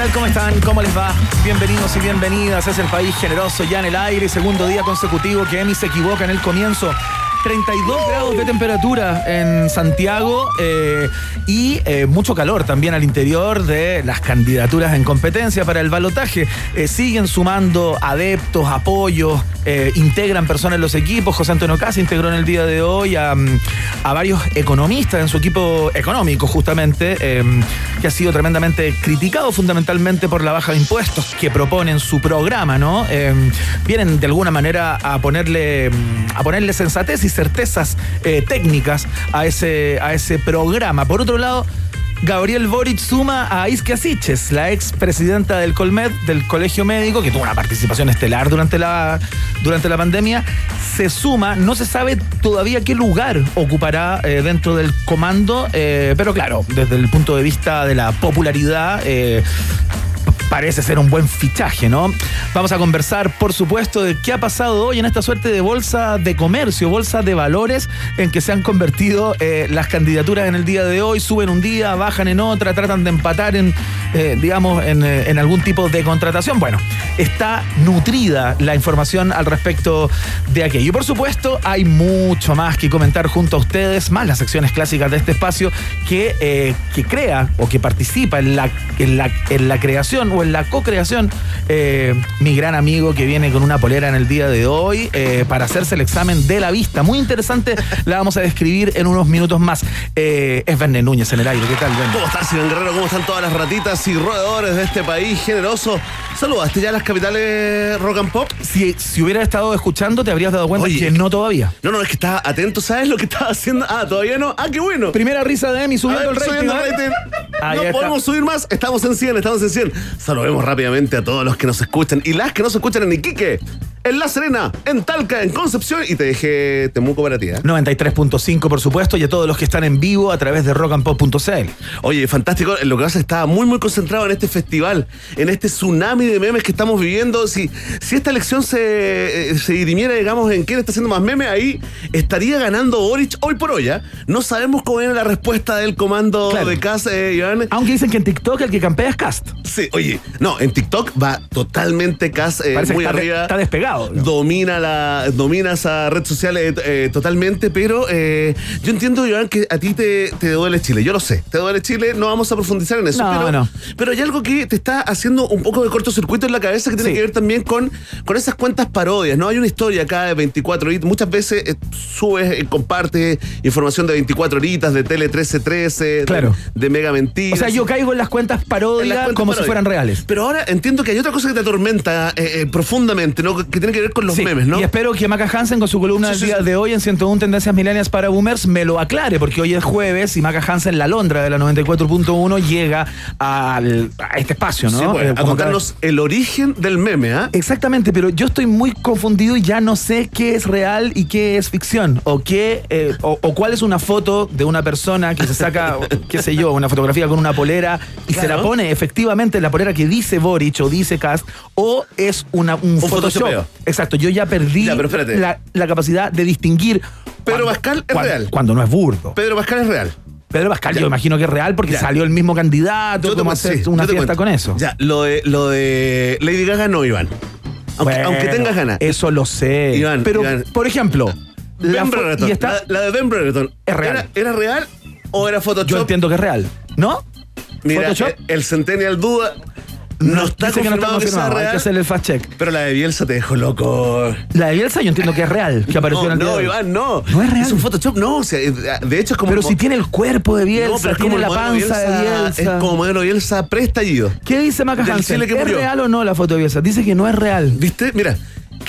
Tal? ¿Cómo están? ¿Cómo les va? Bienvenidos y bienvenidas. Es el país generoso ya en el aire. Segundo día consecutivo que Emi se equivoca en el comienzo. 32 grados de temperatura en Santiago eh, y eh, mucho calor también al interior de las candidaturas en competencia para el balotaje. Eh, siguen sumando adeptos, apoyos, integran personas en los equipos. José Antonio Casa integró en el día de hoy a, a varios economistas en su equipo económico, justamente, que ha sido tremendamente criticado fundamentalmente por la baja de impuestos que propone en su programa, ¿no? vienen de alguna manera a ponerle, a ponerle sensatez y certezas eh, técnicas a ese, a ese programa. Por otro lado, Gabriel Boric suma a Iskia Siches, la ex presidenta del Colmed, del Colegio Médico, que tuvo una participación estelar durante la, durante la pandemia. Se suma, no se sabe todavía qué lugar ocupará eh, dentro del comando, eh, pero claro, desde el punto de vista de la popularidad, parece ser un buen fichaje, ¿no? Vamos a conversar, por supuesto, de qué ha pasado hoy en esta suerte de bolsa de comercio, bolsa de valores en que se han convertido eh, las candidaturas en el día de hoy. Suben un día, bajan en otra, tratan de empatar en, eh, digamos, eh, en, algún tipo de contratación. Bueno, está nutrida la información al respecto de aquello. Y por supuesto, hay mucho más que comentar junto a ustedes, más las secciones clásicas de este espacio que, que crea o que participa en la, en la, en la creación en la co-creación, eh, mi gran amigo que viene con una polera en el día de hoy eh, para hacerse el examen de la vista. Muy interesante, la vamos a describir en unos minutos más. Eh, es Verne Núñez en el aire. ¿Qué tal, Verne? ¿Cómo estás, Iván Guerrero? ¿Cómo están todas las ratitas y roedores de este país generoso? ¿Saludaste ya las capitales rock and pop? Si, si hubieras estado escuchando, te habrías dado cuenta que no todavía. No, no, es que estaba atento, ¿sabes lo que estaba haciendo? Ah, todavía no. Ah, qué bueno. Primera risa de Emi subiendo el rating. no podemos subir más. Estamos en 100, estamos en 100. Saludemos rápidamente a todos los que nos escuchan y las que nos escuchan en Iquique, en La Serena, en Talca, en Concepción y te dejé Temuco para ti. ¿eh? 93.5 por supuesto y a todos los que están en vivo a través de rockandpop.cl. Oye, fantástico, lo que pasa estaba muy muy concentrado en este festival, en este tsunami de memes que estamos viviendo. Si, si esta elección se, eh, se dirimiera, digamos, en quién está haciendo más memes, ahí estaría ganando Boric hoy por hoy. ¿eh? No sabemos cómo viene la respuesta del comando de casa, eh, Iván. Aunque dicen que en TikTok el que campea es Cast. Sí, oye, no, en TikTok va totalmente Cast muy arriba. está despegado Domina, la, domina esa red social eh, eh, totalmente, pero eh, yo entiendo, Joan, que a ti te, te, duele Chile. Yo lo sé. Te duele Chile, no vamos a profundizar en eso. pero, pero hay algo que te está haciendo un poco de cortocircuito en la cabeza que tiene que ver también con, con esas cuentas parodias, ¿no? Hay una historia acá de 24 horitas. Muchas veces subes y compartes información de 24 horitas, de Tele 1313, claro. de, Mega Mentiras. O sea, yo caigo en las cuentas parodias como si fueran reales. Pero ahora entiendo que hay otra cosa que te atormenta profundamente, ¿no? Que tiene que ver con los memes, ¿no? Y espero que Maca Hansen con su columna del día de hoy en 101 Tendencias Milenias para Boomers me lo aclare, porque hoy es jueves y Maca Hansen, la Londra de la 94.1, llega a este espacio, ¿no? Pues, eh, a contarnos el origen del meme, ¿ah? Exactamente, pero yo estoy muy confundido y ya no sé qué es real y qué es ficción, o qué, eh, o, cuál es una foto de una persona que se saca, qué sé yo, una fotografía con una polera y se la pone efectivamente la polera que dice Boric o dice Cast, o es una, un, Photoshop. Exacto, yo ya perdí la, capacidad de distinguir. Pedro Pascal es real. Cuando no es burdo. Pedro Pascal es real. Pedro Pascal, yo imagino que es real porque salió el mismo candidato. ¿Cómo hacer una fiesta con eso? Ya, lo de, lo de Lady Gaga no, Iván. Aunque, tengas ganas. Eso lo sé. Iván, Pero, por ejemplo, la, de Ben Brereton. ¿Es real? ¿Era, real o era Photoshop? Yo entiendo que es real. ¿No? Mira, el Centennial duda No está Dice que no está confirmado que sea confirmado, hay real. que hacerle el fact check. Pero la de Bielsa te dejó loco. La de Bielsa yo entiendo que es real, que apareció No, el no. Iván, no. No es real. Es un Photoshop, no. O sea, de hecho es como. Pero si tiene el cuerpo de Bielsa, No, pero es tiene como la el modelo panza de Bielsa. Es como modelo Bielsa prestallido. ¿Qué dice Maca Del Hansen? Chile que ¿Es murió. real o no la foto de Bielsa? Dice que no es real. ¿Viste? Mira.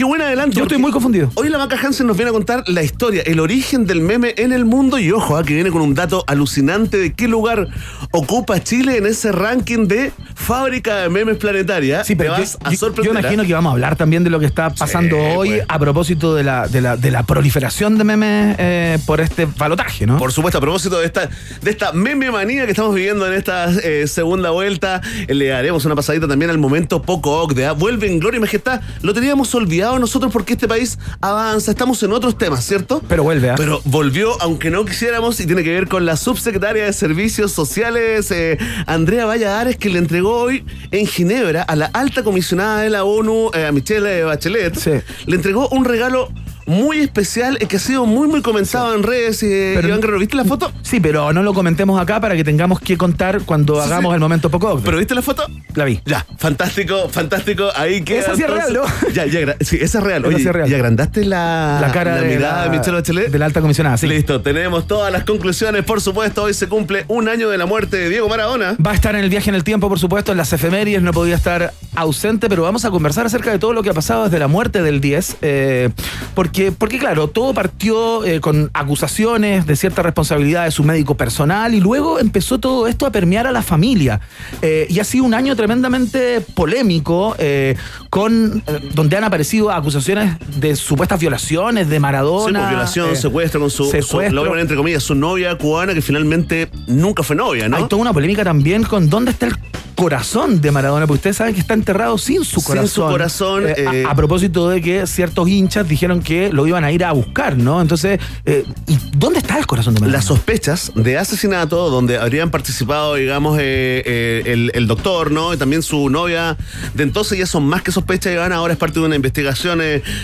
Qué buen adelanto. Yo estoy muy confundido. Hoy la Maca Hansen nos viene a contar la historia, el origen del meme en el mundo y ojo, ah, que viene con un dato alucinante de qué lugar ocupa Chile en ese ranking de fábrica de memes planetaria. Sí, pero Te yo, vas a sorprender. yo imagino que vamos a hablar también de lo que está pasando Sí, hoy pues. a propósito de la, de la, de la proliferación de memes eh, por este balotaje, ¿no? Por supuesto, a propósito de esta, de esta meme manía que estamos viviendo en esta eh, segunda vuelta, eh, le haremos una pasadita también al momento poco ocde. ¿ah? Vuelve en gloria y majestad. Lo teníamos olvidado nosotros porque este país avanza, estamos en otros temas, ¿cierto? Pero vuelve, ¿ah? Pero volvió, aunque no quisiéramos, y tiene que ver con la subsecretaria de Servicios Sociales, eh, Andrea Valladares, que le entregó hoy en Ginebra a la alta comisionada de la ONU, eh, a Michelle Bachelet, Sí. le entregó un regalo muy especial eh, que ha sido muy, muy comentado en redes. eh, Pero- Iván Guerrero, ¿viste la foto? Sí, pero no lo comentemos acá para que tengamos que contar cuando Sí, hagamos sí. el momento poco. ¿Pero viste la foto? la vi. Ya, fantástico, fantástico. Ahí queda. Esa sí es real, ¿no? Ya, ya, sí, esa es real. Oye, es real. ¿y agrandaste la, La cara de mirada la- de Michelle Bachelet? de la alta comisionada, sí. Listo, tenemos todas las conclusiones. Por supuesto, hoy se cumple un año de la muerte de Diego Maradona. Va a estar en el viaje en el tiempo, por supuesto, en las efemérides, no podía estar ausente, pero vamos a conversar acerca de todo lo que ha pasado desde la muerte del 10, eh, porque, porque claro, todo partió eh, con acusaciones de cierta responsabilidad de su médico personal y luego empezó todo esto a permear a la familia. Eh, y ha sido un año tremendamente polémico, eh, con, donde han aparecido acusaciones de supuestas violaciones de Sí, Maradona. pues, violación, secuestro con su, su secuestro. poner entre comillas, su novia cubana que finalmente nunca fue novia, ¿no? Hay toda una polémica también con dónde está el corazón de Maradona, porque ustedes saben que está enterrado sin su Sin corazón. su corazón, Eh, a- eh, a, propósito de que ciertos hinchas dijeron que lo iban a ir a buscar, ¿no? Entonces, eh, ¿y dónde está el corazón de Maradona? las sospechas de asesinato donde habrían participado, digamos, el, el doctor, ¿no? Y también su novia. De entonces ya son más que sospechas, Iván. Ahora es parte de una investigación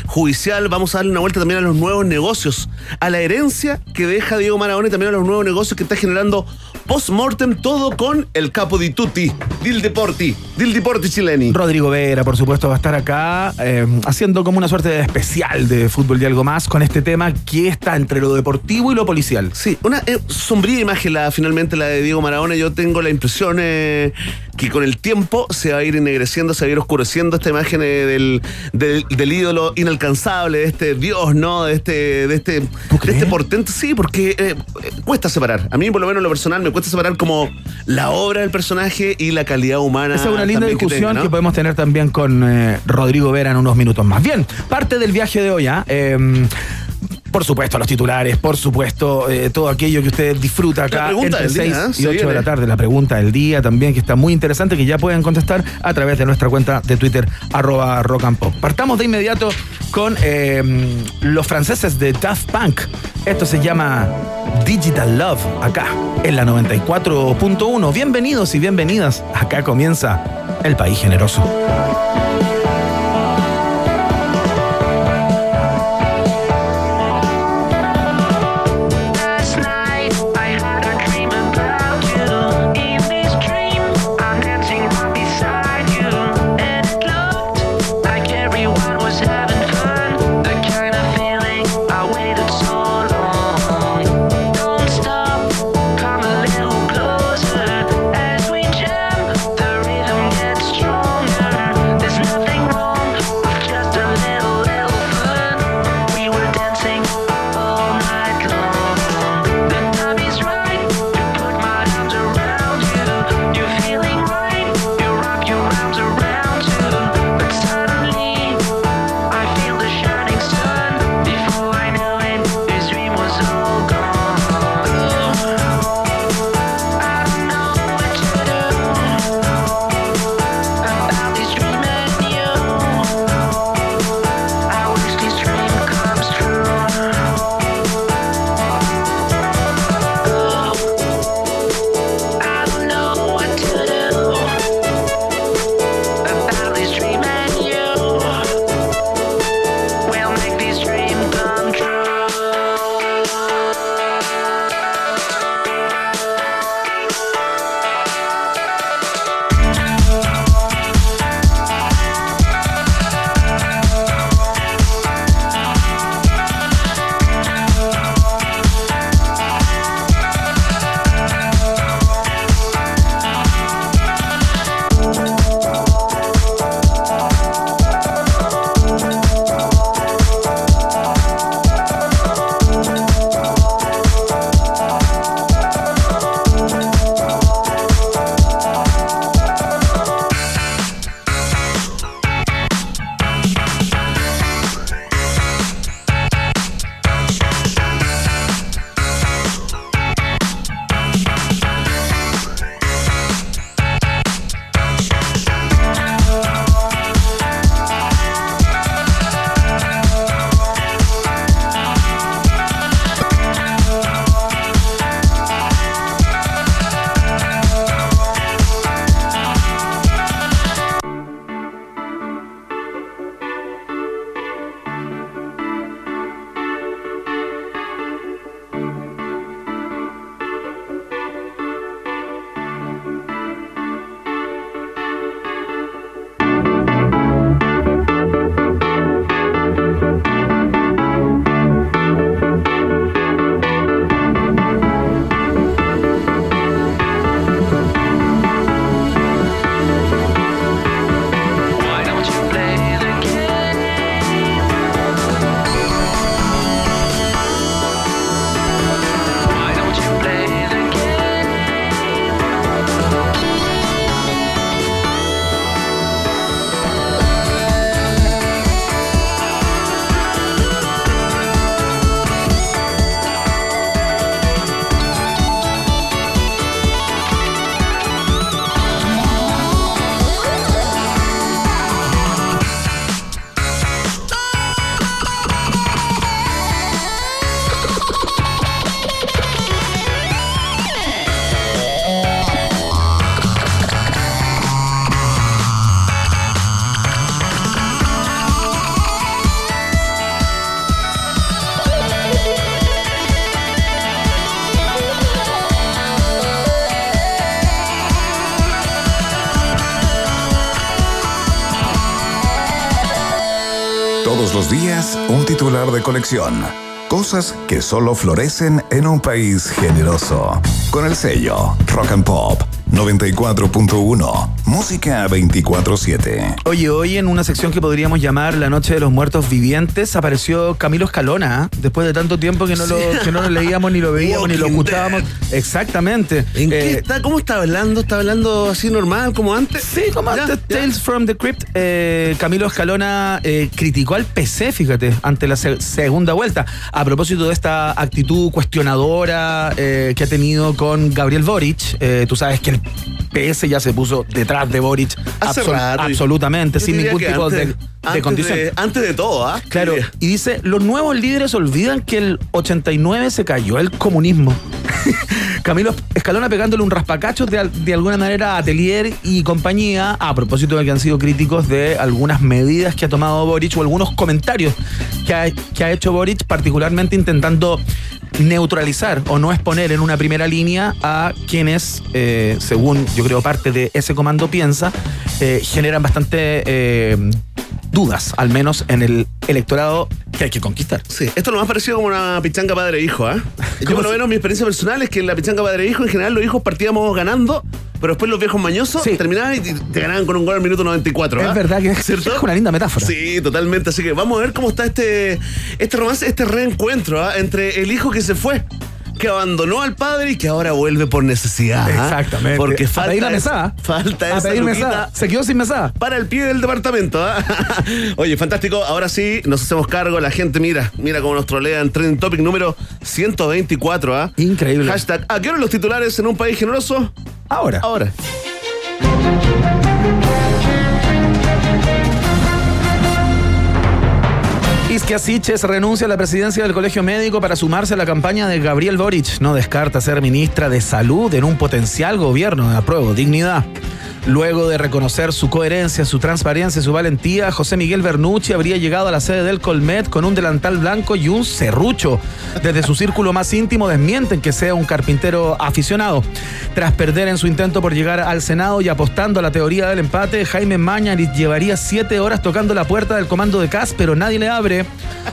judicial. Vamos a darle una vuelta también a los nuevos negocios, a la herencia que deja Diego Maradona y también a los nuevos negocios que está generando post-mortem, todo con el capo di tutti, Dil Deporti, Dil Deporti chileni. Rodrigo Vera, por supuesto, va a estar acá eh, haciendo como una suerte de especial de fútbol y algo más con este tema que está entre lo deportivo y lo policial. Sí, una eh, sombría imagen la, finalmente la de Diego Maradona. Yo tengo la impresión eh, que con el tiempo se va a ir ennegreciendo, se va a ir oscureciendo esta imagen del, del, del ídolo inalcanzable, de este Dios, ¿no? De este, de este, de este portento. Sí, porque cuesta separar. A mí, por lo menos en lo personal, me cuesta separar como la obra del personaje y la calidad humana. Esa es una linda que discusión que, tenga, ¿no? podemos tener también con eh, Rodrigo Vera en unos minutos más. Bien, parte del viaje de hoy, ¿ah? Em, por supuesto, los titulares, por supuesto, eh, todo aquello que usted disfruta acá La pregunta entre del día, 6 ¿eh? y Se 8 de la tarde. La pregunta del día también, que está muy interesante, que ya pueden contestar a través de nuestra cuenta de Twitter, arroba rock and pop. Partamos de inmediato con em, los franceses de Daft Punk. Esto se llama Digital Love, acá, en la 94.1. Bienvenidos y bienvenidas. Acá comienza El País Generoso. Colección. Cosas que solo florecen en un país generoso. Con el sello Rock and Pop 94.1. Música 24-7. Oye, hoy en una sección que podríamos llamar La Noche de los Muertos Vivientes apareció Camilo Escalona, ¿ah? después de tanto tiempo que no, lo, que no lo leíamos, ni lo veíamos, ni lo escuchábamos. Exactamente. ¿En qué Eh, está? ¿Cómo está hablando? ¿Está hablando así normal como antes? Sí, como Ya, antes, ya. Tales from the Crypt, eh, Camilo Escalona eh, criticó al PC, fíjate, ante la se- segunda vuelta, a propósito de esta actitud cuestionadora eh, que ha tenido con Gabriel Boric. Eh, tú sabes que el PS ya se puso detrás de Boric Hace absol- rato. absolutamente, Yo sin ningún tipo antes- de, de antes condición. de- antes de todo, ¿ah? Claro, y dice, los nuevos líderes olvidan que el 89 se cayó el comunismo. Camilo Escalona pegándole un raspacachos de, al- de alguna manera a Atelier y compañía a propósito de que han sido críticos de algunas medidas que ha tomado Boric o algunos comentarios que ha, que ha hecho Boric, particularmente intentando neutralizar o no exponer en una primera línea a quienes, eh, según yo creo parte de ese comando piensa, eh, generan bastante eh, dudas, al menos en el electorado que hay que conquistar. Sí, esto es lo más parecido como una pichanga padre-hijo, ¿ah? Yo por lo menos mi experiencia personal es que en la pichanga padre-hijo en general los hijos partíamos ganando, pero después los viejos mañosos Sí. terminaban y te ganaban con un gol al minuto 94, ¿ah? Es verdad que es, ¿Cierto? es una linda metáfora. Sí, totalmente. Así que vamos a ver cómo está este, este romance, este reencuentro ¿ah? entre el hijo que se fue, que abandonó al padre y que ahora vuelve por necesidad. ¿ah? Exactamente. Porque a falta pedir la esa- mesada. Falta a esa pedir mesada. Se quedó sin mesada. para el pie del departamento. ¿ah? Oye, fantástico. Ahora sí, nos hacemos cargo. La gente, mira, mira cómo nos trolean. Trending Topic número 124. ¿ah? Increíble. Hashtag, ¿a qué hora los titulares en un país generoso? Ahora. Ahora. Isquia Siches renuncia a la presidencia del Colegio Médico para sumarse a la campaña de Gabriel Boric. No descarta ser ministra de Salud en un potencial gobierno de apruebo. Dignidad. Luego de reconocer su coherencia, su transparencia y su valentía, José Miguel Bernucci habría llegado a la sede del Colmet con un delantal blanco y un serrucho. Desde su círculo más íntimo desmienten que sea un carpintero aficionado. Tras perder en su intento por llegar al Senado y apostando a la teoría del empate, Jaime Mañalich llevaría siete horas tocando la puerta del comando de CAS, pero nadie le abre.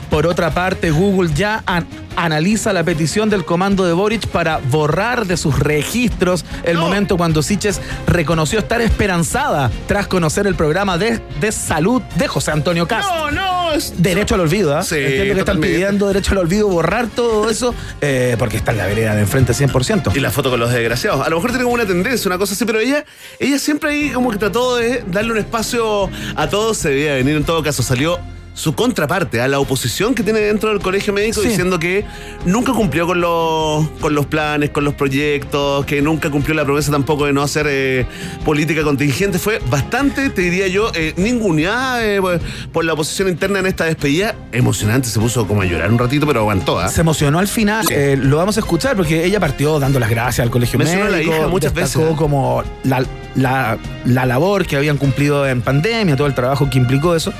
Por otra parte, Google ya an- analiza la petición del comando de Boric para borrar de sus registros el No. momento cuando Siches reconoció estar esperanzada tras conocer el programa de, de salud de José Antonio Cast. No, no. es- Derecho al olvido, ¿ah? Sí, Entiendo que están totalmente. pidiendo derecho al olvido, borrar todo eso, eh, porque está en la vereda de enfrente 100%. Y la foto con los desgraciados. A lo mejor tiene como una tendencia, una cosa así, pero ella, ella siempre ahí como que trató de darle un espacio a todos. Se debía venir en todo caso. Salió su contraparte a la oposición que tiene dentro del colegio médico Sí. diciendo que nunca cumplió con los, con los planes, con los proyectos, que nunca cumplió la promesa tampoco de no hacer eh, política contingente. Fue bastante, te diría yo, eh, ninguneada eh, por- por la oposición interna en esta despedida. Emocionante, se puso como a llorar un ratito, pero aguantó. ¿ah? Se emocionó al final. Lo vamos a escuchar porque ella partió dando las gracias al colegio Mencionó a la médico. hija muchas veces, como la, la- la labor que habían cumplido en pandemia, todo el trabajo que implicó eso.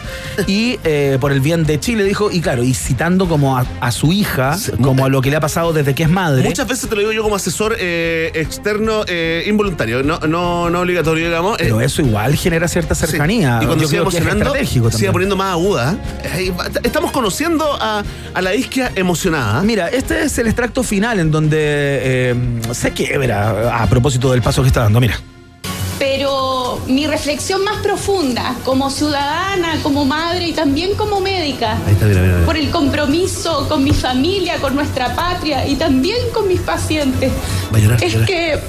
Y eh, por el bien de Chile dijo, y claro, y citando como a, a su hija, Sí. como a lo que le ha pasado desde que es madre. Muchas veces te lo digo yo como asesor eh, externo eh, involuntario, no, no, no obligatorio, digamos. Pero eso igual genera cierta sí. cercanía. Y cuando es emocionando, sigue poniendo más aguda. Estamos conociendo a, a la isquia emocionada. Mira, este es el extracto final en donde se quiebra a propósito del paso que está dando. Mira. Pero mi reflexión más profunda, como ciudadana, como madre y también como médica, Ahí está, mira, mira. mira. por el compromiso con mi familia, con nuestra patria y también con mis pacientes, llorar, es que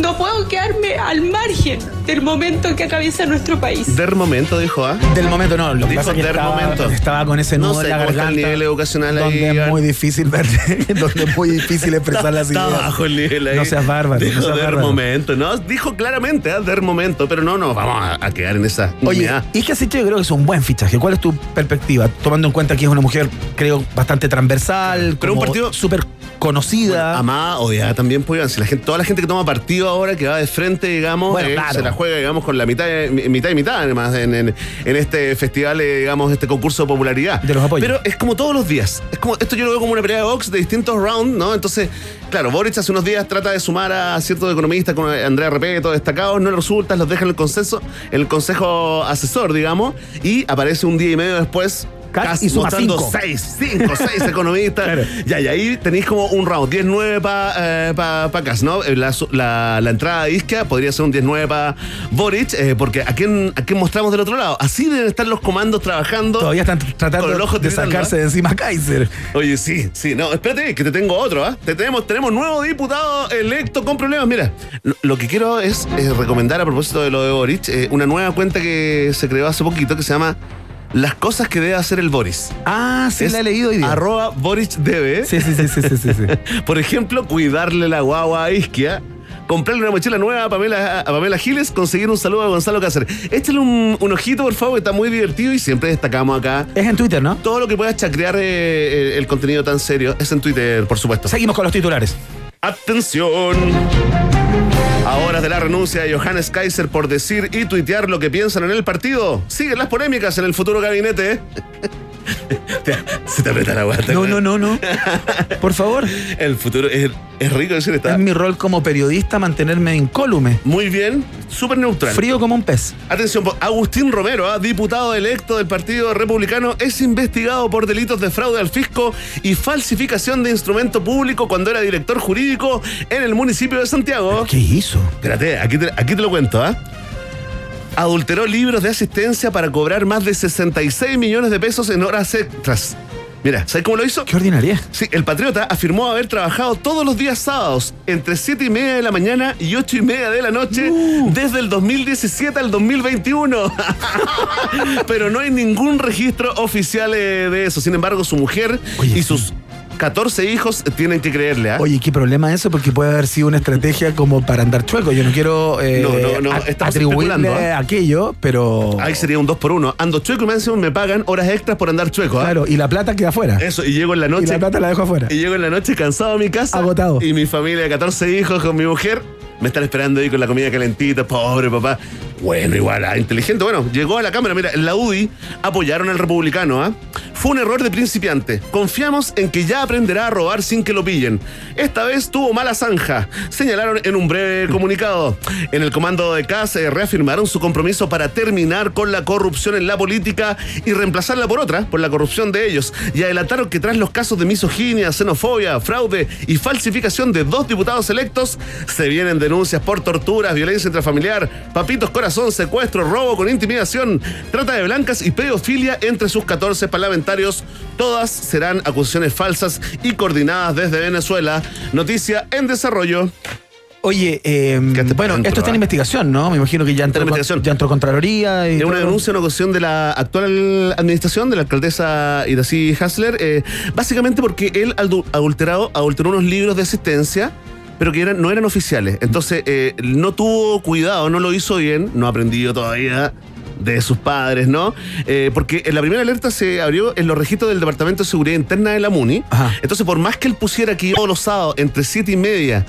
no puedo quedarme al margen del momento que atraviesa nuestro país. Der momento, dijo, ¿ah? Del momento no, lo que Dijo pasa es que del estaba, momento. estaba con ese No nudo sé en la está garganta. el nivel educacional ahí, donde es muy difícil ver, donde es muy difícil expresar las Está ideas. bajo el nivel ahí. No seas bárbaro, Dijo no seas bárbaro. momento, ¿no? Dijo claramente, ¿ah? Der momento, pero no nos vamos a, a quedar en esa Oye, unidad. y es que así yo creo que es un buen fichaje. ¿Cuál es tu perspectiva? Tomando en cuenta que es una mujer, creo, bastante transversal, Pero un partido- súper conocida. Amada, odiada también, pues, si la gente, toda la gente que toma partido ahora, que va de frente, digamos, Bueno, eh, claro. se la juega, digamos, con la mitad, mitad y mitad, además, en, en- en este festival, eh, digamos, este concurso de popularidad. De los apoyos. Pero es como todos los días. Es como, esto yo lo veo como una pelea de box de distintos rounds, ¿no? Entonces, claro, Boric hace unos días trata de sumar a ciertos economistas como Andrea Repeto, destacados, no le resulta, los deja en el consenso, en el consejo asesor, digamos, y aparece un día y medio después Suma mostrando cinco. 6, 5, 6 economistas. Claro. Ya, y ahí tenéis como un round, 10-9 para eh, pa, ¿no? Eh, La, la- la entrada de Isquia podría ser un 10-9 para Boric, eh, porque ¿a quién, ¿a quién mostramos del otro lado? Así deben estar los comandos trabajando. Todavía están Con el tratando ojo de sacarse ¿eh? de encima a Kaiser. Oye, sí, sí, no, espérate, que te tengo otro, ¿ah? Te tenemos, tenemos nuevo diputado electo con problemas. Mira, lo, lo que quiero es recomendar a propósito de lo de Boric, una nueva cuenta que se creó hace poquito que se llama Las cosas que debe hacer el Boris. Ah, sí, Es la he leído hoy día. Arroba Boric debe. Sí, sí, sí, sí, sí, sí. Por ejemplo, cuidarle la guagua a Isquia. Comprarle una mochila nueva a Pamela, a Pamela Giles, conseguir un saludo a Gonzalo Cáceres. Échale un, un ojito, por favor, que está muy divertido y siempre destacamos acá Es en Twitter, ¿no? todo lo que pueda chacrear eh, el contenido tan serio es en Twitter, por supuesto. Seguimos con los titulares. Atención. A horas de la renuncia de Johannes Kaiser por decir y tuitear lo que piensan en el partido, siguen las polémicas en el futuro gabinete. Se te aprieta la guata. No, no, no, no. Por favor. El futuro es, es rico decir, está Es mi rol como periodista mantenerme incólume. muy bien, súper neutral. Frío como un pez. Atención, Agustín Romero, ah, diputado electo del Partido Republicano, es investigado por delitos de fraude al fisco y falsificación de instrumento público cuando era director jurídico en el municipio de Santiago. ¿Qué hizo? Espérate, aquí te, aquí te lo cuento, ¿ah? Adulteró libros de asistencia para cobrar más de 66 millones de pesos en horas extras. Mira, ¿sabes cómo lo hizo? Qué ordinaria. Sí, el patriota afirmó haber trabajado todos los días sábados, entre 7 y media de la mañana y 8 y media de la noche, desde el 2017 al 2021. Pero no hay ningún registro oficial eh, de eso. Sin embargo, su mujer Oye, y sus 14 hijos tienen que creerle, ¿ah? Oye, ¿qué problema es eso? Porque puede haber sido una estrategia como para andar chueco. Yo no quiero eh, No, no, no, atribuirle ¿eh? aquello, pero. Ahí sería un 2 por 1 Ando chueco y me, pagan horas extras por andar chueco, ¿ah? Claro, y la plata queda afuera. Eso, y llego en la Y noche. la plata la dejo afuera. Y llego en la noche cansado a mi casa. Agotado. Y mi familia de 14 hijos con mi mujer me están esperando ahí con la comida calentita. Pobre papá. Bueno, igual, ah, inteligente. Bueno, llegó a la Cámara. Mira, en la UDI apoyaron al republicano. ¿ah? Fue un error de principiante. Confiamos en que ya aprenderá a robar sin que lo pillen. Esta vez tuvo mala zanja. Señalaron en un breve comunicado. En el comando de CAS eh, reafirmaron su compromiso para terminar con la corrupción en la política y reemplazarla por otra, por la corrupción de ellos. Y adelantaron que tras los casos de misoginia, xenofobia, fraude y falsificación de dos diputados electos, se vienen denuncias por torturas, violencia intrafamiliar, papitos corazón, secuestro, robo con intimidación, trata de blancas y pedofilia entre sus 14 parlamentarios. Todas serán acusaciones falsas y coordinadas desde Venezuela. Noticia en desarrollo. Oye, eh, Quédate bueno, dentro, esto está en investigación, ¿no? Me imagino que ya entró, investigación. ya entró Contraloría. Y Es una denuncia, una cuestión de la actual administración de la alcaldesa Iracy Hasler, eh, básicamente porque él adul- adulterado, adulteró unos libros de asistencia, pero que eran, no eran oficiales. Entonces, eh, no tuvo cuidado, no lo hizo bien, no ha aprendido todavía de sus padres, ¿no? Eh, porque en la primera alerta se abrió en los registros del Departamento de Seguridad Interna de la MUNI. Ajá. Entonces, por más que él pusiera que todos los sábados entre 7 y media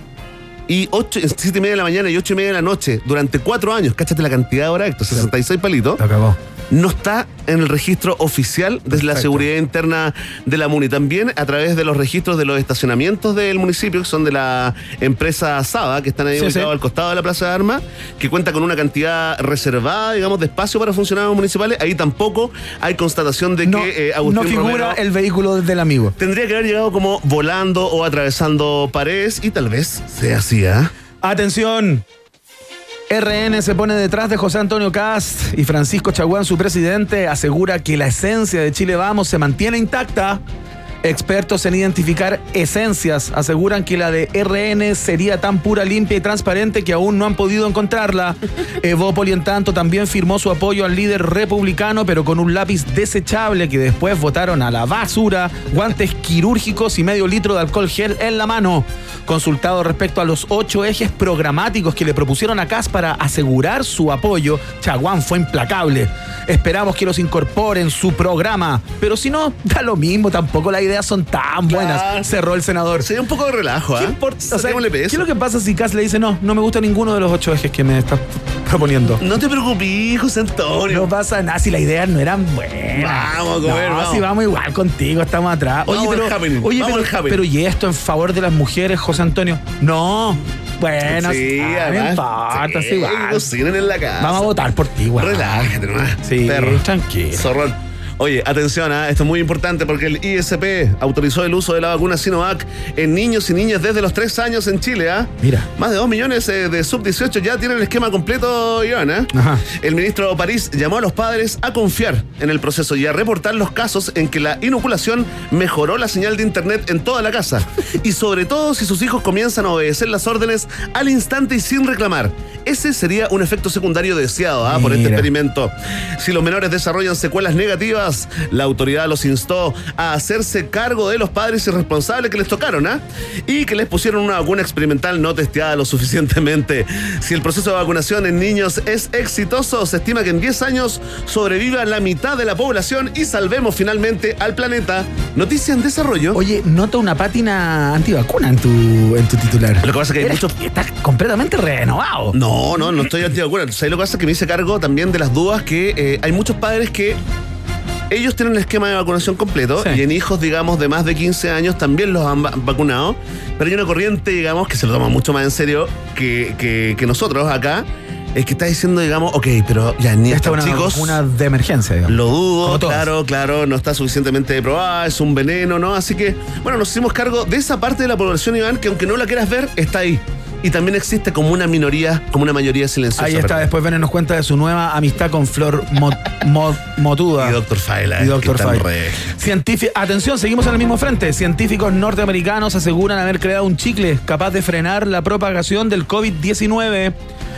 y 8, 7 y media de la mañana y 8 y media de la noche durante cuatro años, cáchate la cantidad de horas, estos 66 palitos, Lo acabó. No está en el registro oficial de la seguridad interna de la MUNI. También a través de los registros de los estacionamientos del municipio, que son de la empresa Saba, que están ahí Sí, ubicados sí. al costado de la Plaza de Armas, que cuenta con una cantidad reservada, digamos, de espacio para funcionarios municipales. Ahí tampoco hay constatación de No, que eh, Agustín no figura Romero el vehículo del amigo. tendría que haber llegado como volando o atravesando paredes y tal vez sea así, ¿ah? Atención. RN se pone detrás de José Antonio Cast y Francisco Chaguán, su presidente, asegura que la esencia de Chile Vamos se mantiene intacta. Expertos en identificar esencias aseguran que la de RN sería tan pura, limpia y transparente que aún no han podido encontrarla. Evópoli, en tanto, también firmó su apoyo al líder republicano, pero con un lápiz desechable que después votaron a la basura, guantes quirúrgicos y medio litro de alcohol gel en la mano. Consultado respecto a los ocho ejes programáticos que le propusieron a CAS para asegurar su apoyo, Chaguán fue implacable. Esperamos que los incorporen en su programa, pero si no, da lo mismo, tampoco las ideas son tan buenas, Claro. cerró el senador. Sería un poco de relajo, ¿ah? ¿Qué importa? O sea, ¿Qué es lo que pasa si Cas le dice no, no me gusta ninguno de los ocho ejes que me estás proponiendo? No te preocupes, José Antonio. No pasa nada si las ideas no eran buenas. Vamos a comer, no, vamos. si vamos igual contigo, estamos atrás. Oye, Vamos pero, al oye, vamos pero, al pero ¿y esto en favor de las mujeres, José Antonio? No. Bueno, sí, ah, además, importa, sí, sí, igual. en la casa. Vamos a votar por ti, igual. Relájate nomás. Sí, perro. tranquilo. Zorrón. Oye, atención, ¿ah? esto es muy importante porque el ISP autorizó el uso de la vacuna Sinovac en niños y niñas desde los 3 años en Chile. ¿ah? Mira. Más de 2 millones eh, de sub-18 ya tienen el esquema completo, Iván. ¿ah? Ajá. El ministro París llamó a los padres a confiar en el proceso y a reportar los casos en que la inoculación mejoró la señal de internet en toda la casa. Y sobre todo si sus hijos comienzan a obedecer las órdenes al instante y sin reclamar. Ese sería un efecto secundario deseado ¿ah? por este experimento. Si los menores desarrollan secuelas negativas, la autoridad los instó a hacerse cargo de los padres irresponsables que les tocaron, ¿ah? Y que les pusieron una vacuna experimental no testeada lo suficientemente. Si el proceso de vacunación en niños es exitoso, se estima que en 10 años sobreviva la mitad de la población y salvemos finalmente al planeta. Noticia en desarrollo. Oye, noto una pátina antivacuna en tu, en tu titular. Lo que pasa es que hay muchos- Estás completamente renovado. No, no, no estoy antivacuna. ¿Sabes lo que pasa? Que me hice cargo también de las dudas que eh, hay muchos padres que ellos tienen el esquema de vacunación completo Sí. y en hijos, digamos, de más de 15 años también los han va- vacunado. Pero hay una corriente, digamos, que se lo toma mucho más en serio que, que- que nosotros acá. Es que está diciendo, digamos, ok, pero ya ni estos una chicos. vacuna de emergencia, digamos. Lo dudo, claro, claro, no está suficientemente probada, es un veneno, ¿no? Así que, bueno, nos hicimos cargo de esa parte de la población, Iván, que aunque no la quieras ver, está ahí. Y también existe como una minoría, como una mayoría silenciosa. Ahí está, ¿verdad? después Vene nos cuenta de su nueva amistad con Flor Mo- Mo- Motuda. Y Dr. Faila. Y Dr. Científi- Atención, seguimos en el mismo frente. Científicos norteamericanos aseguran haber creado un chicle capaz de frenar la propagación del COVID-19.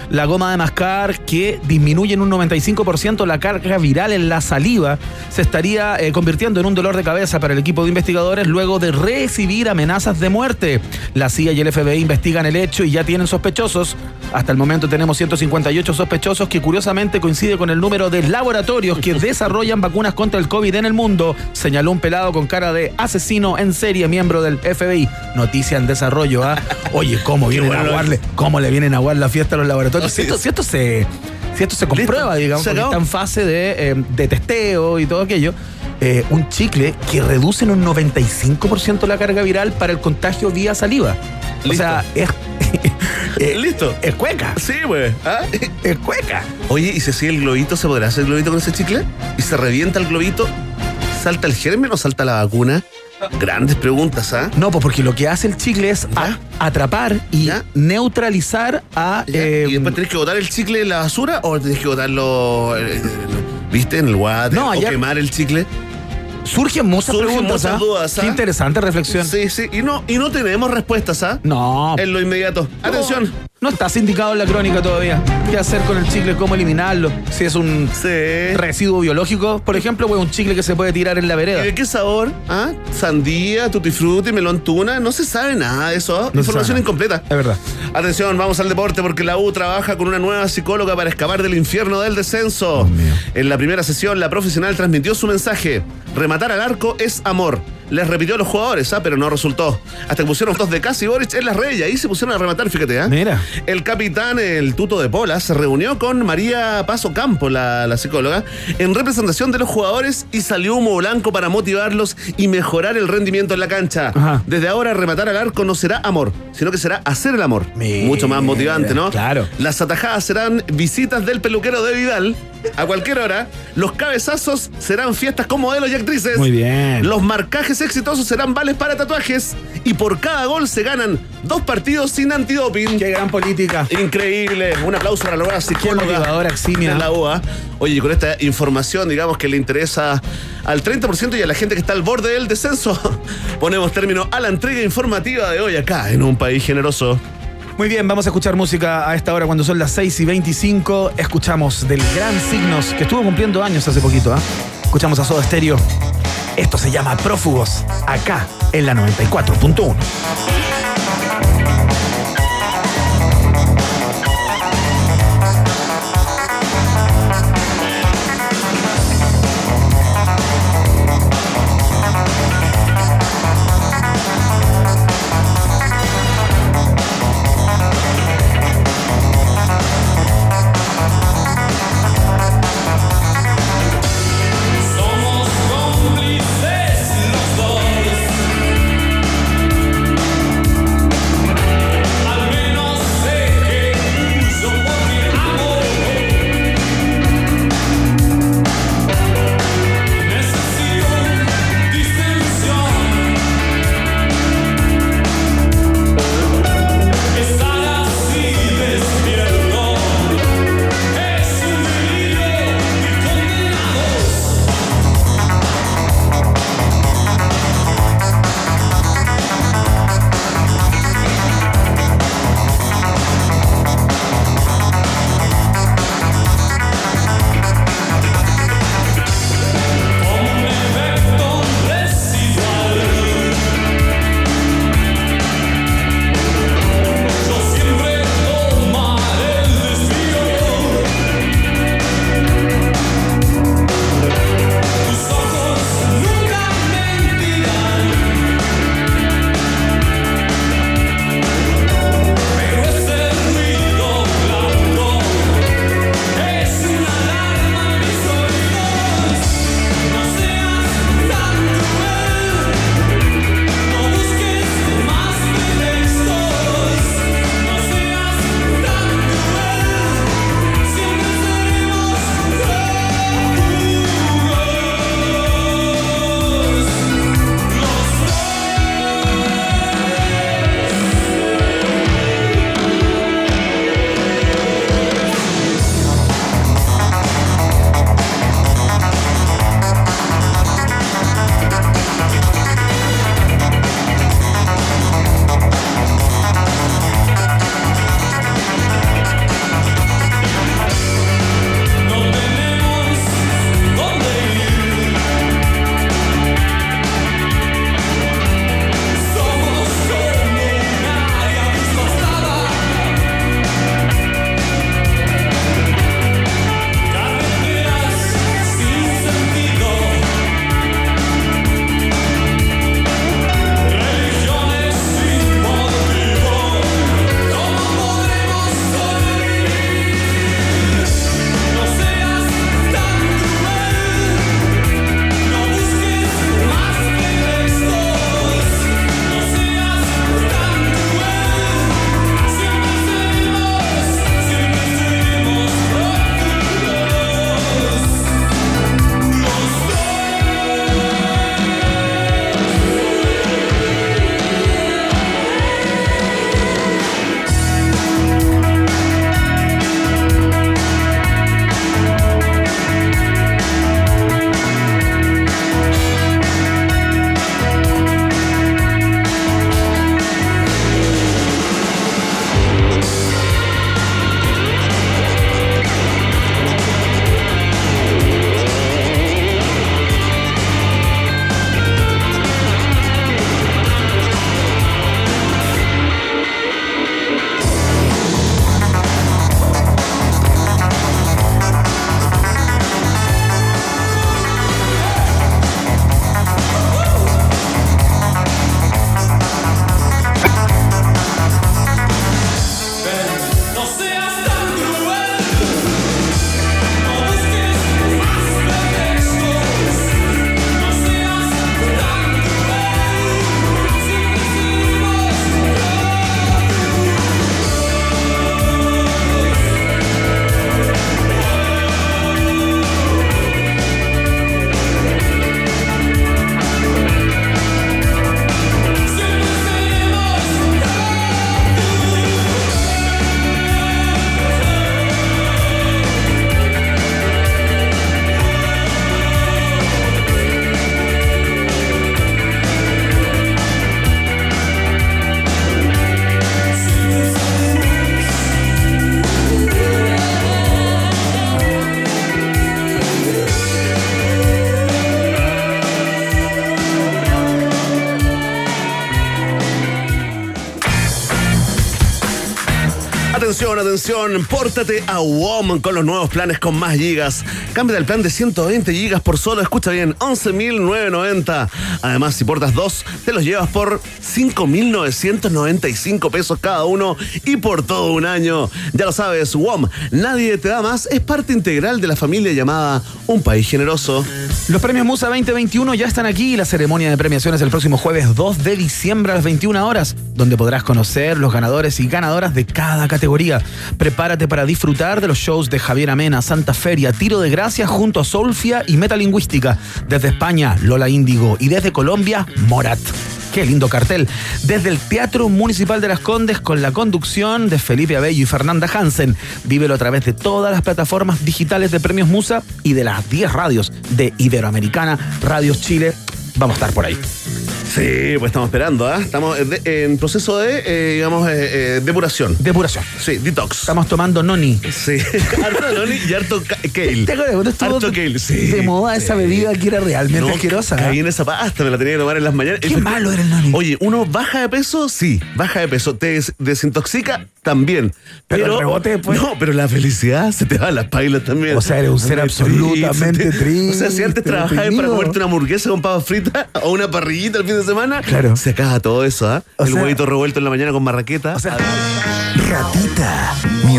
La goma de mascar que disminuye en un 95% la carga viral en la saliva se estaría eh, convirtiendo en un dolor de cabeza para el equipo de investigadores luego de recibir amenazas de muerte. La CIA y el FBI investigan el hecho y ya tienen sospechosos. Hasta el momento tenemos 158 sospechosos que curiosamente coincide con el número de laboratorios que desarrollan vacunas contra el COVID en el mundo, señaló un pelado con cara de asesino en serie, miembro del FBI. Noticia en desarrollo, ¿ah? Oye, ¿cómo vienen bueno a aguarle? ¿Cómo le vienen a aguar la fiesta a los laboratorios? No, si, esto, sí. si esto se, si esto se comprueba, Listo, digamos, porque está en fase de, eh, de testeo y todo aquello. eh, un chicle que reduce en un 95% la carga viral para el contagio vía saliva. O sea, es, eh, Listo. es cueca. Sí, güey. ¿Ah? Es cueca. Oye, ¿y si así el globito se podrá hacer el globito con ese chicle? ¿Y se revienta el globito? ¿Salta el germen o salta la vacuna? Grandes preguntas, ¿ah? No, pues porque lo que hace el chicle es atrapar y ¿Ya? neutralizar a. ¿Ya? eh, ¿Y después tenés que botar el chicle en la basura o tenés que botarlo, eh, eh, viste, en el water? No, o quemar el chicle? surgen muchas surgen preguntas. muchas ¿ah? dudas, ¿ah? Qué interesante reflexión. Sí, sí. Y no, y no tenemos respuestas, ¿ah? No. En lo inmediato. Atención. No estás indicado en la crónica todavía. ¿Qué hacer con el chicle? ¿Cómo eliminarlo? Si es un Sí. residuo biológico, por ejemplo, o es un chicle que se puede tirar en la ¿Y vereda. de qué sabor? ¿Ah? Sandía, tutti frutti, melón tuna. No se sabe nada de eso. Información incompleta. Es verdad. Atención, vamos al deporte porque la U trabaja con una nueva psicóloga para escapar del infierno del descenso. En la primera sesión, la profesional transmitió su mensaje: rematar al arco es amor. Les repitió a los jugadores, ¿ah? pero no resultó. Hasta que pusieron dos de Casi y Boric en las redes y ahí se pusieron a rematar, fíjate. ¿ah? Mira. El capitán, el tuto de Pola, se reunió con María Paso Campo, la, la psicóloga, en representación de los jugadores y salió humo blanco para motivarlos y mejorar el rendimiento en la cancha. Ajá. Desde ahora, rematar al arco no será amor, sino que será hacer el amor. Mira, Mucho más motivante, ¿no? claro. Las atajadas serán visitas del peluquero de Vidal a cualquier hora. Los cabezazos serán fiestas con modelos y actrices. Muy bien. Los marcajes exitosos serán vales para tatuajes. Y por cada gol se ganan dos partidos sin antidoping. Qué gran política. Increíble. Un aplauso para la nueva psicóloga. de la UA. Oye, con esta información, digamos que le interesa al 30% y a la gente que está al borde del descenso, ponemos término a la entrega informativa de hoy acá en un país generoso. Muy bien, vamos a escuchar música a esta hora cuando son las 6 y 25. Escuchamos del Gran Signos, que estuvo cumpliendo años hace poquito. ¿ah? Escuchamos a Soda Stereo. Esto se llama Prófugos, acá en la 94.1. Pórtate a WOM con los nuevos planes con más gigas. Cambia el plan de 120 gigas por solo, escucha bien, 11.990. Además, si portas dos, te los llevas por 5.995 pesos cada uno y por todo un año. Ya lo sabes, WOM, nadie te da más, es parte integral de la familia llamada Un País Generoso. Los premios Musa 2021 ya están aquí y la ceremonia de premiaciones el próximo jueves 2 de diciembre a las 21 horas, donde podrás conocer los ganadores y ganadoras de cada categoría. Prepárate para disfrutar de los shows de Javier Amena, Santa Feria, Tiro de Gracia junto a Solfia y Metalingüística. Desde España, Lola Índigo y desde Colombia, Morat. Qué lindo cartel. Desde el Teatro Municipal de Las Condes con la conducción de Felipe Abello y Fernanda Hansen. Vívelo a través de todas las plataformas digitales de Premios Musa y de las 10 radios de Iberoamericana, Radios Chile. Vamos a estar por ahí. Sí, pues estamos esperando, ¿ah? Estamos de- en proceso de, eh, digamos, eh, eh, depuración. Depuración. Sí, detox. Estamos tomando noni. Sí, harto noni y harto ca- kale. ¿Te acuerdas cuando estuvo Harto kale, sí. de moda esa bebida que era realmente asquerosa? Caí en esa pasta, me la tenía que tomar en las mañanas. Qué malo era el noni. Oye, uno baja de peso, sí, baja de peso. Te des- desintoxica también. Pero el rebote después- No, pero la felicidad se te va a las pailas también. O sea, eres un ser absolutamente triste. O sea, si antes trabajabas para comerte una hamburguesa con papas fritas o una parrillita el fin de semana, Claro. se acaba todo eso, ¿ah? El sea- huevito revuelto en la mañana con marraqueta. O sea, Ratita.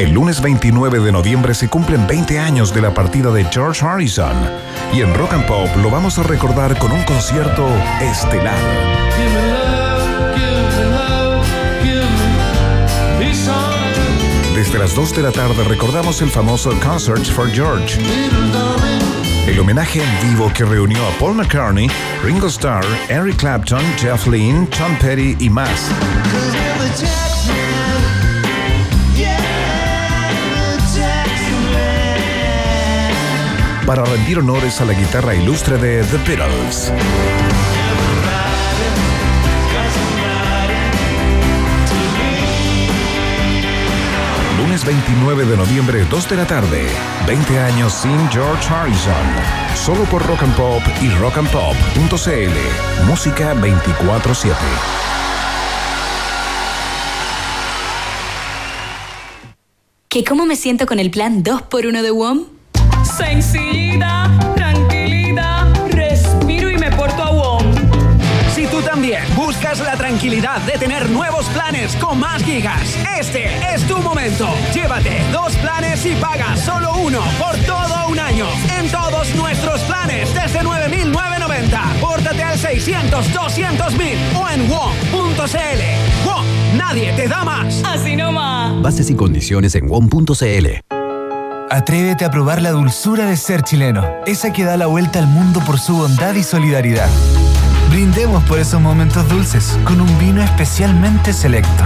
El lunes 29 de noviembre se cumplen 20 años de la partida de George Harrison. Y en Rock and Pop lo vamos a recordar con un concierto estelar. Desde las 2 de la tarde recordamos el famoso Concerts for George, el homenaje en vivo que reunió a Paul McCartney, Ringo Starr, Eric Clapton, Jeff Lynne, Tom Petty y más. Para rendir honores a la guitarra ilustre de The Beatles. Lunes 29 de noviembre, 2 de la tarde. 20 años sin George Harrison. Solo por Rock and Pop y rockandpop.cl. Música 24-7. ¿Que cómo me siento con el plan 2x1 de WOM? Sencillita, tranquilita, respiro y me porto a WOM. Si tú también buscas la tranquilidad de tener nuevos planes con más gigas, este es tu momento. Llévate dos planes y paga solo uno por todo un año. En todos nuestros planes desde 9,990. Pórtate al 600 200 o en WOM.cl. WOM, nadie te da más. Así nomás. Bases y condiciones en WOM.cl. Atrévete a probar la dulzura de ser chileno, esa que da la vuelta al mundo por su bondad y solidaridad. Brindemos por esos momentos dulces con un vino especialmente selecto.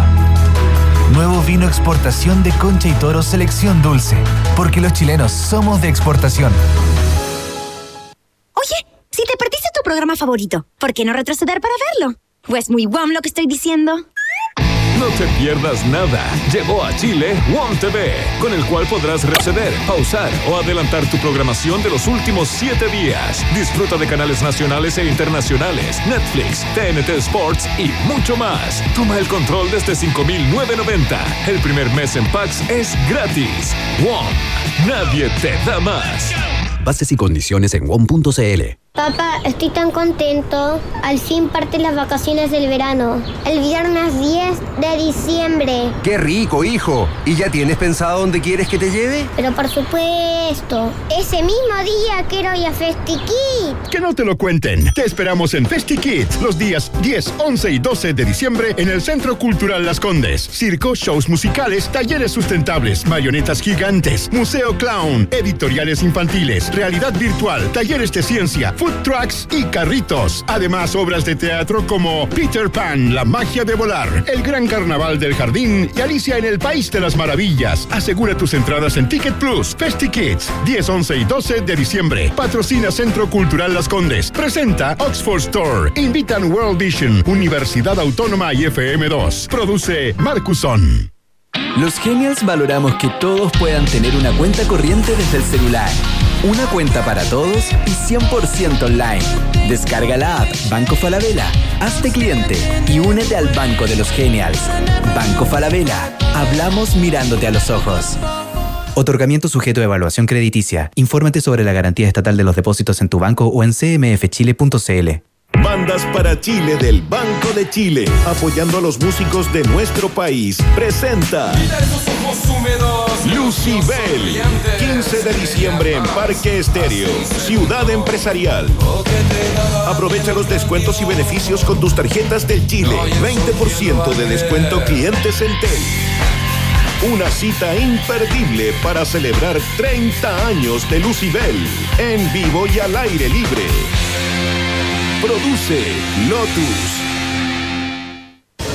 Nuevo vino exportación de Concha y Toro Selección Dulce, porque los chilenos somos de exportación. Oye, si te perdiste tu programa favorito, ¿por qué no retroceder para verlo? ¿O es muy guam lo que estoy diciendo? No te pierdas nada. Llegó a Chile WOM TV, con el cual podrás retroceder, pausar o adelantar tu programación de los últimos siete días. Disfruta de canales nacionales e internacionales, Netflix, TNT Sports y mucho más. Toma el control desde 5.990. El primer mes en Pax es gratis. WOM. Nadie te da más. Bases y condiciones en WOM.cl. Papá, estoy tan contento. Al fin parten las vacaciones del verano. El viernes 10 de diciembre. ¡Qué rico, hijo! ¿Y ya tienes pensado dónde quieres que te lleve? Pero por supuesto, ese mismo día quiero ir a FestiKid. Que no te lo cuenten. Te esperamos en FestiKids los días 10, 11 y 12 de diciembre en el Centro Cultural Las Condes. Circo, shows musicales, talleres sustentables, marionetas gigantes, museo clown, editoriales infantiles, realidad virtual, talleres de ciencia, food trucks y carritos. Además, obras de teatro como Peter Pan, La magia de volar, El gran carnaval del jardín y Alicia en el País de las Maravillas. Asegura tus entradas en Ticket Plus. Festi Kids, 10, 11 y 12 de diciembre. Patrocina Centro Cultural Las Condes. Presenta Oxford Store. Invitan World Vision, Universidad Autónoma y FM2. Produce Marcuson. Los Genials valoramos que todos puedan tener una cuenta corriente desde el celular. Una cuenta para todos y 100% online. Descarga la app Banco Falabella, hazte cliente y únete al Banco de los Genials. Banco Falabella, hablamos mirándote a los ojos. Otorgamiento sujeto a evaluación crediticia. Infórmate sobre la garantía estatal de los depósitos en tu banco o en cmfchile.cl. Bandas para Chile del Banco de Chile, apoyando a los músicos de nuestro país. Presenta Lucibel, 15 de diciembre en Parque Estéreo, Ciudad Empresarial. Aprovecha los descuentos y beneficios con tus tarjetas del Chile. 20% de descuento clientes en Tel. Una cita imperdible para celebrar 30 años de Lucibel, en vivo y al aire libre. Produce Lotus.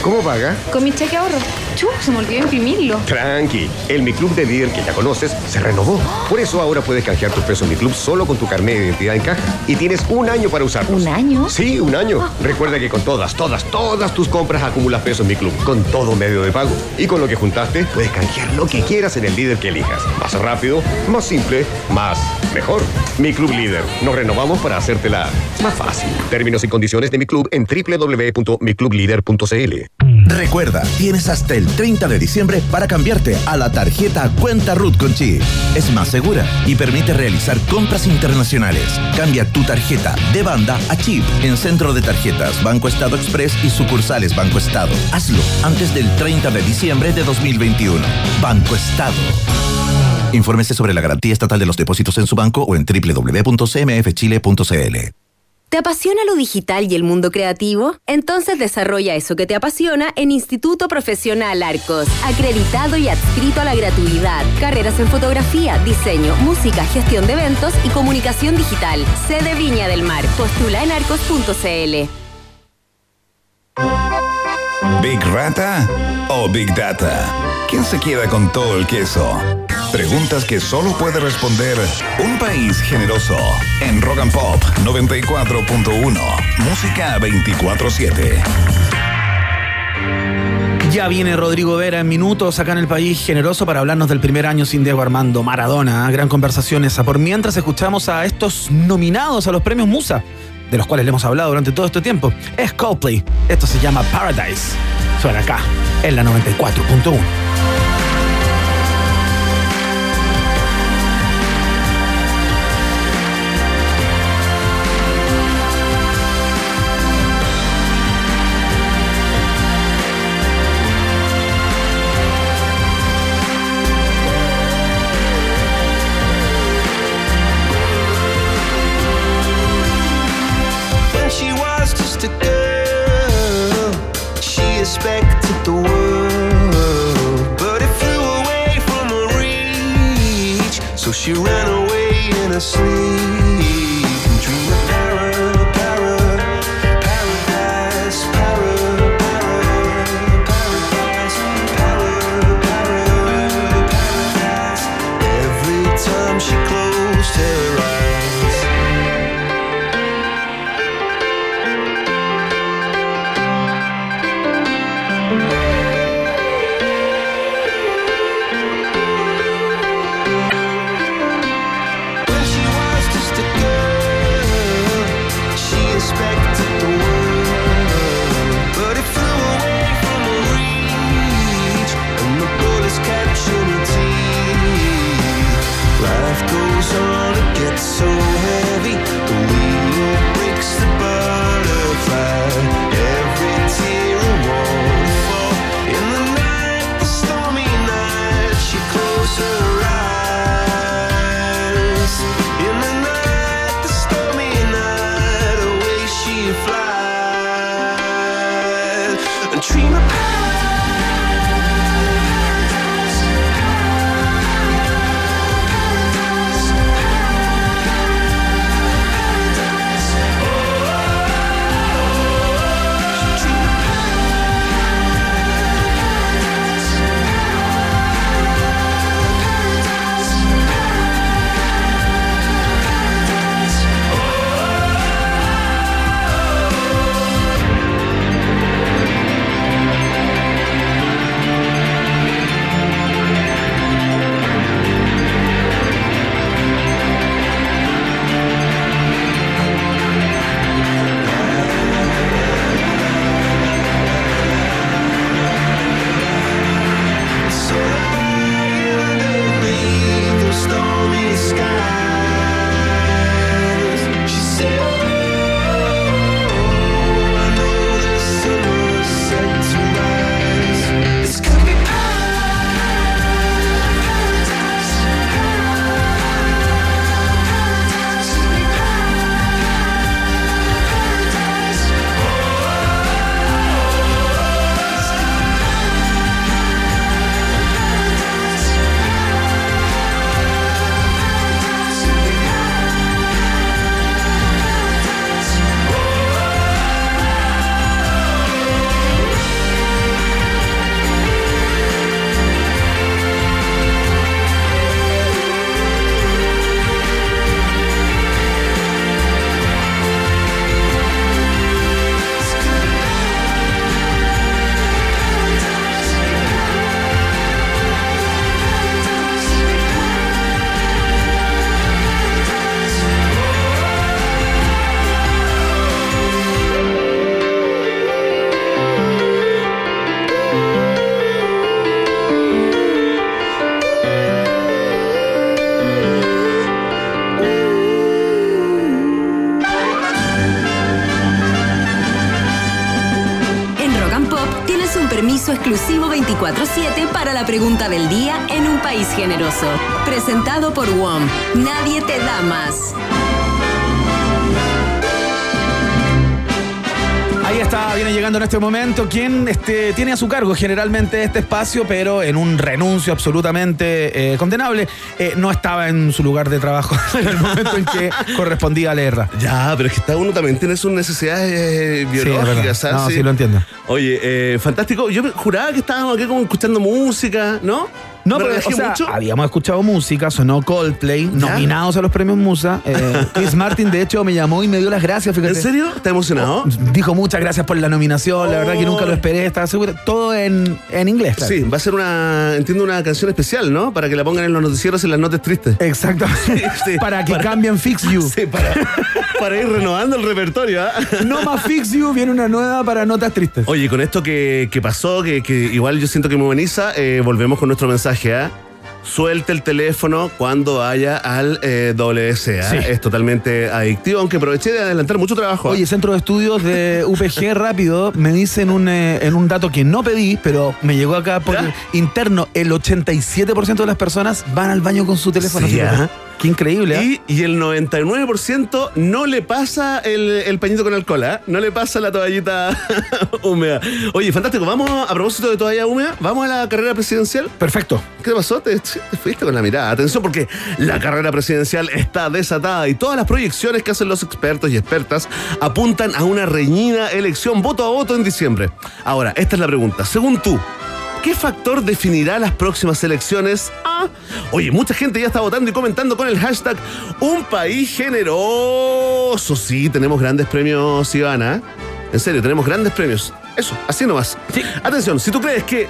¿Cómo paga? Con mi cheque ahorro. Chu, se me olvidó imprimirlo. Tranqui, el Mi Club de líder que ya conoces se renovó. Por eso ahora puedes canjear tus pesos Mi Club solo con tu carnet de identidad en caja. Y tienes un año para usarlos. ¿Un año? Sí, un año. Recuerda que con todas, todas, todas tus compras acumulas pesos Mi Club, con todo medio de pago. Y con lo que juntaste, puedes canjear lo que quieras en el líder que elijas. Más rápido, más simple, más mejor. Mi Club Líder. Nos renovamos para hacértela más fácil. Términos y condiciones de Mi Club en www.miclublider.cl. Recuerda, tienes hasta el 30 de diciembre para cambiarte a la tarjeta Cuenta Root con Chip. Es más segura y permite realizar compras internacionales. Cambia tu tarjeta de banda a chip en Centro de Tarjetas Banco Estado Express y sucursales Banco Estado. Hazlo antes del 30 de diciembre de 2021. Banco Estado. Infórmese sobre la garantía estatal de los depósitos en su banco o en www.cmfchile.cl. ¿Te apasiona lo digital y el mundo creativo? Entonces desarrolla eso que te apasiona en Instituto Profesional Arcos, acreditado y adscrito a la gratuidad. Carreras en fotografía, diseño, música, gestión de eventos y comunicación digital. Sede Viña del Mar. Postula en arcos.cl. ¿Big Rata o Big Data? ¿Quién se queda con todo el queso? Preguntas que solo puede responder un país generoso. En Rock Pop 94.1. Música 24-7. Ya viene Rodrigo Vera en minutos acá en el país generoso para hablarnos del primer año sin Diego Armando Maradona. ¿eh? Gran conversación esa. Por mientras escuchamos a estos nominados a los premios Musa, de los cuales le hemos hablado durante todo este tiempo. Es Coldplay. Esto se llama Paradise. Suena acá, en la 94.1. she ran away in her sleep este momento quien este, tiene a su cargo generalmente este espacio, pero en un renuncio absolutamente eh, condenable. Eh, no estaba en su lugar de trabajo en el momento en que correspondía leerla. Ya, pero es que cada uno también tiene sus necesidades eh, Sí, biológicas, verdad. ¿sabes? No, sí, lo entiendo. Oye, eh, fantástico. Yo juraba que estábamos aquí como escuchando música, ¿no? No, ¿Me pero o sea, mucho? habíamos escuchado música, sonó Coldplay, nominados a los premios Musa. Eh, Chris Martin, de hecho, me llamó y me dio las gracias, fíjate. ¿En serio? ¿Estás emocionado? Oh, dijo muchas gracias por la nominación, la verdad que nunca lo esperé, estaba seguro. Todo en, en inglés, claro. Sí, va a ser una, entiendo, una canción especial, ¿no? Para que la pongan en los noticieros y en las notas tristes. Exactamente. Sí, para que para- cambien Fix You. Sí, para, para ir renovando el repertorio, ¿ah? No más Fix You, viene una nueva para notas tristes. Oye, con esto que, que pasó, que, que igual yo siento que me humaniza, eh, volvemos con nuestro mensaje, ¿ah? Suelte el teléfono cuando vaya al eh, WSA. Sí. Es totalmente adictivo, aunque aproveché de adelantar mucho trabajo. ¿ah? Oye, Centro de Estudios de UPG rápido me dicen un, eh, en un dato que no pedí, pero me llegó acá por ¿Ya? interno, el 87% de las personas van al baño con su teléfono. Sí. Qué increíble. ¿eh? Y, y el 99% no le pasa el, el pañito con alcohol, ¿ah? No le pasa la toallita húmeda. Oye, fantástico. Vamos, a propósito de toalla húmeda, vamos a la carrera presidencial. Perfecto. ¿Qué te pasó? Te, te fuiste con la mirada. Atención porque la carrera presidencial está desatada y todas las proyecciones que hacen los expertos y expertas apuntan a una reñida elección voto a voto en diciembre. Ahora, esta es la pregunta. Según tú, ¿Qué factor definirá las próximas elecciones? Ah, oye, mucha gente ya está votando y comentando con el hashtag Un país generoso. Sí, tenemos grandes premios, Ivana. En serio, tenemos grandes premios. Eso, así nomás. Atención, si tú crees que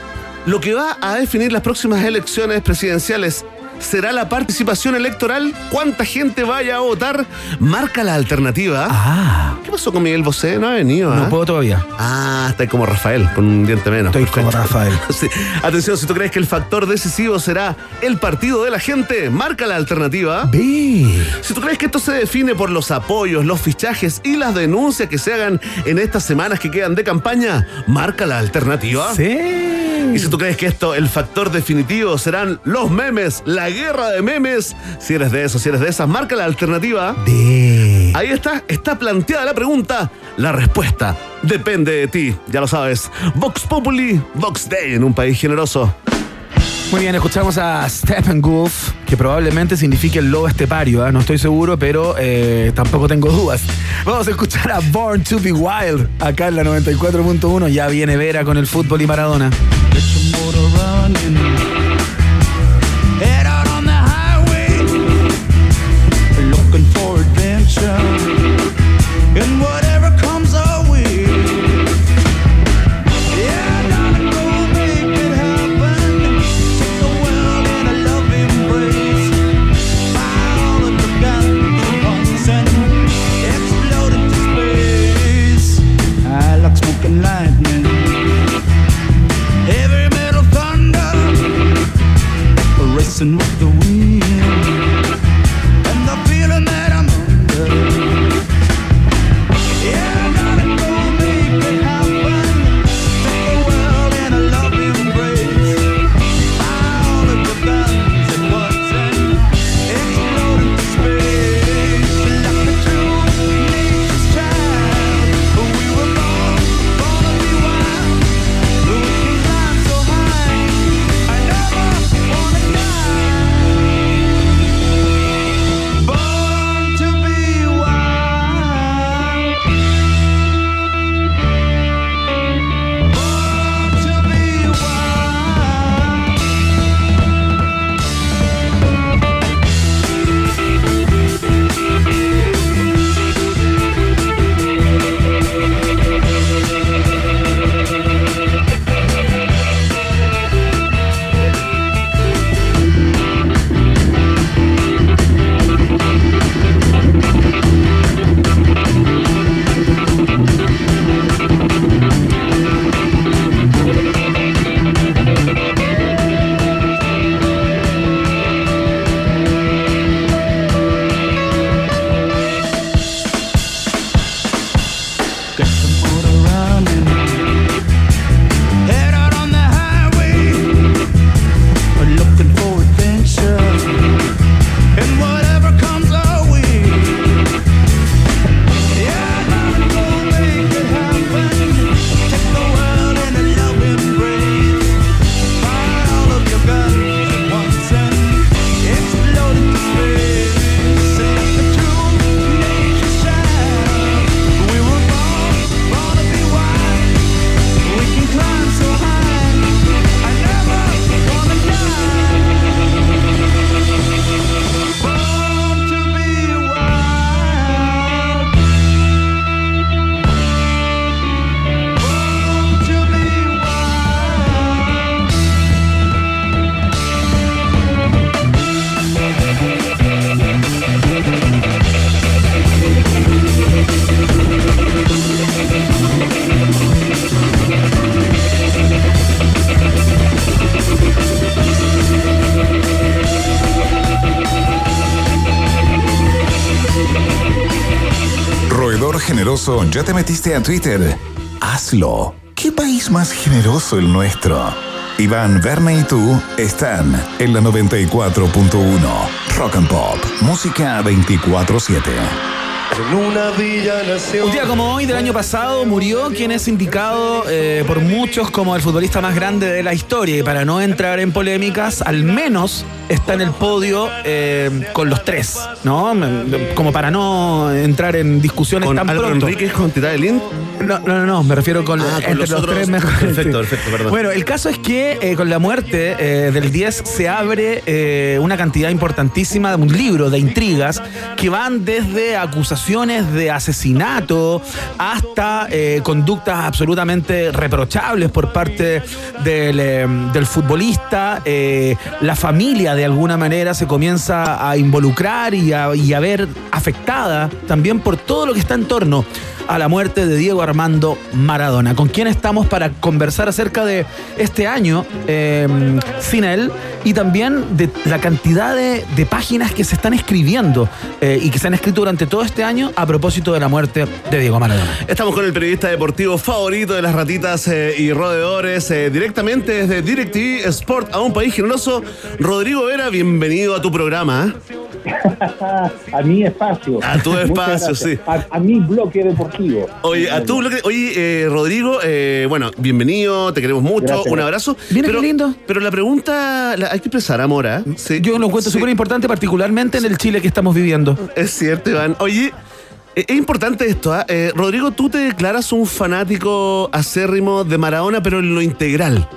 lo que va a definir las próximas elecciones presidenciales será la participación electoral, cuánta gente vaya a votar, marca la alternativa. Ah. ¿Qué pasó con Miguel Bosé? No ha venido. No ¿ah? puedo todavía. Ah, está como Rafael, con un diente menos. Estoy como. Rafael. Sí. Atención, si tú crees que el factor decisivo será el partido de la gente, marca la alternativa. B. Si tú crees que esto se define por los apoyos, los fichajes y las denuncias que se hagan en estas semanas que quedan de campaña, marca la alternativa. Sí. Y si tú crees que esto, el factor definitivo serán los memes, la guerra de memes, si eres de esos, si eres de esas, marca la alternativa. D. Ahí está, está planteada la pregunta. La respuesta depende de ti, ya lo sabes. Vox Populi, Vox Day en un país generoso. Muy bien, escuchamos a Steppenwolf, que probablemente signifique el lobo estepario, ¿ah? no estoy seguro, pero eh, tampoco tengo dudas. Vamos a escuchar a Born to be Wild, acá en la 94.1. Ya viene Vera con el fútbol y Maradona. And what generoso, ¿ya te metiste a Twitter? Hazlo. ¿Qué país más generoso el nuestro? Iván, Verne y tú están en la 94.1 Rock and Pop, música 24/7. En una villa nació. Un día como hoy del año pasado murió quien es indicado eh, por muchos como el futbolista más grande de la historia y para no entrar en polémicas, al menos está en el podio eh, con los tres, ¿no? Como para no entrar en discusiones ¿Con tan Álvaro pronto. Enríquez con Tita Lin? No, no, no, no, me refiero con, Ah, con los los, otros. tres mejores. Perfecto, perfecto, perdón. Bueno, el caso es que eh, con la muerte eh, del 10 se abre una cantidad importantísima de un libro de intrigas que van desde acusaciones de asesinato hasta conductas absolutamente reprochables por parte del, del futbolista. La familia de alguna manera se comienza a involucrar y a, y a ver afectada también por todo lo que está en torno a la muerte de Diego Armando Maradona, con quien estamos para conversar acerca de este año eh, sin él y también de la cantidad de, de páginas que se están escribiendo eh, y que se han escrito durante todo este año a propósito de la muerte de Diego Maradona. Estamos con el periodista deportivo favorito de las ratitas eh, y roedores, eh, directamente desde DirecTV Sport a un país generoso. Rodrigo Vera, bienvenido a tu programa. a mi espacio. A tu espacio, sí. A, a mi bloque deportivo. Oye, a bloque- oye eh, Rodrigo, eh, bueno, bienvenido, te queremos mucho, Gracias. un abrazo. Mira pero, qué lindo. Pero la pregunta, la- hay que expresar amor, ¿ah? Sí. Yo lo encuentro Sí. súper importante, particularmente en el Chile que estamos viviendo. Es cierto, Iván. Oye, eh, es importante esto, ¿ah? Eh, Rodrigo, tú te declaras un fanático acérrimo de Maradona, pero en lo integral.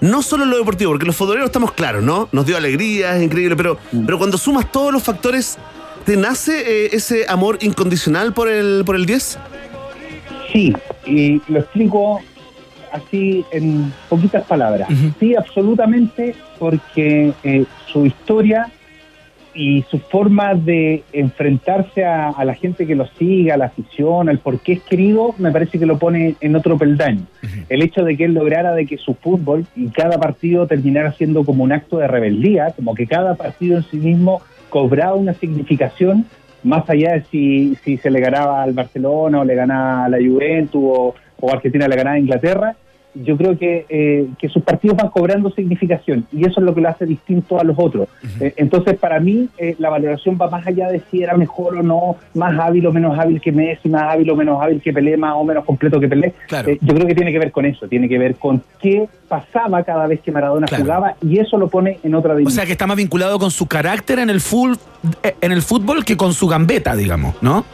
No solo en lo deportivo, porque los futboleros estamos claros, ¿no? Nos dio alegría, es increíble, pero, pero cuando sumas todos los factores, ¿te nace eh, ese amor incondicional por el, por el 10? Sí, y lo explico así en poquitas palabras. Sí, absolutamente, porque eh, su historia y su forma de enfrentarse a, a la gente que lo sigue, a la afición, al por qué es querido, me parece que lo pone en otro peldaño. El hecho de que él lograra de que su fútbol y cada partido terminara siendo como un acto de rebeldía, como que cada partido en sí mismo cobraba una significación más allá de si, si se le ganaba al Barcelona o le ganaba a la Juventus o, o Argentina le ganaba a Inglaterra, yo creo que, eh, que sus partidos van cobrando significación y eso es lo que lo hace distinto a los otros. Eh, entonces, para mí, eh, la valoración va más allá de si era mejor o no, más hábil o menos hábil que Messi, más hábil o menos hábil que Pelé, más o menos completo que Pelé. Claro. Eh, yo creo que tiene que ver con eso, tiene que ver con qué pasaba cada vez que Maradona Claro. jugaba y eso lo pone en otra O dimensión. sea que está más vinculado con su carácter en el, full, eh, en el fútbol que con su gambeta, digamos, ¿no?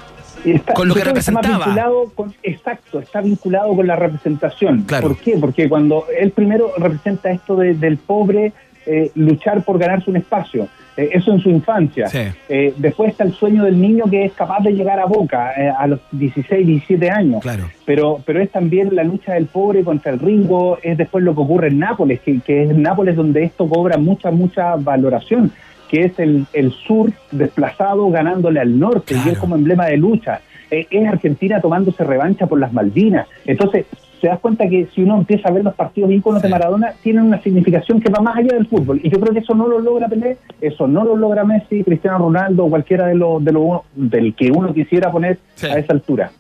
Está- con lo que representaba. vinculado con, exacto, está vinculado con la representación. Claro. ¿Por qué? Porque cuando él primero representa esto de- del pobre eh, luchar por ganarse un espacio, eh, eso en su infancia. Sí. Eh, después está el sueño del niño que es capaz de llegar a Boca eh, a los 16, 17 años. Claro. Pero, pero es también la lucha del pobre contra el Ringo, es después lo que ocurre en Nápoles, que, que es en Nápoles donde esto cobra mucha, mucha valoración, que es el, el sur desplazado ganándole al norte, y es como emblema de lucha. Eh, es Argentina tomándose revancha por las Malvinas. Entonces, se das cuenta que si uno empieza a ver los partidos íconos de Maradona, tienen una significación que va más allá del fútbol. Y yo creo que eso no lo logra Pelé, eso no lo logra Messi, Cristiano Ronaldo, cualquiera de los de lo, del que uno quisiera poner a esa altura.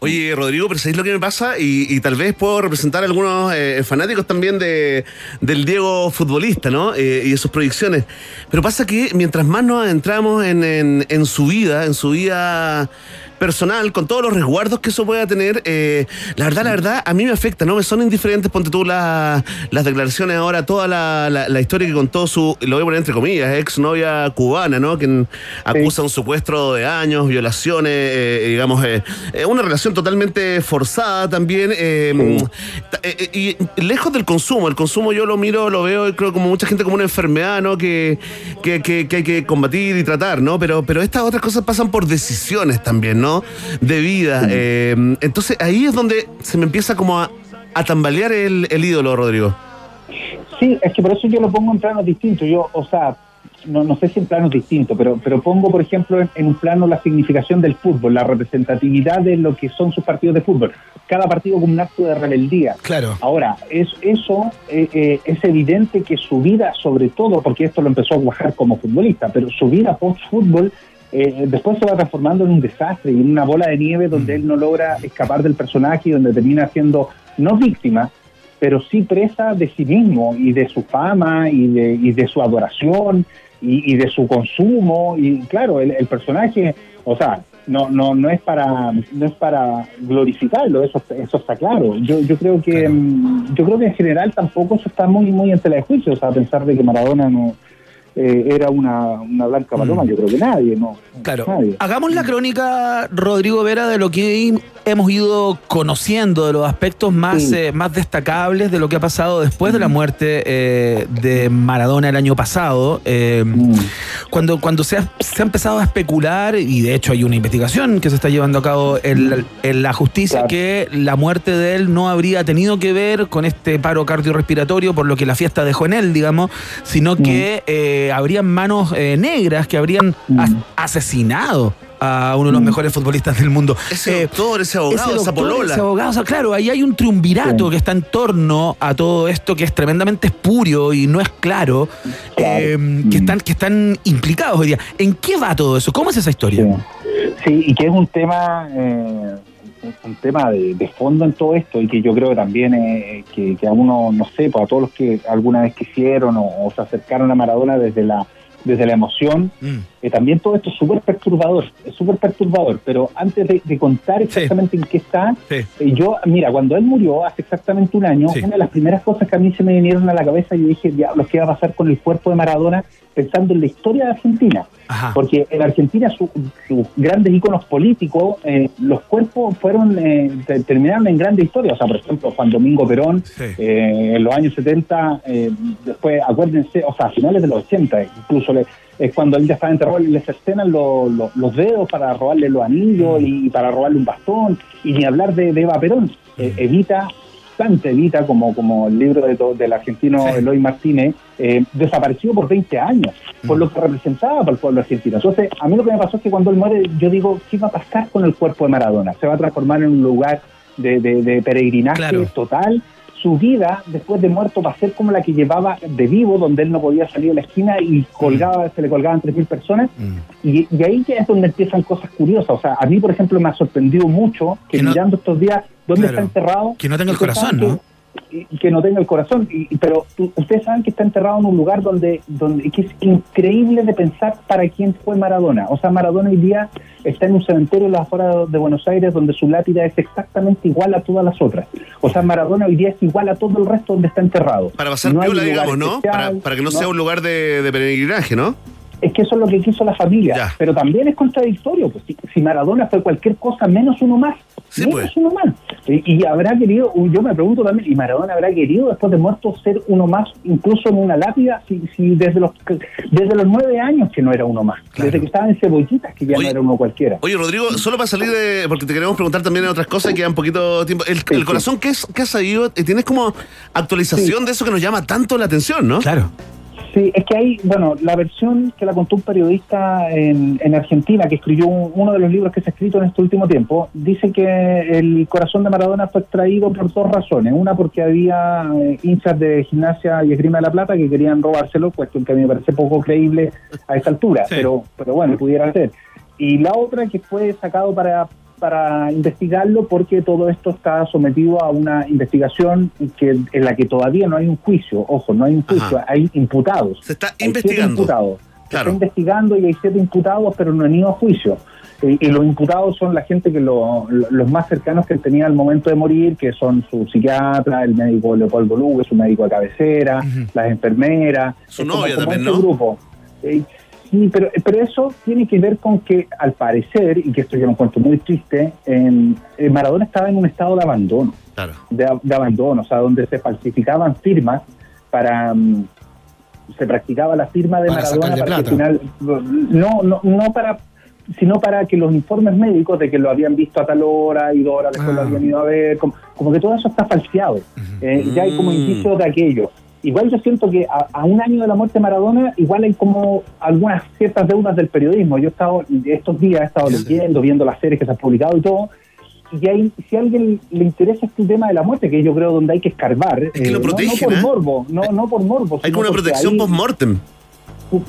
Oye, Rodrigo, pero ¿sabéis lo que me pasa? Y, y tal vez puedo representar a algunos eh, fanáticos también de, del Diego futbolista, ¿no? Eh, y de sus proyecciones. Pero pasa que mientras más nos adentramos en, en- en su vida, en su vida personal, con todos los resguardos que eso pueda tener, eh, la verdad, la verdad, a mí me afecta, ¿no? Me son indiferentes, ponte tú la- las declaraciones ahora, toda la, la- la historia que contó su, lo voy a poner entre comillas, ex novia cubana, ¿no? Que acusa un secuestro de años, violaciones, eh, digamos, eh, eh, una relación totalmente forzada también. eh, ta- eh, eh, y lejos del consumo, el consumo yo lo miro, lo veo, creo como mucha gente como una enfermedad, ¿no? Que, que, que- que hay que combatir y tratar, ¿no? Pero, pero estas otras cosas pasan por decisiones también, ¿no? De vida. eh, entonces ahí es donde se me empieza como a, a tambalear el, el ídolo, Rodrigo. Sí, es que por eso yo lo pongo en planos distintos. Yo, o sea, no, no sé si en planos distintos, pero, pero pongo, por ejemplo, en, en un plano la significación del fútbol, la representatividad de lo que son sus partidos de fútbol. Cada partido como un acto de rebeldía. Claro. Ahora, es, eso eh, eh, es evidente que su vida, sobre todo, porque esto lo empezó a cuajar como futbolista, pero su vida post-fútbol eh, después se va transformando en un desastre y en una bola de nieve donde él no logra escapar del personaje y donde termina siendo no víctima, pero sí presa de sí mismo y de su fama y de, y de su adoración y, y de su consumo. Y claro, el, el personaje, o sea, no, no, no es para no es para glorificarlo, eso, eso está claro. Yo, yo creo que mm, yo creo que en general tampoco eso está muy muy en tela de juicio, o sea, pensar de que Maradona no eh, era una, una blanca paloma, yo creo que nadie, no. Claro. Nadie. Hagamos la crónica, Rodrigo Vera, de lo que hemos ido conociendo, de los aspectos más, Sí. eh, más destacables de lo que ha pasado después de la muerte eh, de Maradona el año pasado. Eh, Cuando, cuando se, ha, se ha empezado a especular, y de hecho hay una investigación que se está llevando a cabo en, en la justicia, que la muerte de él no habría tenido que ver con este paro cardiorrespiratorio, por lo que la fiesta dejó en él, digamos, sino que eh, habrían manos eh, negras que habrían as- asesinado a uno de los mejores futbolistas del mundo. Ese doctor, ese abogado, esa doctor, polola. ese abogado, o sea, claro, ahí hay un triunvirato que está en torno a todo esto que es tremendamente espurio y no es claro, eh, que, están, que están implicados hoy día. ¿En qué va todo eso? ¿Cómo es esa historia? Sí, y que es un tema, eh, un- tema de, fondo en todo esto y que yo creo que también eh, que, que a uno, no sé, pues a todos los que alguna vez quisieron o, o se acercaron a Maradona desde la desde la emoción, eh, también todo esto es súper perturbador, es súper perturbador, pero antes de, de contar exactamente en qué está, eh, yo, mira, cuando él murió hace exactamente un año, una de las primeras cosas que a mí se me vinieron a la cabeza, yo dije, diablos, ¿qué va a pasar con el cuerpo de Maradona? Pensando en la historia de Argentina. Porque en Argentina su- sus grandes íconos políticos, eh, los cuerpos fueron eh, te- terminaron en grandes historias. O sea, por ejemplo, Juan Domingo Perón, eh, en los años 70, eh, después, acuérdense, o sea, a finales de los 80, incluso le- es cuando él ya estaba enterrado y le cercenan lo- lo- los dedos para robarle los anillos y para robarle un bastón. Y ni hablar de, de Eva Perón. Eh, Evita bastante Evita, como, como el libro de to- del argentino Eloy Martínez, eh, desapareció por 20 años, por lo que representaba para el pueblo argentino. Entonces, a mí lo que me pasó es que cuando él muere, yo digo, ¿qué va a pasar con el cuerpo de Maradona? ¿Se va a transformar en un lugar de, de- de peregrinaje total? Su vida, después de muerto, va a ser como la que llevaba de vivo, donde él no podía salir de la esquina y colgaba, se le colgaban 3.000 personas. Y, y ahí ya es donde empiezan cosas curiosas. O sea, a mí, por ejemplo, me ha sorprendido mucho que, mirando estos días dónde Claro. está enterrado. Que no tenga el corazón, ¿no? Que- y- que no tenga el corazón. Y, pero ustedes saben que está enterrado en un lugar donde, donde que es increíble de pensar para quién fue Maradona. O sea, Maradona hoy día está en un cementerio en las afueras de Buenos Aires donde su lápida es exactamente igual a todas las otras. O sea, Maradona hoy día es igual a todo el resto donde está enterrado. Para pasar No piola, digamos, ¿no? Especial, para que no, sea un lugar de, de peregrinaje, ¿no? Es que eso es lo que quiso la familia. Pero también es contradictorio. Pues, si, si Maradona fue cualquier cosa menos uno más. menos pues. uno más. Y, y habrá querido, yo me pregunto también, ¿y Maradona habrá querido después de muerto ser uno más, incluso en una lápida, si, si desde los desde los nueve años que no era uno más? Desde que estaba en cebollitas que ya no era uno cualquiera. Oye, Rodrigo, solo para salir de. Porque te queremos preguntar también en otras cosas, queda un poquito tiempo. El, el corazón, ¿qué, es, ¿qué ha sabido? Eh, ¿Tienes como actualización de eso que nos llama tanto la atención, no? Claro. Sí, es que hay, bueno, la versión que la contó un periodista en, en Argentina que escribió un- uno de los libros que se ha escrito en este último tiempo, dice que el corazón de Maradona fue extraído por dos razones. Una porque había eh, hinchas de gimnasia y esgrima de la plata que querían robárselo, cuestión que a mí me parece poco creíble a esta altura, pero, pero bueno, pudiera ser. Y la otra que fue sacado para, para investigarlo porque todo esto está sometido a una investigación que en la que todavía no hay un juicio. Ojo, no hay un juicio, hay imputados. Se está Hay investigando. imputados. Se Claro. está investigando y hay siete imputados, pero no han ido a juicio. Y, y los imputados son la gente que lo- lo- los más cercanos que él tenía al momento de morir, que son su psiquiatra, el médico Leopoldo Lugue, su médico de cabecera, las enfermeras. Su novia también, ¿no? grupo. Eh, sí, pero, pero eso tiene que ver con que, al parecer, y que esto yo lo encuentro muy triste, en, eh, Maradona estaba en un estado de abandono Claro. de, de abandono, o sea, donde se falsificaban firmas para... mm, se practicaba la firma de Para Maradona para que al final... No, no, no para sino para que los informes médicos de que lo habían visto a tal hora y dos horas después lo Ah. habían ido a ver, como, como que todo eso está falseado. Eh, Ya hay como indicios de aquello. Igual yo siento que a, a un año de la muerte de Maradona, igual hay como algunas ciertas deudas del periodismo. Yo he estado, estos días he estado leyendo, viendo las series que se han publicado y todo, y hay, si a alguien le interesa este tema de la muerte, que yo creo donde hay que escarbar, que lo no- protegen, no, ¿eh? por morbo, no, no por morbo. Hay como una protección post-mortem.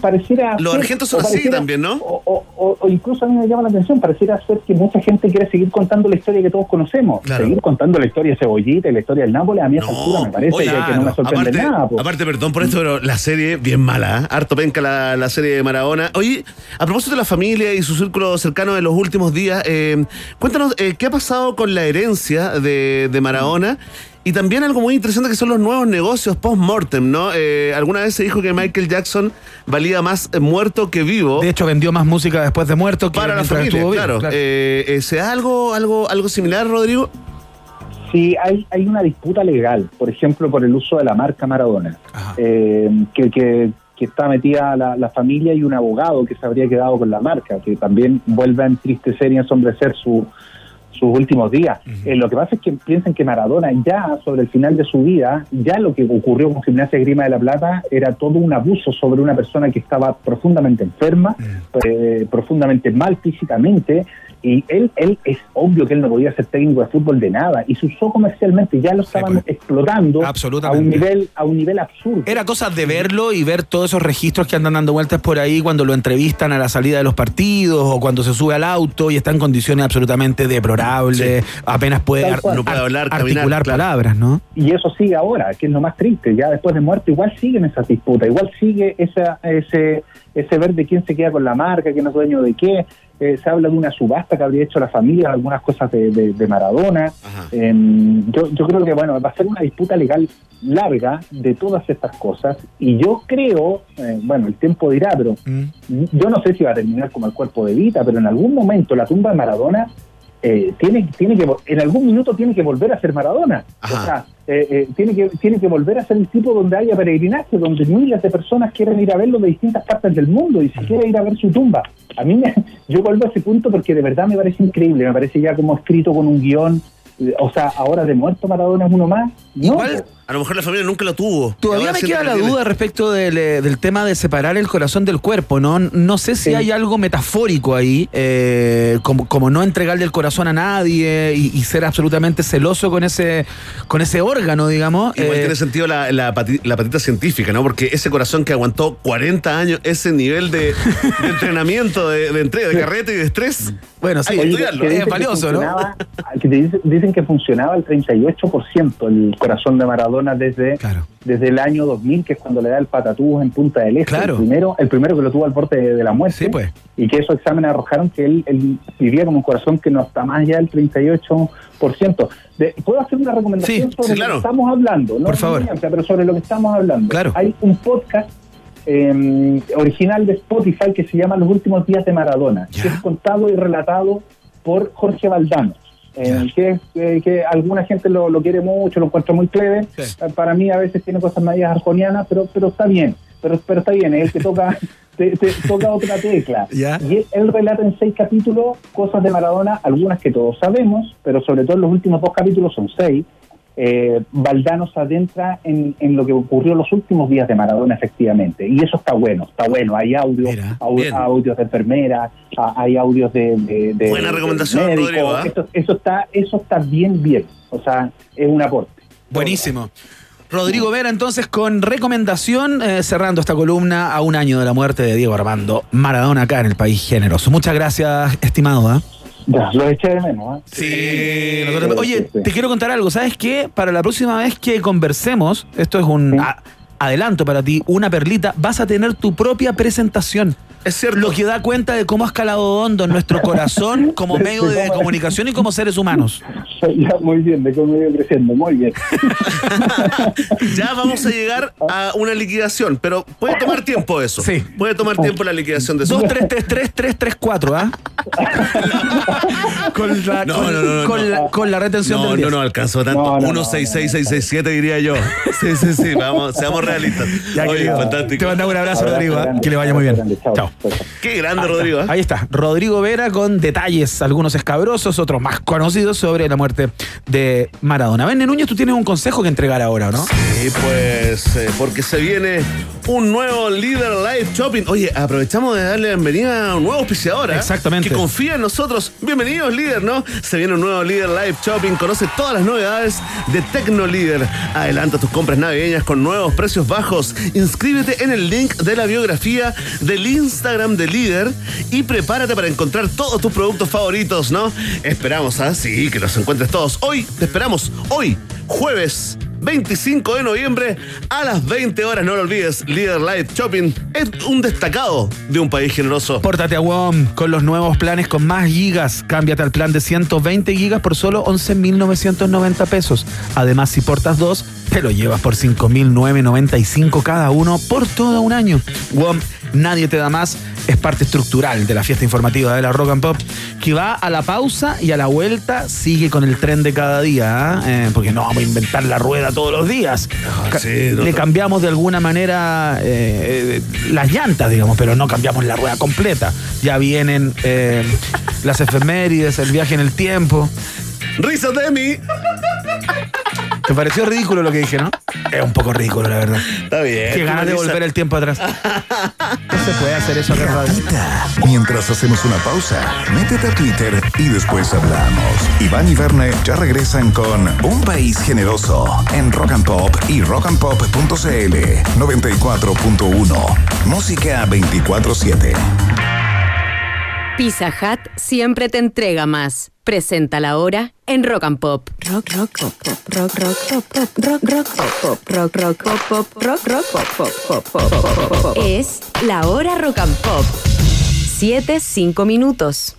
Pareciera... Los ser- argentos son así también, ¿no? O, o- incluso a mí me llama la atención, pareciera ser que mucha gente quiere seguir contando la historia que todos conocemos. Seguir contando la historia de Cebollita y la historia del Nápoles, a mí a esa altura me parece Oye, que, no me sorprende aparte, nada. po. aparte, perdón por esto, pero la serie bien mala, ¿eh? harto penca la, la serie de Maradona. Oye, a propósito de la familia y su círculo cercano de los últimos días, eh, cuéntanos eh, qué ha pasado con la herencia de, de Maradona. Y también algo muy interesante que son los nuevos negocios post-mortem, ¿no? Eh, alguna vez se dijo que Michael Jackson valía más muerto que vivo. De hecho, vendió más música después de muerto que Para la familia, estuvo vivo, claro. Eh, eh, ¿Se da algo, algo, algo similar, Rodrigo? Sí, hay, hay una disputa legal, por ejemplo, por el uso de la marca Maradona, eh, que, que, que está metida la, la familia y un abogado que se habría quedado con la marca, que también vuelve a entristecer y ensombrecer su, sus últimos días. Eh, lo que pasa es que piensan que Maradona ya sobre el final de su vida, ya lo que ocurrió con Gimnasia Grima de la Plata era todo un abuso sobre una persona que estaba profundamente enferma, eh, profundamente mal físicamente, y él, él es obvio que él no podía ser técnico de fútbol de nada, y se usó comercialmente, ya lo estaban explotando a un nivel, a un nivel absurdo. Era cosa de verlo y ver todos esos registros que andan dando vueltas por ahí cuando lo entrevistan a la salida de los partidos o cuando se sube al auto y está en condiciones absolutamente deplorables, apenas puede, ar- No hablar, articular caminar, palabras, ¿no? Y eso sigue ahora, que es lo más triste. Ya después de muerto, igual siguen esas disputas, igual sigue esa, ese, ese ver de quién se queda con la marca, quién es dueño de qué. Eh, se habla de una subasta que habría hecho la familia, algunas cosas de, de- de Maradona. Eh, yo, yo creo que bueno va a ser una disputa legal larga de todas estas cosas. Y yo creo, eh, bueno, el tiempo dirá, pero yo no sé si va a terminar como el cuerpo de Vita, pero en algún momento la tumba de Maradona eh, tiene, tiene que, en algún minuto tiene que volver a ser Maradona. O sea, eh, eh, tiene, que, tiene que volver a ser el tipo donde haya peregrinaje, donde miles de personas quieren ir a verlo de distintas partes del mundo y si quiere ir a ver su tumba. A mí, me, yo vuelvo a ese punto porque de verdad me parece increíble, me parece ya como escrito con un guion. eh, O sea, ahora de muerto Maradona es uno más. No. A lo mejor la familia nunca lo tuvo. Todavía me queda que la tiene. duda respecto del, eh, del tema de separar el corazón del cuerpo, ¿no? No sé si hay algo metafórico ahí, eh, como, como no entregarle el corazón a nadie y, y ser absolutamente celoso con ese, con ese órgano, digamos. Igual eh, tiene sentido la, la, pati- la patita científica, ¿no? Porque ese corazón que aguantó 40 años, ese nivel de, de entrenamiento, de, de entrega, de carrete y de estrés. Bueno, hay que Oye, estudiarlo. que dicen que funcionaba- que te dice- dicen que funcionaba el 38% el corazón de Maradona desde, desde el año 2000, que es cuando le da el patatús en Punta del Este. Claro. El, primero, el primero que lo tuvo al borde de, de la muerte. pues. Y que esos exámenes arrojaron que él, él vivía con un corazón que no está más allá del 38%. De- ¿Puedo hacer una recomendación Sí, sobre sí, lo que estamos hablando? No Por favor. ciencia, pero sobre lo que estamos hablando. Claro. Hay un podcast eh, original de Spotify que se llama Los últimos días de Maradona, que es contado y relatado por Jorge Valdano. Eh, que, eh, alguna gente lo, lo quiere mucho, lo encuentra muy clever. Eh, Para mí a veces tiene cosas medias arjonianas, pero pero está bien. Pero, pero está bien, es el que toca, te- te- toca otra tecla. Ya. Y él, él relata en seis capítulos cosas de Maradona, algunas que todos sabemos, pero sobre todo en los últimos dos capítulos son seis. Eh, Valdano se adentra en, en lo que ocurrió los últimos días de Maradona, efectivamente. Y eso está bueno, está bueno. Hay audios, au- bien. audios de enfermeras, hay audios de. de- de- Buena de recomendación, médicos. Rodrigo, ¿ah? Eso, eso está, eso está bien, bien. O sea, es un aporte. Buenísimo. Rodrigo Vera, entonces, con recomendación, eh, cerrando esta columna a un año de la muerte de Diego Armando Maradona acá en el país generoso. Muchas gracias, estimado. Ya, lo eché de menos. ¿ah? Sí, nosotros- Oye, te quiero contar algo. ¿Sabes qué? Para la próxima vez que conversemos, esto es un a- adelanto para ti, una perlita, vas a tener tu propia presentación. Es cierto. Lo que da cuenta de cómo ha escalado hondo en nuestro corazón como medio de comunicación y como seres humanos. Ya, muy bien, de cómo ido creciendo, muy bien. Ya vamos a llegar a una liquidación, pero puede tomar tiempo eso. Sí. Puede tomar tiempo la liquidación de eso. 2-3-3-3-3-3-4, ¿ah? con, la, No, con, no, no, no, con no. la, con la retención No, del no, 10. no alcanzó tanto. No, no, no, 166667 diría yo. Sí, sí, sí, vamos, seamos realistas. Ya, Oye, querido. fantástico. Te mandamos un abrazo, Rodrigo. ¿ah? Que le vaya muy bien. Chao. Qué grande, Ahí. Rodrigo. ¿eh? Ahí está. Rodrigo Vera con detalles, algunos escabrosos, otros más conocidos sobre la muerte de Maradona. Verne Núñez, tú tienes un consejo que entregar ahora, ¿no? Sí, pues, eh, porque se viene un nuevo líder live shopping. Oye, aprovechamos de darle la bienvenida a un nuevo auspiciador. ¿eh? Exactamente. Que confía en nosotros. Bienvenidos, líder, ¿no? Se viene un nuevo líder live shopping. Conoce todas las novedades de Tecno Líder. Adelanta tus compras navideñas con nuevos precios bajos. Inscríbete en el link de la biografía del Instagram de Líder y prepárate para encontrar todos tus productos favoritos, ¿no? Esperamos, ¿ah? Sí, que los encuentres todos. Hoy, te esperamos, hoy, jueves 25 de noviembre a las 20 horas. No lo olvides, Líder Light Shopping es un destacado de un país generoso. Pórtate a WOM con los nuevos planes con más gigas. Cámbiate al plan de 120 gigas por solo 11.990 pesos. Además, si portas dos, te lo llevas por 5.995 cada uno por todo un año. WOM, nadie te da más. Es parte estructural de la fiesta informativa de la Rock and Pop, que va a la pausa y a la vuelta sigue con el tren de cada día, ¿ah? Eh, porque no vamos a inventar la rueda todos los días. Sí, no, Le cambiamos de alguna manera eh, eh, las llantas, digamos, pero no cambiamos la rueda completa. Ya vienen eh, las efemérides, el viaje en el tiempo. ¡Risa de mí! ¿Te pareció ridículo lo que dije, no? Es un poco ridículo, la verdad. Está bien. Qué ganas de volver el tiempo atrás. No se puede hacer eso radio. Mientras hacemos una pausa, métete a Twitter y después hablamos. Iván y Verne ya regresan con Un País Generoso en Rock and Pop y rockandpop.cl 94.1. Música 24-7. Pizza Hut siempre te entrega más. Presenta la hora en Rock and Pop. Rock, rock, pop, pop, rock, rock, pop, pop, rock, rock, pop, pop, rock, rock, pop, pop, rock, rock, pop, pop, pop, pop, pop, pop, pop. Es la hora Rock and Pop. Siete, cinco minutos.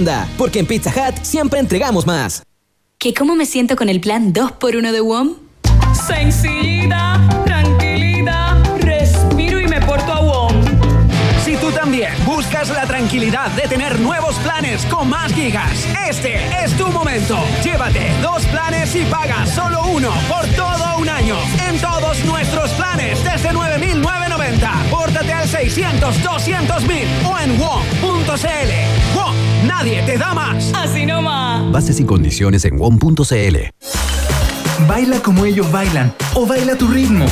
porque en Pizza Hut siempre entregamos más. ¿Qué cómo me siento con el plan 2x1 de WOM? Sencillita, tranquilita, respiro y me porto a WOM. Si tú también buscas la tranquilidad de tener nuevos planes con más gigas, este es tu momento. Llévate dos planes y paga solo uno por todo un año. En todos nuestros planes, desde 9.990 por 600-200 mil o en WOM.cl. WOM, nadie te da más. Así nomás. Bases y condiciones en WOM.cl. Baila como ellos bailan o baila tu ritmo.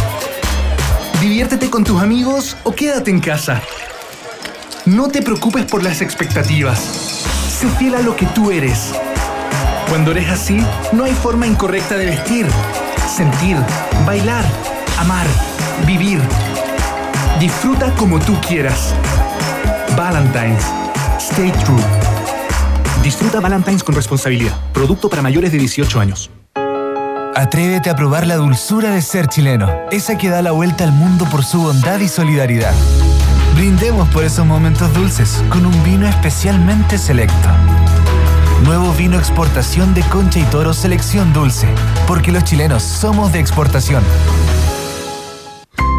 Diviértete con tus amigos o quédate en casa. No te preocupes por las expectativas. Sé fiel a lo que tú eres. Cuando eres así, no hay forma incorrecta de vestir, sentir, bailar, amar, vivir Disfruta como tú quieras. Valentine's. Stay true. Disfruta Valentine's con responsabilidad. Producto para mayores de 18 años. Atrévete a probar la dulzura de ser chileno, esa que da la vuelta al mundo por su bondad y solidaridad. Brindemos por esos momentos dulces con un vino especialmente selecto. Nuevo vino exportación de Concha y Toro Selección Dulce, porque los chilenos somos de exportación.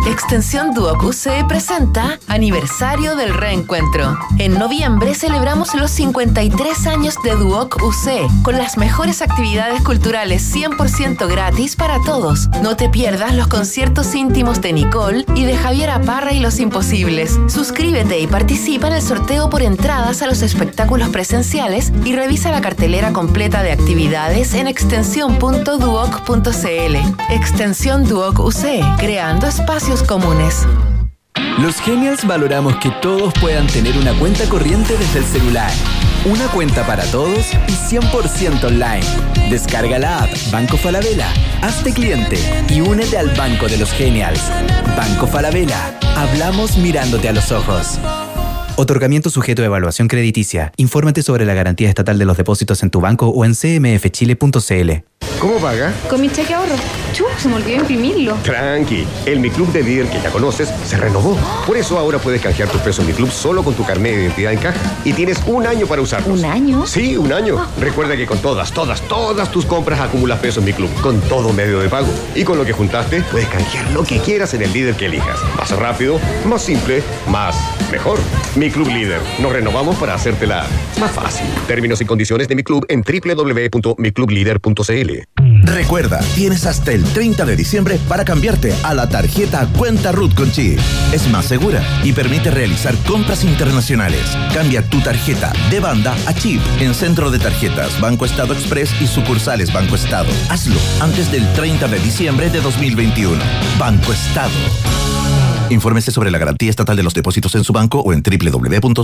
Extensión Duoc UC presenta Aniversario del Reencuentro. En noviembre celebramos los 53 años de Duoc UC con las mejores actividades culturales 100% gratis para todos. No te pierdas los conciertos íntimos de Nicole y de Javier Aparra y Los Imposibles. Suscríbete y participa en el sorteo por entradas a los espectáculos presenciales y revisa la cartelera completa de actividades en extensión.duoc.cl. Extensión Duoc UC, creando espacios comunes. Los Genials valoramos que todos puedan tener una cuenta corriente desde el celular. Una cuenta para todos y 100% online. Descarga la app Banco Falabella, hazte cliente y únete al Banco de los Genials. Banco Falabella, hablamos mirándote a los ojos. Otorgamiento sujeto a evaluación crediticia. Infórmate sobre la garantía estatal de los depósitos en tu banco o en cmfchile.cl. ¿Cómo paga? Con mi cheque ahorro. Chu, se me olvidó imprimirlo. Tranqui, el Mi Club de líder que ya conoces se renovó. Por eso ahora puedes canjear tus pesos Mi Club solo con tu carnet de identidad en caja. Y tienes un año para usarlos. ¿Un año? Sí, un año. Recuerda que con todas, todas, todas tus compras acumulas pesos Mi Club, con todo medio de pago. Y con lo que juntaste, puedes canjear lo que quieras en el líder que elijas. Más rápido, más simple, más mejor. Mi Club Líder. Nos renovamos para hacértela más fácil. Términos y condiciones de Mi Club en www.miclubleader.cl. Recuerda, tienes hasta el 30 de diciembre para cambiarte a la tarjeta Cuenta Ruth con Chip. Es más segura y permite realizar compras internacionales. Cambia tu tarjeta de banda a chip en Centro de Tarjetas Banco Estado Express y sucursales Banco Estado. Hazlo antes del 30 de diciembre de 2021. Banco Estado. Infórmese sobre la garantía estatal de los depósitos en su banco o en www.cmfchile.cl.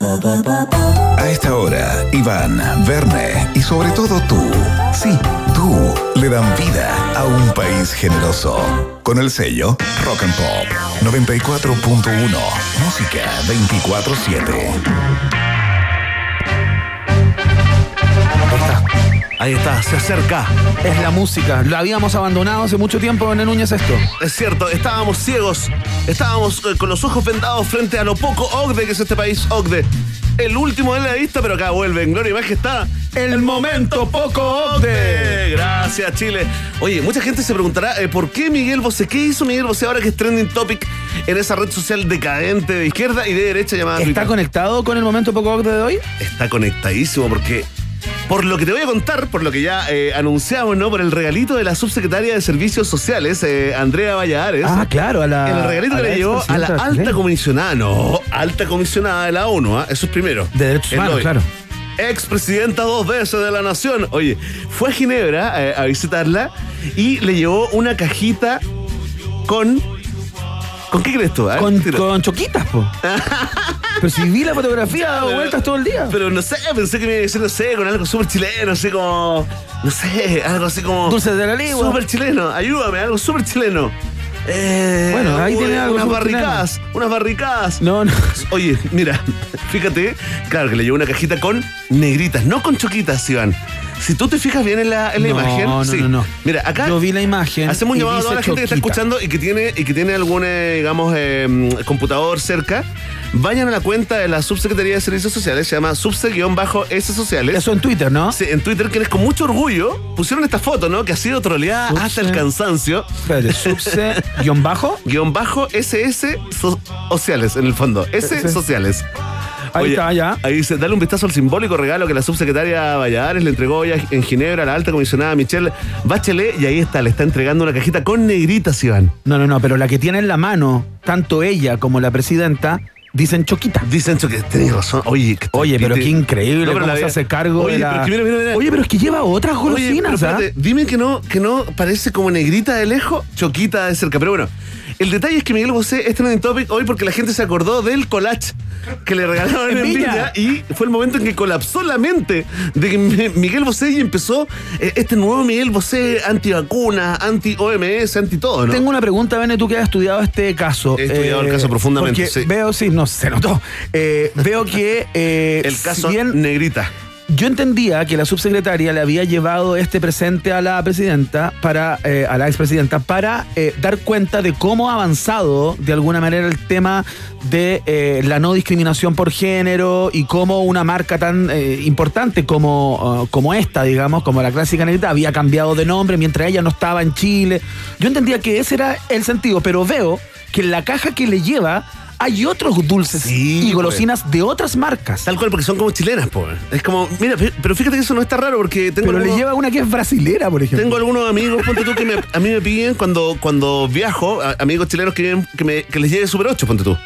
A esta hora, Iván, Verne y sobre todo tú, sí, tú, le dan vida a un país generoso. Con el sello Rock and Pop 94.1, música 24-7. Ahí está, se acerca. Es la música. La habíamos abandonado hace mucho tiempo en el Núñez esto. Es cierto, estábamos ciegos, estábamos eh, con los ojos vendados frente a lo poco OCDE que es este país, OCDE. El último de la lista, pero acá vuelve en gloria y majestad. El momento poco OCDE. Gracias, Chile. Oye, mucha gente se preguntará eh, por qué Miguel Bosé, qué hizo Miguel Bosé ahora que es trending topic en esa red social decadente de izquierda y de derecha llamada ¿Está Twitter? conectado con el momento poco OCDE de hoy? Está conectadísimo porque por lo que te voy a contar, por lo que ya eh, anunciamos, ¿no? Por el regalito de la subsecretaria de Servicios Sociales, eh, Andrea Valladares. Ah, claro, a la. El regalito que le llevó a la alta chilena. comisionada, no, alta comisionada de la ONU, ¿ah? eso es primero. De derechos humanos, claro. Expresidenta dos veces de la nación. Oye, fue a Ginebra eh, a visitarla y le llevó una cajita con. ¿Con qué crees tú? ah? Con, con choquitas, po. Pero si vi la fotografía, dado vueltas todo el día. Pero no sé, pensé que me iba a decir, no sé, con algo súper chileno, así como. No sé, algo así como. Dulces de la Ligua. Súper chileno, ayúdame, algo súper chileno. Eh, Bueno, ahí tiene algo Unas barricadas, unas barricadas. No, no. Oye, mira, fíjate, claro que le llevó una cajita con negritas, no con choquitas, Iván. Si tú te fijas bien en la, en la No, imagen, no, sí. no, no. Mira, acá Yo vi la imagen. hacemos un llamado a toda la gente que está escuchando y que tiene, y que tiene algún, eh, digamos, eh, computador cerca. Vayan a la cuenta de la Subsecretaría de Servicios Sociales, se llama subse-s sociales. Eso en Twitter, ¿no? Sí, en Twitter, quienes con mucho orgullo pusieron esta foto, ¿no? Que ha sido troleada Subse- hasta el cansancio. Espérate, subse guion bajo. SS so- sociales, en el fondo. S sociales. Ahí está, ya. Ahí dice, dale un vistazo al simbólico regalo que la subsecretaria Valladares le entregó ya en Ginebra a la alta comisionada Michelle Bachelet y ahí está, le está entregando una cajita con negritas, Iván. No, no, no, pero la que tiene en la mano, tanto ella como la presidenta, dicen choquita. Dicen que tenés razón. Oye, Oye, pero qué increíble No, pero cómo la se hace cargo Oye, de la... pero mira, mira, mira. Oye, pero es que lleva otras Oye, pero golosinas, ¿ah? espérate, dime que no, que no parece como negrita de lejos, choquita de cerca. Pero bueno, el detalle es que Miguel Bosé es trending topic hoy porque la gente se acordó del collage que le regalaron en, y fue el momento en que colapsó la mente de Miguel Bosé y empezó eh, este nuevo Miguel Bosé anti-vacuna, anti-OMS, anti-todo, ¿no? Tengo una pregunta, Bene, tú que has estudiado este caso. He estudiado el caso profundamente, sí. Veo, sí, no, se notó. Eh, veo que... eh, el caso si bien negrita. Yo entendía que la subsecretaria le había llevado este presente a la presidenta, para, eh, a la expresidenta, para eh, dar cuenta de cómo ha avanzado de alguna manera el tema de eh, la no discriminación por género y cómo una marca tan importante como, uh, como esta, digamos, como la clásica negrita, había cambiado de nombre mientras ella no estaba en Chile. Yo entendía que ese era el sentido, pero veo que la caja que le lleva hay otros dulces Sí, y golosinas de otras marcas. Tal cual, porque son como chilenas, po. Es como, mira, pero fíjate que eso no está raro porque tengo. Pero le algunos- lleva una que es brasilera, por ejemplo. Tengo algunos amigos, ponte tú, que me- a mí me piden cuando, cuando viajo, a- amigos chilenos que, que, me- que les lleve Super 8, ponte tú.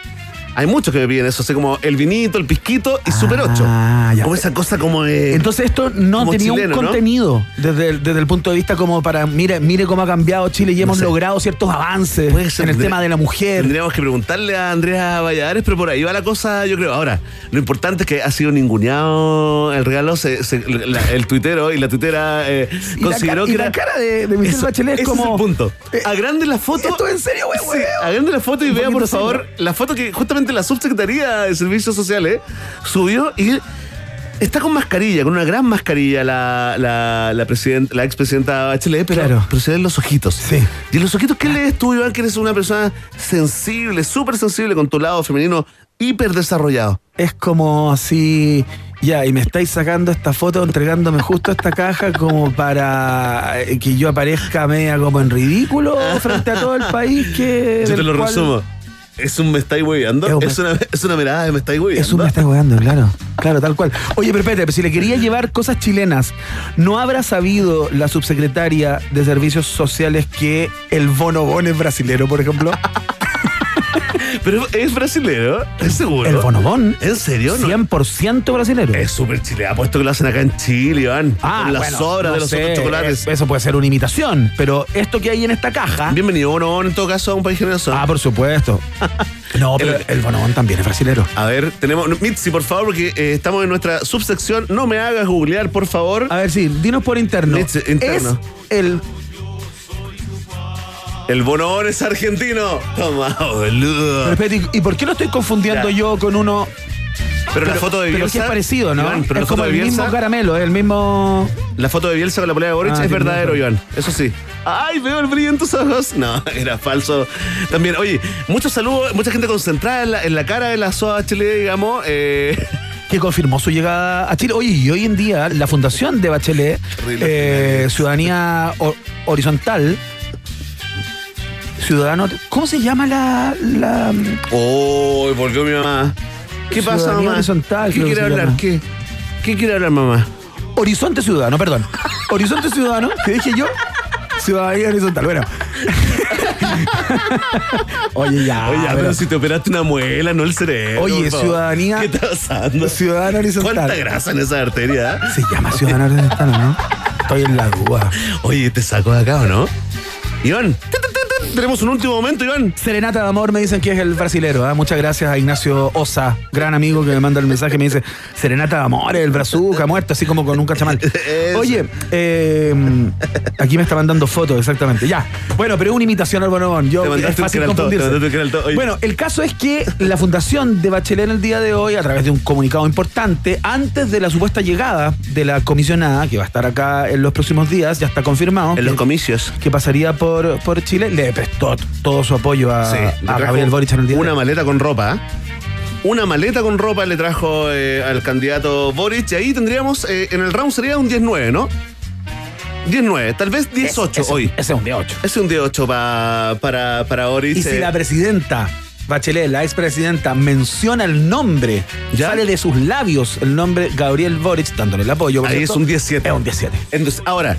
Hay muchos que me piden eso, así como el vinito, el pisquito y Super 8. Ah, ya. Como esa cosa como de... Entonces esto no tenía chileno, un ¿no? contenido desde, el, desde el punto de vista como para, mire, mire cómo ha cambiado Chile y hemos sé. logrado ciertos avances en el tema de la mujer. Tendríamos que preguntarle a Andrea Valladares, pero por ahí va la cosa, yo creo. Ahora, lo importante es que ha sido ninguneado el regalo, se- se- la- el tuitero y la tuitera eh, Y la consideró ca- y que la era... cara de- de Michelle Eso- Bachelet es como- el punto. eh, Agrande la foto... ¿Esto es en serio, güey, Sí, agrande la foto y Un vea, por favor, la foto que justamente la subsecretaría de Servicios Sociales subió y está con mascarilla, con una gran mascarilla la, la, la, president- la expresidenta Bachelet, pero, Claro. pero se ven los ojitos. Sí. Y en los ojitos, ¿qué lees tú, Iván, que eres una persona sensible, súper sensible con tu lado femenino hiper desarrollado? Es como si, ya, y me estáis sacando esta foto, entregándome justo esta caja como para eh, que yo aparezca media como en ridículo frente a todo el país que... Yo te lo cual- resumo. Es un me estáis hueveando. Es un me- Es una, es una mirada de me estáis hueveando. Es un me estáis jugando, claro. Claro, tal cual. Oye, pero espérate, pero si le quería llevar cosas chilenas, ¿no habrá sabido la subsecretaria de Servicios Sociales que el bonobón es brasilero, por ejemplo? Pero es brasilero, es seguro. El bonobón. ¿En serio? No. 100% brasilero. Es súper chileno. Apuesto que lo hacen acá en Chile, Iván. Ah, Con las bueno, sobras no de los sé, otros chocolates. Eso puede ser una imitación, pero esto que hay en esta caja. Bienvenido, Bonobón, en todo caso, a un país generoso. Ah, por supuesto. No, pero el, bonobón también es brasilero. A ver, tenemos. Mitzi, por favor, porque eh, estamos en nuestra subsección. No me hagas googlear, por favor. A ver, sí, dinos por interno. Mitzi, interno. Es el. El bonobón es argentino. Toma, boludo. Pero espérate, ¿y por qué lo estoy confundiendo Ya. yo con uno? Pero, la foto de Pero Bielsa. sí es parecido, ¿no? Iván, pero es la como foto de el Bielsa. mismo caramelo, es el mismo. La foto de Bielsa con la polea de Boric Ah, es verdadero. Iván. Eso sí. ¡Ay, veo el brillo en tus ojos! No, era falso. También, oye, muchos saludos, mucha gente concentrada en la, en la cara de la SOA Chile, digamos. Eh, que confirmó su llegada a Chile. Oye, y hoy en día la fundación de Bachelet, eh, Ciudadanía Ho- Horizontal, Ciudadano, ¿cómo se llama la... la ¡Oh, volvió mi mamá! ¿Qué pasa, mamá? Horizontal, ¿Qué quiere hablar? llama. ¿Qué? ¿Qué quiere hablar, mamá? Horizonte Ciudadano, perdón. Horizonte Ciudadano, ¿qué dije yo? Ciudadanía Horizontal, bueno. Oye, ya. Oye, pero- pero si te operaste una muela, no el cerebro. Oye, ciudadanía- ¿Qué está pasando? Ciudadano Horizontal. ¿Cuánta grasa en esa arteria? Se llama Ciudadano Horizontal, ¿no? Estoy en la duda. Oye, ¿te saco de acá o no? Iván. Tenemos un último momento, Iván. Serenata de Amor me dicen que es el brasilero. ¿ah? Muchas gracias a Ignacio Osa, gran amigo que me manda el mensaje. Me dice: Serenata de Amor, el brazuca, muerto, así como con un cachamal. Oye, eh, aquí me está mandando fotos, exactamente. Ya. Bueno, pero es una imitación al bonobón. Yo, Te es fácil confundirse. Bueno, el caso es que la fundación de Bachelet en el día de hoy, a través de un comunicado importante, antes de la supuesta llegada de la comisionada, que va a estar acá en los próximos días, ya está confirmado. En los comicios. que pasaría por, por Chile, le prestó todo su apoyo a, Sí, Gabriel Boric en el día de Una maleta con ropa. ¿eh? Una maleta con ropa le trajo eh, al candidato Boric. Y ahí tendríamos, eh, en el round sería un 10-9, ¿no? 10-9, tal vez 10-8 Ese- hoy. Ese es un día 8. Ese es un 10-8 pa- para, para Boric. Y si la presidenta Bachelet, la expresidenta, menciona el nombre, sale de sus labios el nombre Gabriel Boric, dándole el apoyo. Ahí cierto, es un 17. Es un 17. Entonces, ahora,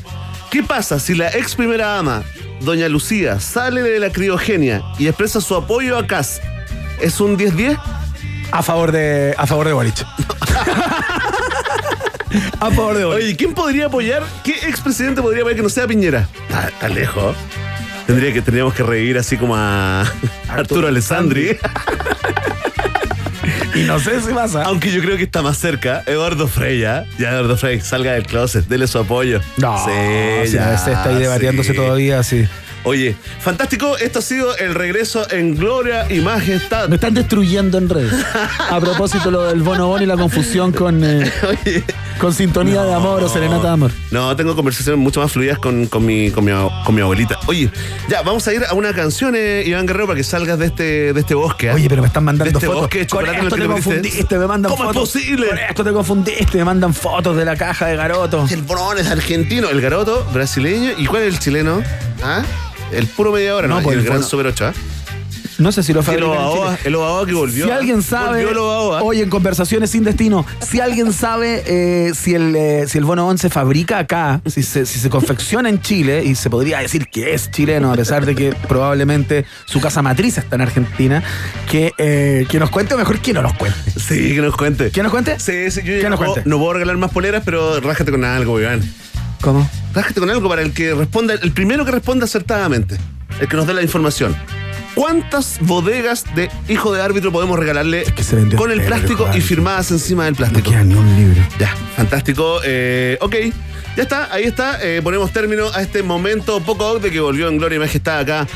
¿qué pasa si la ex primera dama, doña Lucía, sale de la criogenia y expresa su apoyo a Cas? ¿Es un 10-10? A favor de, a favor de Boric. a favor de Boric. Oye, ¿quién podría apoyar? ¿Qué expresidente podría apoyar que no sea Piñera? Está, está lejos. Tendría que, tendríamos que reír así como a Arturo Alessandri. Y no sé si pasa. Aunque yo creo que está más cerca. Eduardo Freya. Ya Eduardo Frey, salga del closet, dele su apoyo. No, sí, si ya. se está ahí debatiéndose sí. todavía, sí. Oye, fantástico. Esto ha sido el regreso en gloria y majestad. Me están destruyendo en redes. A propósito lo del bonobón y la confusión con, eh, con sintonía de amor o serenata de amor. No, tengo conversaciones mucho más fluidas con, con mi, con, mi, con mi abuelita. Oye, ya, vamos a ir a una canción, eh, Iván Guerrero, para que salgas de este, de este bosque. ¿eh? Oye, pero me están mandando De este fotos. bosque de Con chocolate el esto te confundiste, me mandan ¿Cómo es fotos. posible? Con esto te confundiste, me mandan fotos de la caja de garoto. El Bron es argentino, el garoto brasileño. ¿Y cuál es el chileno? ¿Ah? El puro media hora, No, ¿no? pues el el gran bono- Super 8, ¿ah? No sé si lo El fabrican en Obaoa, el Obaoa que volvió. Si ¿ah? alguien sabe, el Obaoa. hoy en Conversaciones sin Destino, si alguien sabe eh, si, el, eh, si el bono 11 se fabrica acá, si se, si se confecciona en Chile, y se podría decir que es chileno, a pesar de que probablemente su casa matriz está en Argentina, que, eh, que nos cuente o mejor que no nos cuente. Sí, que nos cuente. ¿Que nos cuente? Sí, sí, yo ¿Qué ya nos no, puedo, cuente? no puedo regalar más poleras, pero rájate con algo, Iván. ¿Cómo? Rájate con algo para el que responda, el primero que responda acertadamente, el que nos dé la información. ¿Cuántas bodegas de hijo de árbitro podemos regalarle se con el plástico y firmadas encima del plástico? queda ni un libro. Ya, fantástico. Eh, ok, ya está, ahí está. Eh, ponemos término a este momento poco de que volvió en gloria y majestad acá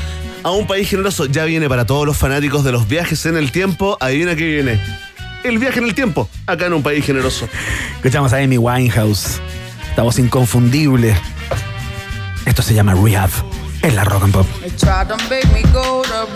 a un país generoso. Ya viene para todos los fanáticos de los viajes en el tiempo. Adivina qué viene. El viaje en el tiempo, acá en un país generoso. Escuchamos a Amy Winehouse. Esta voz inconfundible. Esto se llama Rehab. En la Rock and Pop. Tried to make me go to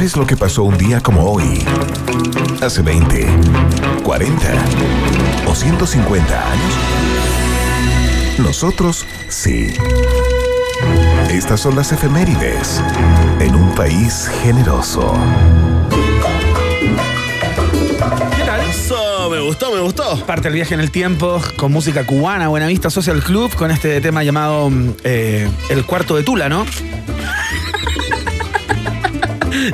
¿Sabes lo que pasó un día como hoy? Hace 20, 40 o 150 años. Nosotros sí. Estas son las efemérides en un país generoso. ¿Qué tal? Eso, me gustó, me gustó. Parte del viaje en el tiempo con música cubana, Buenavista Social Club, con este tema llamado mm, eh, El Cuarto de Tula, ¿no?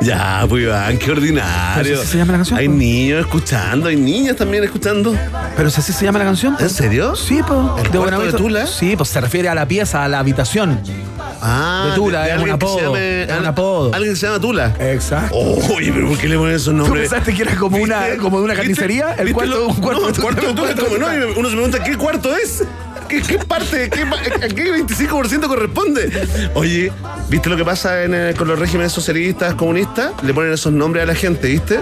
Ya, pues Iván, qué ordinario. ¿Pero si así se llama la canción, Hay po? niños escuchando, hay niñas también escuchando. ¿Pero si así se llama la canción? ¿En serio? Sí, pues. ¿El cuarto de Tula? Sí, pues se refiere a la pieza, a la habitación. Ah, De Tula, es un alguien que se apodo, llame- es un apodo. Alguien que se llama Tula. Exacto. Oye, pero ¿por qué le ponen esos ¿Tú nombres? pensaste que era como una, como de una carnicería? El ¿Viste cuarto, un cuarto no, de cuarto de Tula es como, no, uno se pregunta, ¿qué cuarto es? ¿Qué, qué parte, qué, a qué 25% corresponde? Oye, ¿viste lo que pasa en, eh, con los regímenes socialistas, comunistas? Le ponen esos nombres a la gente, ¿viste?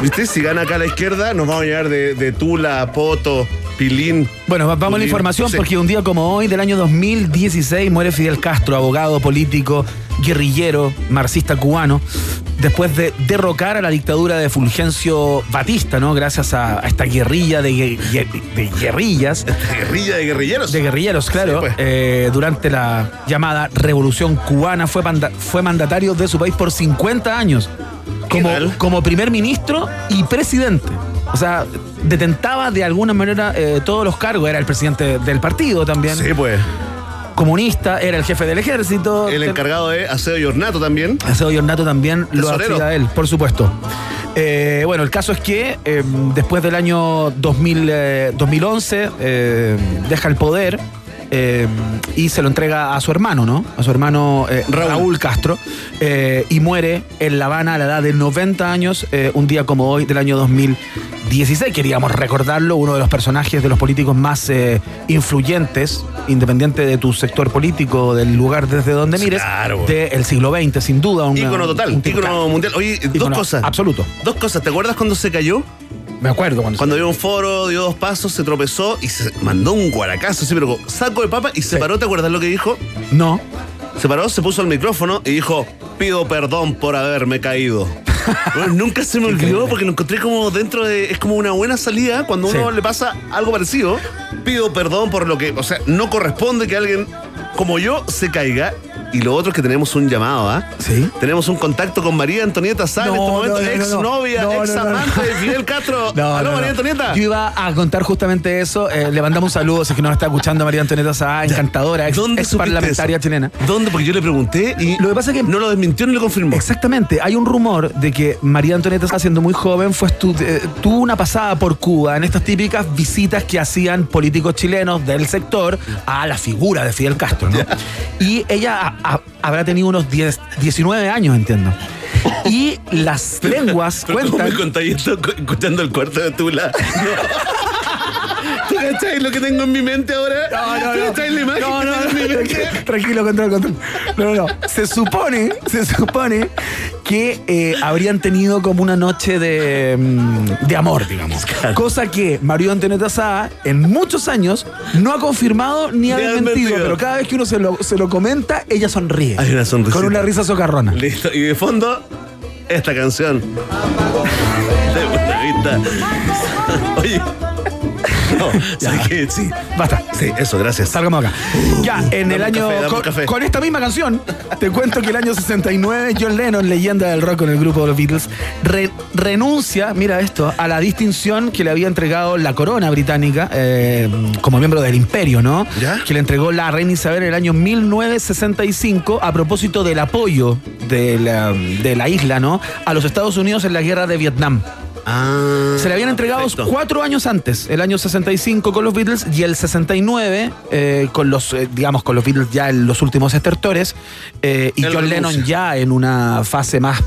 ¿Viste? Si gana acá a la izquierda, nos vamos a llevar de, de Tula, Poto, Pilín. Bueno, va- vamos a la información Sí. porque un día como hoy, del año 2016, muere Fidel Castro, abogado, político, guerrillero, marxista cubano, después de derrocar a la dictadura de Fulgencio Batista, ¿no? Gracias a, a esta guerrilla de, gue- gue- de guerrillas. Guerrilla de guerrilleros. De guerrilleros, claro. Sí, pues. Eh, durante la llamada Revolución Cubana fue, fue mandatario de su país por 50 años. Como, como primer ministro y presidente. O sea, detentaba de alguna manera eh, todos los cargos. Era el presidente del partido también. Sí, pues. Comunista, era el jefe del ejército. El encargado de aseo y ornato también. Aseo y ornato también lo hacía él, por supuesto. Eh, bueno, el caso es que eh, después del año 2000, eh, 2011 eh, deja el poder. Eh, y se lo entrega a su hermano, ¿no? A su hermano eh, Raúl. Castro. eh, y muere en La Habana a la edad de 90 años, un día como hoy del año 2016. Queríamos recordarlo, uno de los personajes de los políticos más influyentes, independiente de tu sector político, del lugar desde donde mires, Claro. del siglo XX, sin duda. un- Ícono total, un ícono mundial. Oye, dos cosas. Absoluto. Dos cosas. ¿Te acuerdas cuando se cayó? Me acuerdo cuando, Cuando dio un foro, dio dos pasos, se tropezó y se mandó un guaracazo, sí, pero saco de papa y se paró. ¿Te acuerdas lo que dijo? No. Se paró, se puso el micrófono y dijo: Pido perdón por haberme caído. Bueno, nunca se me olvidó porque lo encontré como dentro de. Es como una buena salida cuando uno Sí. le pasa algo parecido. Pido perdón por lo que. O sea, no corresponde que alguien como yo se caiga. Y lo otro es que tenemos un llamado, ¿ah? Sí. Tenemos un contacto con María Antonieta Sá en No, este momento, no, ex novia, no, no, ex amante de Fidel Castro. No, ¿Aló, María. Antonieta? Yo iba a contar justamente eso. eh, le mandamos un saludo, si es que nos está escuchando María Antonieta Sá, encantadora, ex, ¿Dónde ex parlamentaria eso? chilena. ¿Dónde? Porque yo le pregunté y Lo que pasa es que no lo desmintió ni lo confirmó. Exactamente, hay un rumor de que María Antonieta Sá, siendo muy joven, fue eh, tuvo una pasada por Cuba en estas típicas visitas que hacían políticos chilenos del sector a la figura de Fidel Castro, ¿no? Y ella a- habrá tenido unos 10, 19 años, entiendo. Y las lenguas Pero ¿cómo cuentan. me contáis esto escuchando el cuarto de Tula? ¿Tú lo que tengo en mi mente ahora? ¿Tú cacháis la imagen No, que no, tengo en mi no, mente? tranquilo, tranquilo, control, control. No, no, no. Se supone, se supone que eh, habrían tenido como una noche de, mm, de amor, digamos. Cosa que Mario Antonieta Sá, en muchos años, no ha confirmado ni ha desmentido, pero cada vez que uno se lo, se lo comenta, ella sonríe. Hay una sonrisa. Con una risa socarrona. Listo. Y de fondo, esta canción. De. Oye. No, ¿sabes qué? Sí. Basta. Sí, eso, gracias. Salgamos acá. Ya, en el año. café, dame un con, café. con esta misma canción, te cuento que el año 69, John Lennon, leyenda del rock con el grupo de los Beatles, re- renuncia, mira esto, a la distinción que le había entregado la corona británica eh, como miembro del imperio, ¿no? ¿Ya? Que le entregó la reina Isabel en el año 1965 a propósito del apoyo de la, de la isla, ¿no? A los Estados Unidos en la guerra de Vietnam. Ah. Se le habían entregado perfecto. cuatro años antes, el año 65 con los Beatles y el 69 eh, con los, eh, digamos, con los Beatles ya en los últimos estertores eh, y John. Lennon ya en una fase más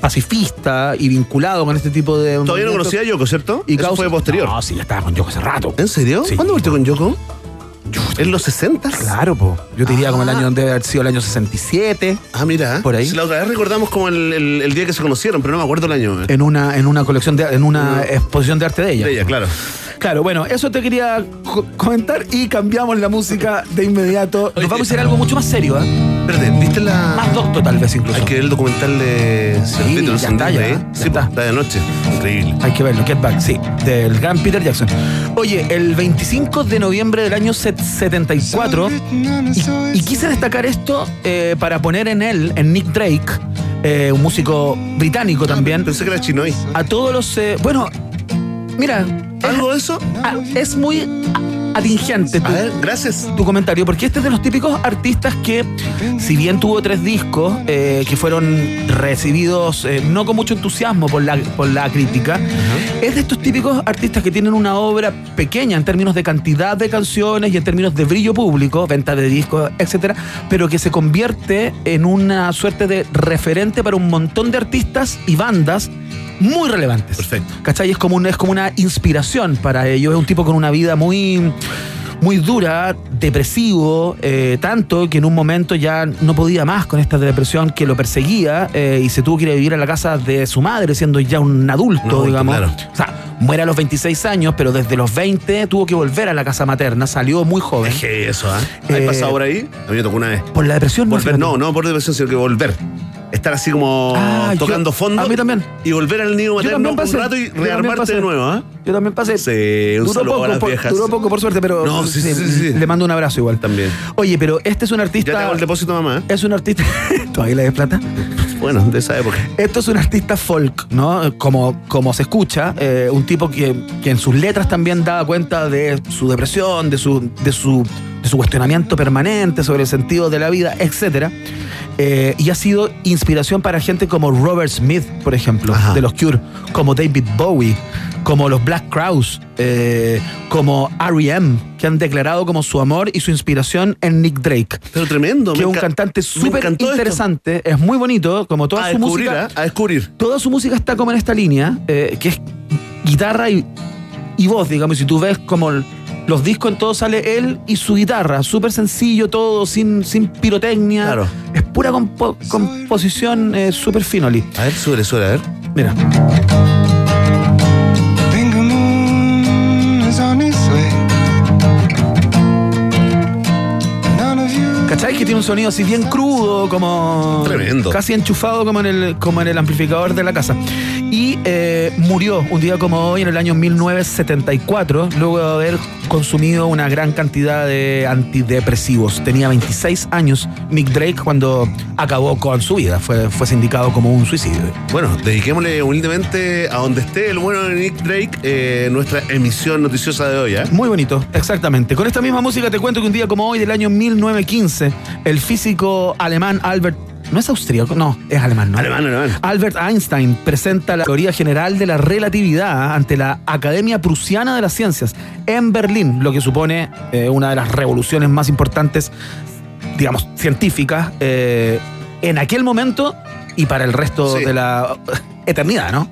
pacifista y vinculado con este tipo de. Todavía no conocía a Yoko, ¿cierto? Y Eso causa- fue posterior. No, sí, ya estaba con Yoko hace rato. ¿En serio? Sí. ¿Cuándo volvió con Yoko? ¿En los 60? Claro, po. Yo te diría como el año debe haber sido el año 67, Ah, mira. Por ahí. Si la otra vez recordamos como el, el- el día que se conocieron, pero no me acuerdo el año. en una, en una colección de, en una exposición de arte de ella. De ella, claro. Claro, bueno, eso te quería co- comentar y cambiamos la música de inmediato. Nos vamos a hacer algo mucho más serio, ¿eh? Espérate, ¿viste la. Más docto tal vez incluso. Hay que ver el documental de Sir Sí, Peter ya está, ya, ya Sí, está. está de noche. Increíble. Hay que verlo, Get Back, sí, del gran Peter Jackson. Oye, el 25 de noviembre del año set- 74, y, y quise destacar esto eh, para poner en él, en Nick Drake, eh, un músico británico también, Pensé que era chino ahí. a todos los... eh, bueno, mira, ¿Algo de eso? ah, es muy a- atingente. A tu- ver, gracias. tu comentario, porque este es de los típicos artistas que, si bien tuvo tres discos eh, que fueron recibidos eh, no con mucho entusiasmo por la, por la crítica, es de estos típicos artistas que tienen una obra pequeña en términos de cantidad de canciones y en términos de brillo público, venta de discos, etcétera, pero que se convierte en una suerte de referente para un montón de artistas y bandas muy relevantes. Perfecto. ¿Cachai? Es como, un- es como una inspiración para ellos. Es un tipo con una vida muy, muy dura, depresivo, eh, tanto que en un momento ya no podía más con esta depresión que lo perseguía eh, y se tuvo que ir a vivir a la casa de su madre, siendo ya un adulto, digamos. claro. O sea, muere a los 26 años, pero desde los 20 tuvo que volver a la casa materna, salió muy joven. Es que eso, ¿ah? ¿Has Eh, pasado por ahí? A mí me tocó una vez. Por la depresión, Volver, fíjate. no, no por depresión, sino que volver. Estar así como Ah, yo- tocando fondo. a mí también. Y volver al nido materno un rato y rearmarte de nuevo, ¿ah? Yo también pasé. Sí, un duró saludo poco, a las por, viejas. duró poco, por suerte, pero No, sí, sí, sí, sí. le mando un abrazo igual. También. Oye, pero este es un artista. Ya te hago el depósito, mamá. Es un artista. ¿Todavía le des plata? Bueno, de esa época. Esto es un artista folk, ¿no? Como, como se escucha, eh, un tipo que, que en sus letras también daba cuenta de su depresión, de su, de su de su cuestionamiento permanente sobre el sentido de la vida, etc. Eh, y ha sido inspiración para gente como Robert Smith, por ejemplo, de los Cure, como David Bowie, como los Black Crowes, eh, como R.E.M., que han declarado como su amor y su inspiración en Nick Drake. Pero tremendo. Que es un cantante súper esto. interesante, es muy bonito, como toda A su música. ¿ah? a descubrir. Toda su música está como en esta línea, eh, que es guitarra y, y voz, digamos. Y si tú ves como el- los discos en todo sale él y su guitarra, súper sencillo todo, sin, sin pirotecnia. Claro. Es pura compo- composición eh, súper finoli. A ver, suele, suele, a ver. Mira. ¿Cachai? Que tiene un sonido así bien crudo, como. Tremendo. Casi enchufado como en el, como en el amplificador de la casa. Y eh, murió un día como hoy, en el año 1974, luego de haber consumido una gran cantidad de antidepresivos. Tenía 26 años Nick Drake cuando acabó con su vida. Fue, fue sindicado como un suicidio. Bueno, dediquémosle humildemente a donde esté el bueno de Nick Drake eh, nuestra emisión noticiosa de hoy, ¿eh? Muy bonito, exactamente. Con esta misma música te cuento que un día como hoy, del año 1915, el físico alemán Albert. No es austríaco, no, es alemán, ¿no? Alemán, alemán. Albert Einstein presenta la teoría general de la relatividad ante la Academia Prusiana de las Ciencias en Berlín, lo que supone eh, una de las revoluciones más importantes, digamos, científicas eh, en aquel momento y para el resto Sí. de la eternidad, ¿no?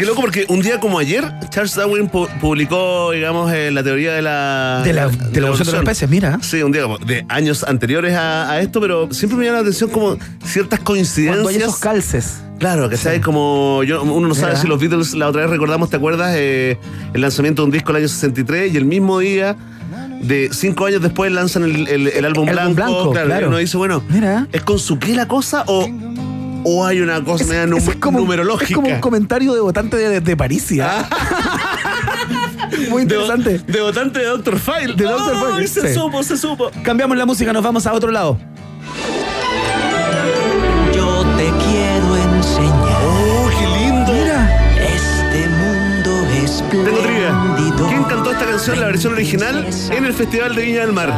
Qué loco porque un día como ayer, Charles Darwin pu- publicó, digamos, eh, la teoría de la... De la, de la evolución de las especies, mira. Sí, un día como de años anteriores a, a esto, pero siempre me llama la atención como ciertas coincidencias. Cuando hay esos calces. Claro, que sabes como yo, uno no sabe Mira. si los Beatles la otra vez recordamos, ¿te acuerdas? Eh, el lanzamiento de un disco el año 63 y el mismo día de cinco años después lanzan el, el- el álbum El blanco. blanco, claro, claro. y uno dice, bueno, Mira. ¿es con su qué la cosa o, o hay una cosa media num- Ese es como, numerológica? Es como un comentario de votante de, de, de Parisia. Muy interesante. De, de votante de Dr. File. De Dr. File, Ay, Se sí. supo, se supo. Cambiamos la música, nos vamos a otro lado. Cantó esta canción, la versión original, en el Festival de Viña del Mar?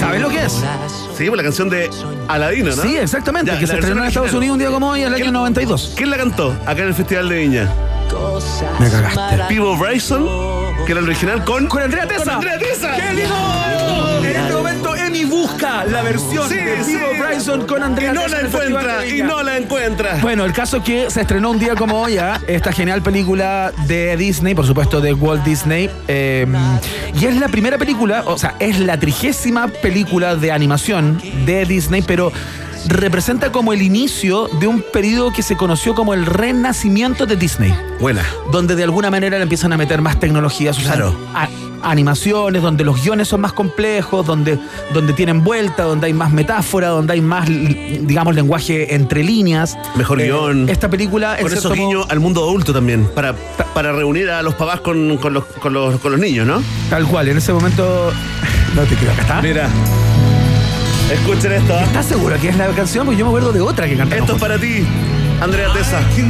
¿Sabes lo que es? Sí, pues la canción de Aladino, ¿no? Sí, exactamente. Ya, que se estrenó en Estados. Unidos un día como hoy, en el año 92. ¿Quién la cantó acá en el Festival de Viña? Me cagaste. Pivo Bryson, que era el original con. Con Andrea Tesa. ¡Con Andrea Tesa! ¡Qué lindo! La versión Sí, de sí. Bryson con Andrea Y no la encuentra, y no la encuentra. Bueno, el caso es que se estrenó un día como hoy, ¿ah? esta genial película de Disney, por supuesto de Walt Disney, eh, y es la primera película, o sea, es la trigésima película de animación de Disney, pero representa como el inicio de un periodo que se conoció como el renacimiento de Disney Buena. donde de alguna manera le empiezan a meter más tecnología a Claro. a- animaciones, donde los guiones son más complejos, donde, donde tienen vuelta, donde hay más metáfora, donde hay más, digamos, lenguaje entre líneas. Mejor Eh, guion. Esta película Con en esos cierto modo, al mundo adulto también, para, pa- para reunir a los papás con, con los, con, los, con los niños, ¿no? Tal cual, en ese momento. No te creo, acá está. Mira. Escuchen esto. ¿ah? ¿Estás seguro que es la canción? Porque yo me acuerdo de otra que cantamos. Esto es para ti, Andrea Tesa. ¡Qué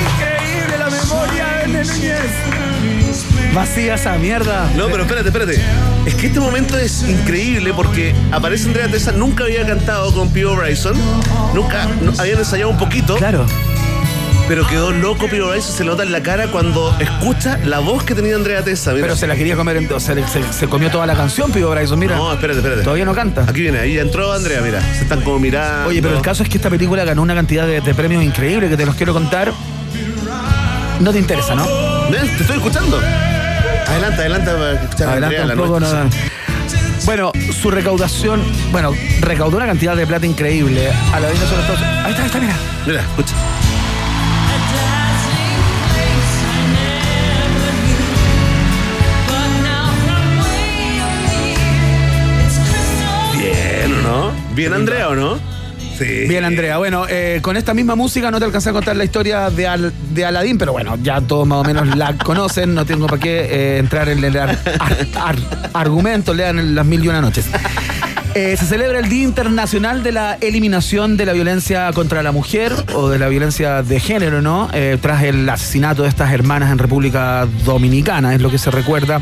increíble la memoria de Núñez! Vacía esa mierda. No, pero espérate, espérate. Es que este momento es increíble porque aparece Andrea Tesa, nunca había cantado con Pio Bryson, nunca no- habían ensayado un poquito. Claro. Pero quedó loco Pio Bryson, se nota en la cara cuando escucha la voz que tenía Andrea Tesa. Mira. Pero se la quería comer, en- se, le- se- se comió toda la canción, Pido Bryson, mira. No, espérate, espérate. Todavía no canta. Aquí viene, ahí entró Andrea, mira. Se están como mirando. Oye, pero el caso es que esta película ganó una cantidad de, de premios increíbles que te los quiero contar. No te interesa, ¿no? Te estoy escuchando. Adelante, adelante para escuchar a Adelanta Andrea, un la poco. nuestra. no- Bueno, su recaudación, bueno, recaudó una cantidad de plata increíble. A la sobre todo. Ahí está, ahí está, mira. Mira, escucha. Bien, ¿o no? Bien, Andrea, ¿o no? Sí. Bien, Andrea. Bueno, eh, con esta misma música no te alcancé a contar la historia de, Al- de Aladdin, pero bueno, ya todos más o menos la conocen. No tengo para qué eh, entrar en el ar- ar- ar- argumento, lean las mil y una noches. Eh, se celebra el Día Internacional de la Eliminación de la Violencia contra la Mujer o de la violencia de género, ¿no? Eh, tras el asesinato de estas hermanas en República Dominicana, es lo que se recuerda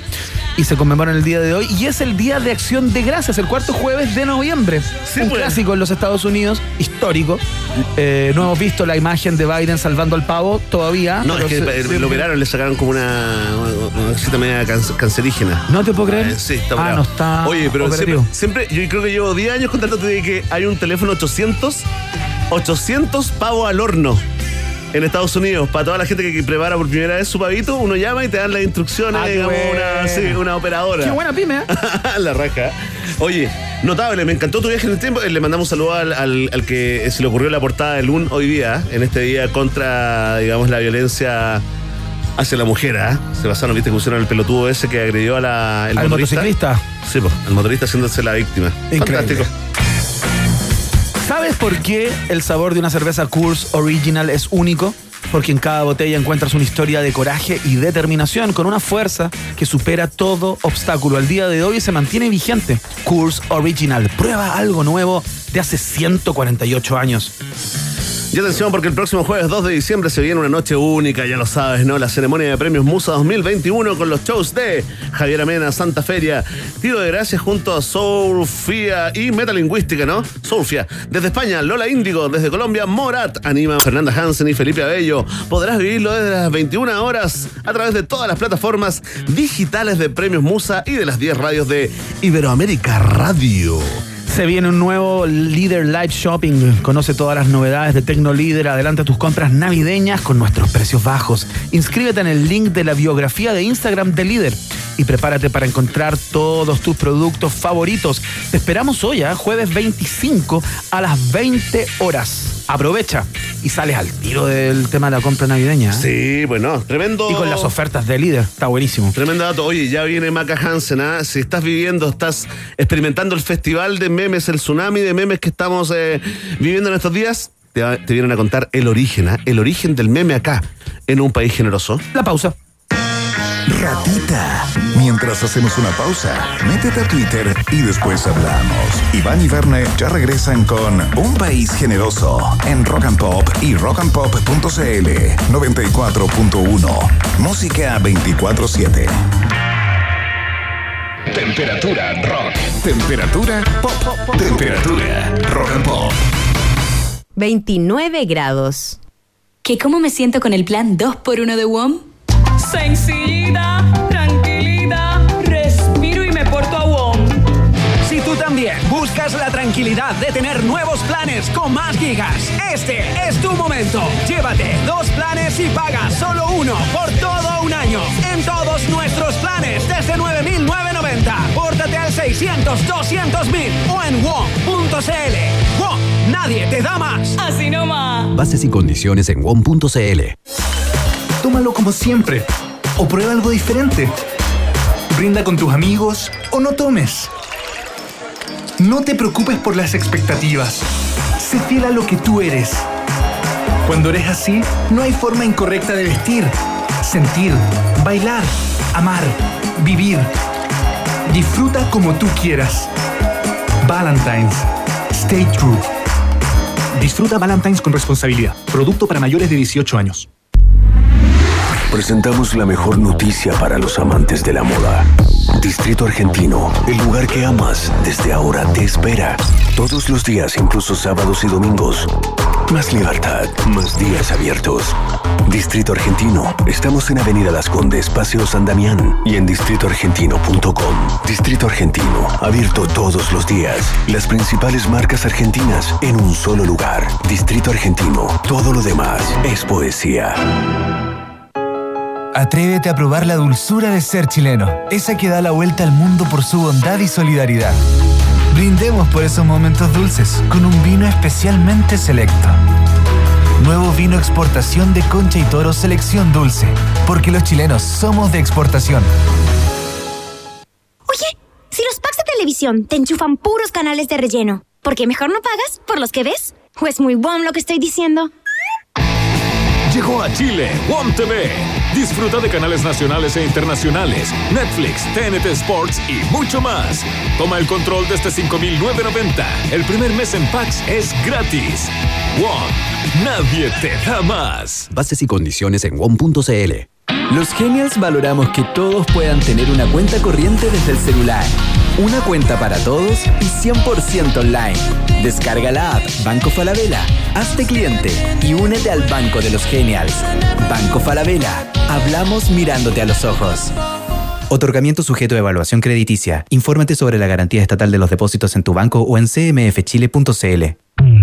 y se conmemora en el día de hoy. Y es el Día de Acción de Gracias, el cuarto jueves de noviembre. un pues. clásico en los Estados Unidos, histórico. Eh, no hemos visto la imagen de Biden salvando al pavo todavía. No, es que se- se- lo operaron, le sacaron como una, una, una cosita media can- cancerígena. ¿No te puedo creer? Sí, está Ah, no está Oye, pero siempre, operativo. siempre, yo creo que llevo 10 años contándote de que hay un teléfono 800, 800 pavo al horno. En Estados Unidos, para toda la gente que prepara por primera vez su pavito, uno llama y te dan las instrucciones, Ah, digamos, una, sí, una operadora. Qué buena pyme, ¿eh? la raja. Oye, notable, me encantó tu viaje en el tiempo. Le mandamos un saludo al, al- al que se le ocurrió la portada del UN hoy día, en este día contra, digamos, la violencia hacia la mujer. ¿ah? Se pasaron, viste, que pusieron el pelotudo ese que agredió a la, el ¿Al motorista. motociclista? Sí, pues, el motorista haciéndose la víctima. Increíble. Fantástico. ¿Sabes por qué el sabor de una cerveza Coors Original es único? Porque en cada botella encuentras una historia de coraje y determinación con una fuerza que supera todo obstáculo. Al día de hoy se mantiene vigente. Coors Original. Prueba algo nuevo de hace 148 años. Y atención porque el próximo jueves 2 de diciembre se viene una noche única, ya lo sabes, ¿no? La ceremonia de premios Musa 2021 con los shows de Javier Amena, Santa Feria, Tiro de Gracias junto a Sofía y Metalingüística, ¿no? Sofía. Desde España, Lola Índigo. Desde Colombia, Morat. Anima Fernanda Hansen y Felipe Abello. Podrás vivirlo desde las 21 horas a través de todas las plataformas digitales de premios Musa y de las 10 radios de Iberoamérica Radio. Se viene un nuevo Líder Live Shopping. Conoce todas las novedades de Tecno Líder. Adelanta tus compras navideñas con nuestros precios bajos. Inscríbete en el link de la biografía de Instagram de Líder y prepárate para encontrar todos tus productos favoritos. Te esperamos hoy, ¿ah? jueves 25 a las 20 horas. Aprovecha y sales al tiro del tema de la compra navideña. ¿eh? Sí, bueno, tremendo. Y con las ofertas de Líder. Está buenísimo. Tremendo dato. Oye, ya viene Maca Hansen. ¿ah? Si estás viviendo, estás experimentando el festival de memes, el tsunami de memes que estamos eh, viviendo en estos días, te, vienen a contar el origen, ¿ah? el origen del meme acá, en un país generoso. La pausa. Ratita. Mientras hacemos una pausa, métete a Twitter y después hablamos. Iván y Verne ya regresan con Un País Generoso en Rock and Pop y rockandpop.cl 94.1. Música 24-7. Temperatura rock. Temperatura pop. Temperatura rock and pop. 29 grados. ¿Que cómo me siento con el plan 2x1 de WOM? Sencillita, tranquilita, respiro y me porto a WOM. Si tú también buscas la tranquilidad de tener nuevos planes con más gigas, este es tu momento. Llévate dos planes y paga solo uno por todo un año. En todos nuestros planes desde 9,990. Pórtate al 600, 200,000 o en WOM.cl. WOM, nadie te da más. Así nomás. Bases y condiciones en WOM.cl. Tómalo como siempre. O prueba algo diferente. Brinda con tus amigos o no tomes. No te preocupes por las expectativas. Sé fiel a lo que tú eres. Cuando eres así, no hay forma incorrecta de vestir, sentir, bailar, amar, vivir. Disfruta como tú quieras. Valentine's. Stay true. Disfruta Valentine's con responsabilidad. Producto para mayores de 18 años. Presentamos la mejor noticia para los amantes de la moda. Distrito Argentino, el lugar que amas, desde ahora te espera. Todos los días, incluso sábados y domingos. Más libertad, más días abiertos. Distrito Argentino, estamos en Avenida Las Condes, Paseo San Damián y en distritoargentino.com. Distrito Argentino, abierto todos los días. Las principales marcas argentinas en un solo lugar. Distrito Argentino, todo lo demás es poesía. Atrévete a probar la dulzura de ser chileno, esa que da la vuelta al mundo por su bondad y solidaridad. Brindemos por esos momentos dulces con un vino especialmente selecto. Nuevo vino exportación de Concha y Toro Selección Dulce, porque los chilenos somos de exportación. Oye, si los packs de televisión te enchufan puros canales de relleno, ¿por qué mejor no pagas por los que ves? ¿O es muy bom lo que estoy diciendo? Llegó a Chile WOM TV. Disfruta de canales nacionales e internacionales, Netflix, TNT Sports y mucho más. Toma el control desde 5.990. El primer mes en Pax es gratis. WOM. Nadie te da más. Bases y condiciones en WOM.cl. Los Genials valoramos que todos puedan tener una cuenta corriente desde el celular. Una cuenta para todos y 100% online. Descarga la app Banco Falabella, hazte cliente y únete al Banco de los Genials. Banco Falabella, hablamos mirándote a los ojos. Otorgamiento sujeto a evaluación crediticia. Infórmate sobre la garantía estatal de los depósitos en tu banco o en cmfchile.cl.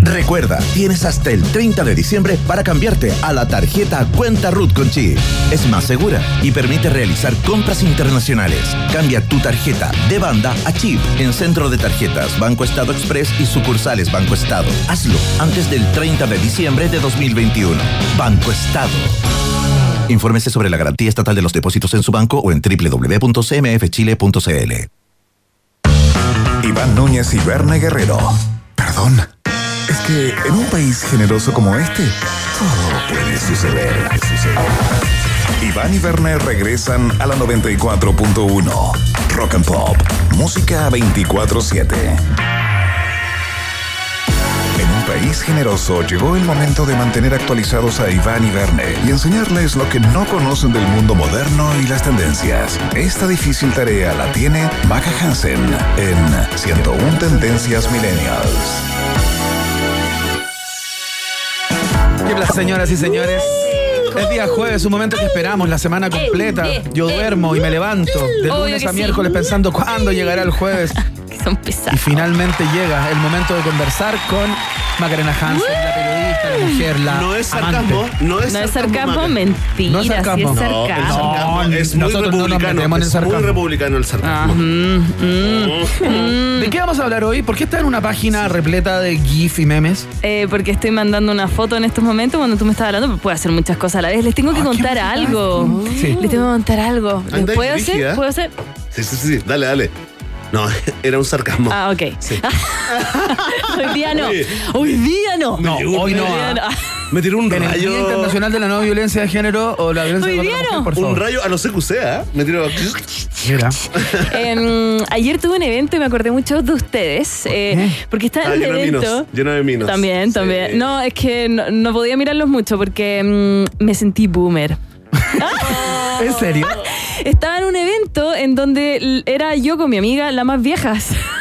Recuerda, tienes hasta el 30 de diciembre para cambiarte a la tarjeta Cuenta Root con Chip. Es más segura y permite realizar compras internacionales. Cambia tu tarjeta de banda a chip en Centro de Tarjetas Banco Estado Express y sucursales Banco Estado. Hazlo antes del 30 de diciembre de 2021. Banco Estado. Infórmese sobre la garantía estatal de los depósitos en su banco o en www.cmfchile.cl. Iván Núñez y Berna Guerrero. Perdón. Es que en un país generoso como este, todo puede suceder. Iván y Werner regresan a la 94.1. Rock and Pop. Música 24-7. País generoso llegó el momento de mantener actualizados a Iván y Verne y enseñarles lo que no conocen del mundo moderno y las tendencias. Esta difícil tarea la tiene Maca Hansen en 101 Tendencias Millennials. ¿Qué placer, señoras y señores? El día jueves, un momento que esperamos, la semana completa. Yo duermo y me levanto de lunes a miércoles pensando cuándo llegará el jueves. Son Y pesados. finalmente llega el momento de conversar con Macarena Hansen, la periodista, la mujer, la No es amante. sarcasmo, no es No es sarcasmo, mentira. No es sarcasmo. Sí es No, el sarcasmo. es muy nosotros no nos republicano. metemos en el es muy sarcasmo. republicano el sarcasmo. Mm, mm, ¿De qué vamos a hablar hoy? ¿Por qué está en una página repleta de GIF y memes? Eh, porque estoy mandando una foto en estos momentos cuando tú me estás hablando, pero puedo hacer muchas cosas a la vez. Les tengo que contar algo. Sí. Les tengo que contar algo. ¿Les Anda, ¿Puedo hacer? ¿Puedo hacer? Sí, sí, sí, dale, dale. No, era un sarcasmo. Ah, ok. Sí. Hoy día no. Oye. Hoy día no. No, hoy no. Hoy día no. Me tiró un En el Día rayo. Internacional de la No Violencia de Género o la violencia Hoy día no. por favor. Un rayo a no ser que sea, ¿eh? Me tiró. Mira. Em, ayer tuve un evento y me acordé mucho de ustedes. eh, porque estaba Ah, en de evento. minos. Lleno de minos. También, Sí. también. No, es que no, no podía mirarlos mucho porque mm, me sentí boomer. ¿En serio? Estaba en un evento en donde era yo con mi amiga la más viejas.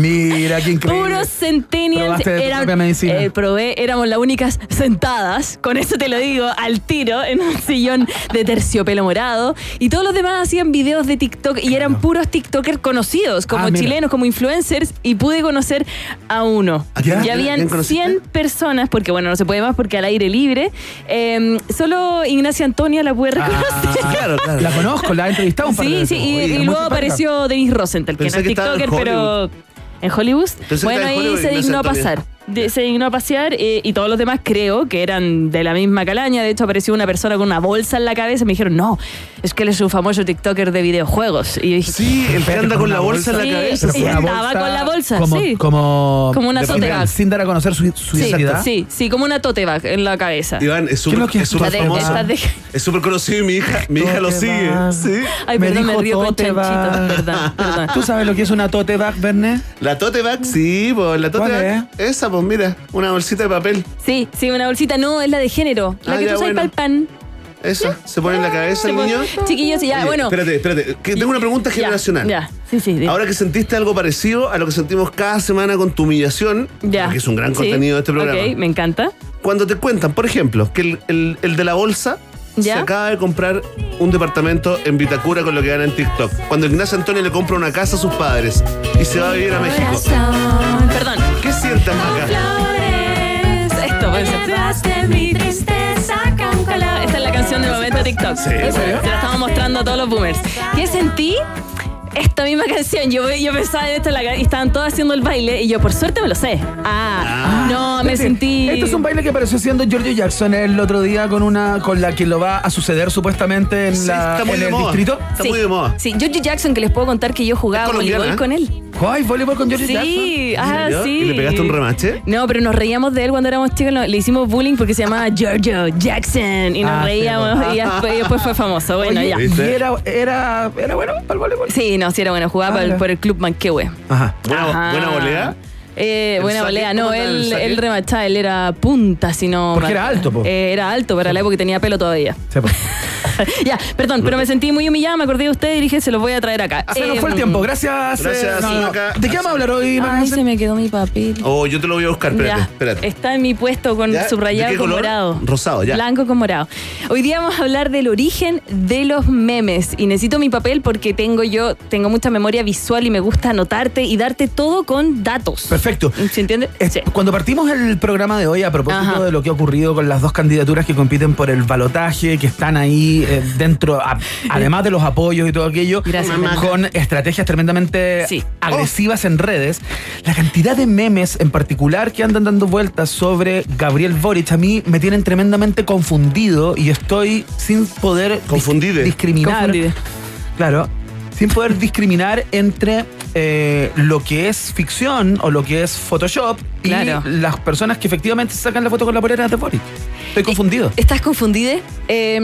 Mira, qué increíble. Puros centennials. Eran- medicina. eh, probé, éramos las únicas sentadas, con eso te lo digo, al tiro, en un sillón de terciopelo morado. Y todos los demás hacían videos de TikTok y eran puros TikTokers conocidos, como Ah, chilenos, como influencers, y pude conocer a uno. ¿A quién? Y ¿Quién habían conociste? 100 personas, porque bueno, no se puede más porque al aire libre. Eh, solo Ignacia Antonia la pude reconocer. Ah, Claro, claro. La conozco, la he entrevistado un par Sí, sí, y, luego apareció Denise Rosenthal, que Pensé no es TikToker, pero en Hollywood. Bueno, ahí Hollywood, se dignó a pasar. De- se dignó a pasear eh, y todos los demás creo que eran de la misma calaña. De hecho, apareció una persona con una bolsa en la cabeza y me dijeron, no, es que él es un famoso TikToker de videojuegos. Y yo dije, Sí, el que anda con la bolsa en la Sí, cabeza. sí, bolsa con la bolsa, como, sí. Como, Como una de tote bag. Sin dar a conocer su, su sí, identidad. sí, sí, como una tote bag en la cabeza. Iván, es ¿Qué es súper es es de- famoso. esta de- Es súper conocido y mi hija, mi hija lo sigue. Sí. Ay, Me perdón, me río con tote chanchito. bag. Perdón, perdón. ¿Tú sabes lo que es una tote bag, Verne? La tote bag, sí, pues la tote ¿Cuál bag. Esa, pues mira, una bolsita de papel. Sí, sí, una bolsita. No, es la de género. La Ah, que tú bueno. para el pan. Esa, se pone en la cabeza el niño. Chiquillos, ya, Oye, bueno. Espérate, espérate. que tengo una pregunta generacional. Ya, sí, sí. dime. Ahora que sentiste algo parecido a lo que sentimos cada semana con tu humillación, ya. que es un gran Sí, contenido de este programa. Ok, me encanta. Cuando te cuentan, por ejemplo, que el, el- el de la bolsa Ya. se acaba de comprar un departamento en Vitacura con lo que gana en TikTok. Cuando Ignacio Antonio le compra una casa a sus padres y se va a vivir a México. Perdón. ¿Qué sientes acá? Esto puede ser. Esta es la canción del momento de TikTok. Sí, ¿en serio? Se la estamos mostrando a todos los boomers. ¿Qué sentí? Esta misma canción. Yo, yo pensaba en esto y estaban todos haciendo el baile y yo por suerte me lo sé. Ah, no, me Sí, sentí. Este es un baile que apareció haciendo Giorgio Jackson el otro día con una con la que lo va a suceder supuestamente en, la, está muy en de el moda. distrito. Está Sí. muy de moda. Sí, George Jackson, que les puedo contar que yo jugaba voleibol ¿eh? con él. ¿Ay, voleibol con Giorgio Jackson? Sí, ah, sí. ¿Y le pegaste un remache? No, pero nos reíamos de él cuando éramos chicos. Le hicimos bullying porque se llamaba Giorgio Jackson. Y nos Ah, reíamos. y, después, y después fue famoso. Bueno, Oye, ya. ¿Y era, era, era bueno para el voleibol? Sí, no, sí era bueno. Jugaba Ah, por, el- por el Club Manquehue. Ajá. Buena, Ajá. buena volea. Eh, ¿El buena volea. ¿Cómo No, él, él remachaba. Él era punta, si no. Porque era alto, po. Eh, era alto para la época que tenía pelo todavía. Sí, ya, perdón, pero me sentí muy humillada. Me acordé de usted y dije, se los voy a traer acá. Se nos Eh, fue el tiempo. Gracias. Gracias, eh, no. ¿De qué vamos a hablar hoy, Ay, se me quedó mi papel. Oh, yo te lo voy a buscar, espérate, Ya, espérate. Está en mi puesto con ¿Ya? ¿De subrayado qué con color? morado. Rosado, ya. Blanco con morado. Hoy día vamos a hablar del origen de los memes. Y necesito mi papel porque tengo yo, tengo mucha memoria visual y me gusta anotarte y darte todo con datos. Perfecto. ¿Se entiende? Es- Sí. Cuando partimos el programa de hoy a propósito Ajá. de lo que ha ocurrido con las dos candidaturas que compiten por el balotaje, que están ahí eh, dentro, a- además de los apoyos y todo aquello, Gracias, con estrategias tremendamente Sí. agresivas en redes, la cantidad de memes en particular que andan dando vueltas sobre Gabriel Boric a mí me tienen tremendamente confundido y estoy sin poder dis- discriminar. Confundide. Claro, sin poder discriminar entre eh, lo que es ficción o lo que es Photoshop Claro. y las personas que efectivamente sacan la foto con la polera de Boric. Estoy confundido. ¿Estás confundida? Eh,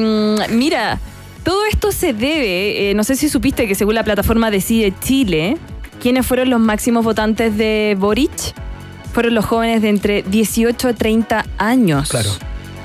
mira, todo esto se debe, eh, no sé si supiste que según la plataforma Decide Chile, ¿quiénes fueron los máximos votantes de Boric? Fueron los jóvenes de entre 18 a 30 años. Claro.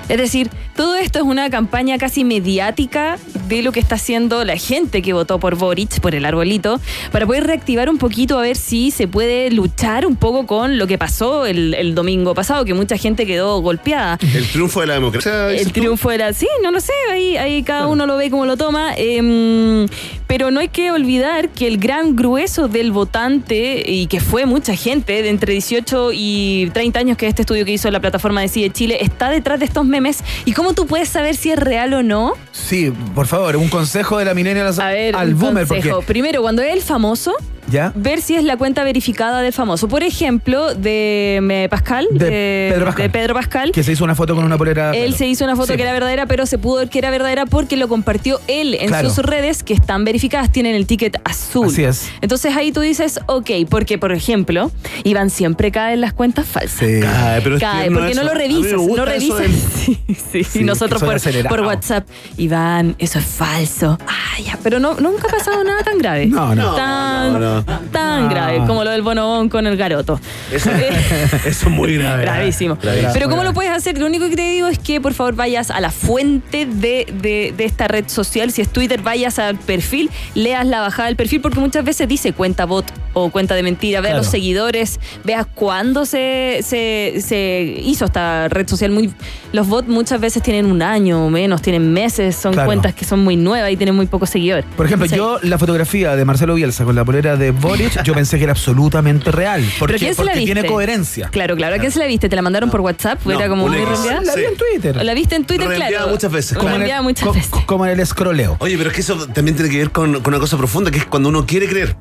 Es decir, todo esto es una campaña casi mediática de lo que está haciendo la gente que votó por Boric, por el arbolito, para poder reactivar un poquito a ver si se puede luchar un poco con lo que pasó el, el domingo pasado, que mucha gente quedó golpeada. El triunfo de la democracia. El triunfo era, sí, no lo sé, ahí, ahí cada uno lo ve como lo toma, em, pero no hay que olvidar que el gran grueso del votante, y que fue mucha gente de entre 18 y 30 años, que es este estudio que hizo la plataforma Decide Chile, está detrás de estos memes. ¿Y cómo tú puedes saber si es real o no? Sí, por favor, un consejo de la millennial A ver, al un boomer. consejo. Porque, Primero, cuando es el famoso, ¿Ya? ver si es la cuenta verificada del famoso. Por ejemplo, de eh, Pascal, De Pedro Pascal. de Pedro Pascal. Que se hizo una foto con una polera. Él se hizo una foto Sí. que era verdadera, pero se pudo ver que era verdadera porque lo compartió él en Claro. sus redes que están verificadas, tienen el ticket azul. Así es. Entonces ahí tú dices, ok, porque por ejemplo, Iván siempre cae en las cuentas falsas. Sí. Cae, pero es Cae, porque no lo A mí me revisas, gusta no eso revisas. del- Sí, sí, Sí, y nosotros por, WhatsApp, Iván, eso es falso. Ah, ya, pero no, nunca ha pasado nada tan grave. No, no. Tan, No, no. Tan No. grave como lo del bonobón con el garoto. Eso, eso es muy grave. Gravísimo. Gravísimo. Pero ¿cómo lo puedes hacer? Lo único que te digo es que por favor vayas a la fuente de, de- de esta red social. Si es Twitter, vayas al perfil, leas la bajada del perfil, porque muchas veces dice cuenta bot o cuenta de mentira. Vea Claro. los seguidores, veas cuándo se, se, se hizo esta red social. Muy, los bots muchas veces tienen un año o menos, tienen meses, son Claro. cuentas que son muy nuevas y tienen muy pocos seguidores. Por ejemplo, Entonces, yo la fotografía de Marcelo Bielsa con la polera de Boric, yo pensé que era absolutamente real. Porque, ¿Pero quién se la porque viste? tiene coherencia. Claro, claro. ¿A quién se la viste? ¿Te la mandaron por WhatsApp? No, ¿Era como una muy reenviada? La vi en Twitter. La viste en Twitter, Reenviada claro. muchas veces. Como en, el, muchas co- veces. como en el escroleo. Oye, pero es que eso también tiene que ver con, con una cosa profunda, que es cuando uno quiere creer.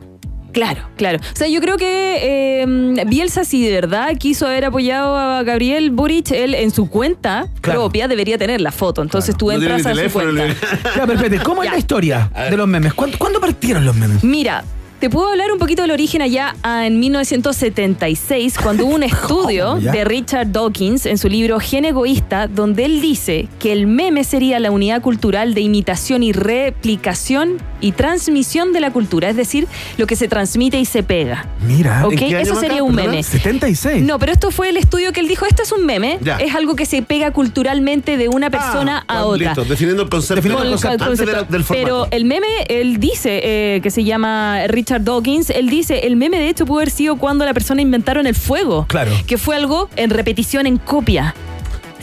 Claro, claro. O sea, yo creo que eh, Bielsa, si de verdad quiso haber apoyado a Gabriel Boric, él en su cuenta Claro. propia debería tener la foto. Entonces tú No entras ni a su teléfono, cuenta. Ya, pero espérate, ¿cómo es Ya. la historia de los memes? ¿Cuándo, cuándo partieron los memes? Mira, te puedo hablar un poquito del origen allá ah, en 1976, cuando hubo un estudio de Richard Dawkins en su libro Gen Egoísta, donde él dice que el meme sería la unidad cultural de imitación y replicación y transmisión de la cultura, es decir, lo que se transmite y se pega. Mira. ¿Ok? ¿En qué año, Eso sería un meme. 76. No, pero esto fue el estudio que él dijo, esto es un meme, Ya. es algo que se pega culturalmente de una persona a otra. Listo, definiendo el concepto. Definiendo el Con- concepto. con- Antes de la- del formato. Pero el meme, él dice, eh, que se llama Richard Dawkins, él dice, el meme de hecho pudo haber sido cuando la persona inventaron el fuego. Claro. Que fue algo en repetición, en copia.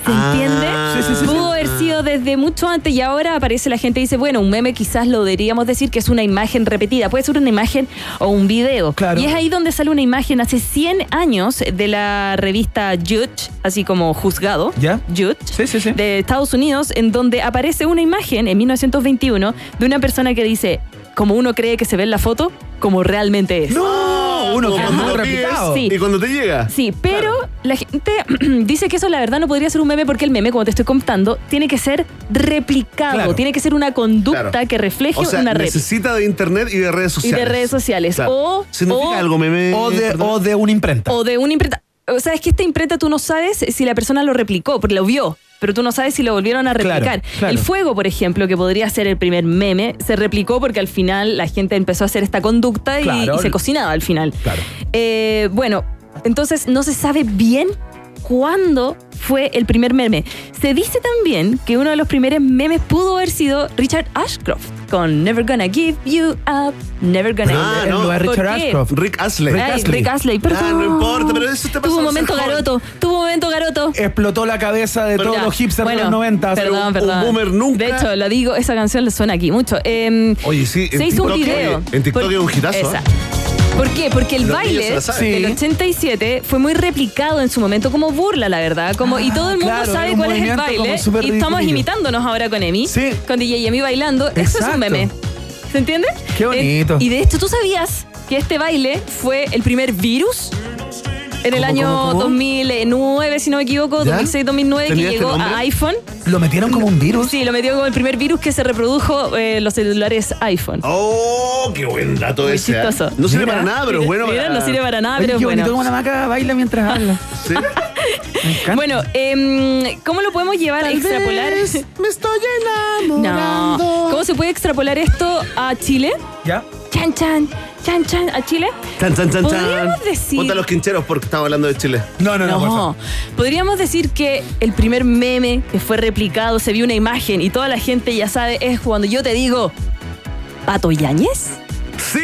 ¿Se Ah, entiende? sí, sí, sí, sí. Pudo haber sido desde mucho antes y ahora aparece la gente y dice, bueno, un meme quizás lo deberíamos decir que es una imagen repetida. Puede ser una imagen o un video. Claro. Y es ahí donde sale una imagen hace 100 años de la revista Judge, así como juzgado. ¿Ya? Judge Sí, sí, sí. de Estados Unidos, en donde aparece una imagen en 1921 de una persona que dice, como uno cree que se ve en la foto, como realmente es. No, uno que es Cuando muy lo pides replicado. Sí. Y cuando te llega. Sí, pero la gente dice que eso la verdad no podría ser un meme porque el meme, como te estoy contando, tiene que ser replicado, Claro. tiene que ser una conducta Claro. que refleje O sea, una red. necesita de internet y de redes Y sociales. de redes sociales. Claro. O, ¿Significa o- algo meme? O de, perdón? o de una imprenta. o de una imprenta. O sea, es que esta imprenta tú no sabes si la persona lo replicó, porque lo vio. Pero tú no sabes si lo volvieron a replicar. claro. El fuego, por ejemplo, que podría ser el primer meme, se replicó porque al final la gente empezó a hacer esta conducta y- Claro. y, se cocinaba al final. Claro. Eh, bueno, entonces no se sabe bien cuándo fue el primer meme. Se dice también que uno de los primeros memes pudo haber sido Richard Ashcroft con Never Gonna Give You Up, Never Gonna Ah, Give no, You Up. es ¿Por Richard qué? Ashcroft. Rick Astley. Rick Ay, Astley. Rick Astley, perdón. Ah, no importa, pero eso te pasa Tuvo un momento ser joven. garoto, tuvo un momento garoto. Explotó la cabeza de todos Ya, los hipsters bueno, de los 90. Perdón, un perdón. boomer nunca- De hecho, lo digo, esa canción le suena aquí mucho. Em, Oye, sí, en se hizo un TikTok, video. oye, en TikTok es un hitazo, Esa. ¿eh? ¿Por qué? Porque el Los niños se baile la saben. del Sí. 87 fue muy replicado en su momento como burla, la verdad. Como, y todo el mundo Ah, claro, sabe era un cuál es el movimiento baile. como súper Y estamos ridiculillo. imitándonos ahora con Emi. Sí. Con DJ Emi bailando. Eso es Exacto. un meme. ¿Se entiende? Qué bonito. Eh, y de hecho, ¿tú sabías que este baile fue el primer virus? En el ¿Cómo, año cómo, cómo? 2009, si no me equivoco, ¿Ya? 2006-2009, que ¿Tenía este llegó a iPhone. Lo metieron como un virus. Sí, lo metió como el primer virus que se reprodujo en los celulares iPhone. Oh, qué buen dato Muy ese. ¿eh? chistoso. No sirve Mira. para nada, pero es bueno. Mira, para- no sirve para nada, Oye, pero qué es bonito bueno. como la maca baila mientras habla. Sí. Bueno, em, ¿cómo lo podemos llevar a extrapolar? Me estoy enamorando. No. ¿Cómo se puede extrapolar esto a Chile? ¿Ya? Chan, chan, chan, chan, a Chile. Chan, chan, chan, chan. Podríamos decir- Ponte a los quincheros porque estamos hablando de Chile. No, no, no, No, podríamos decir que el primer meme que fue replicado, se vio una imagen y toda la gente ya sabe, es cuando yo te digo, ¿Pato Yáñez? Sí,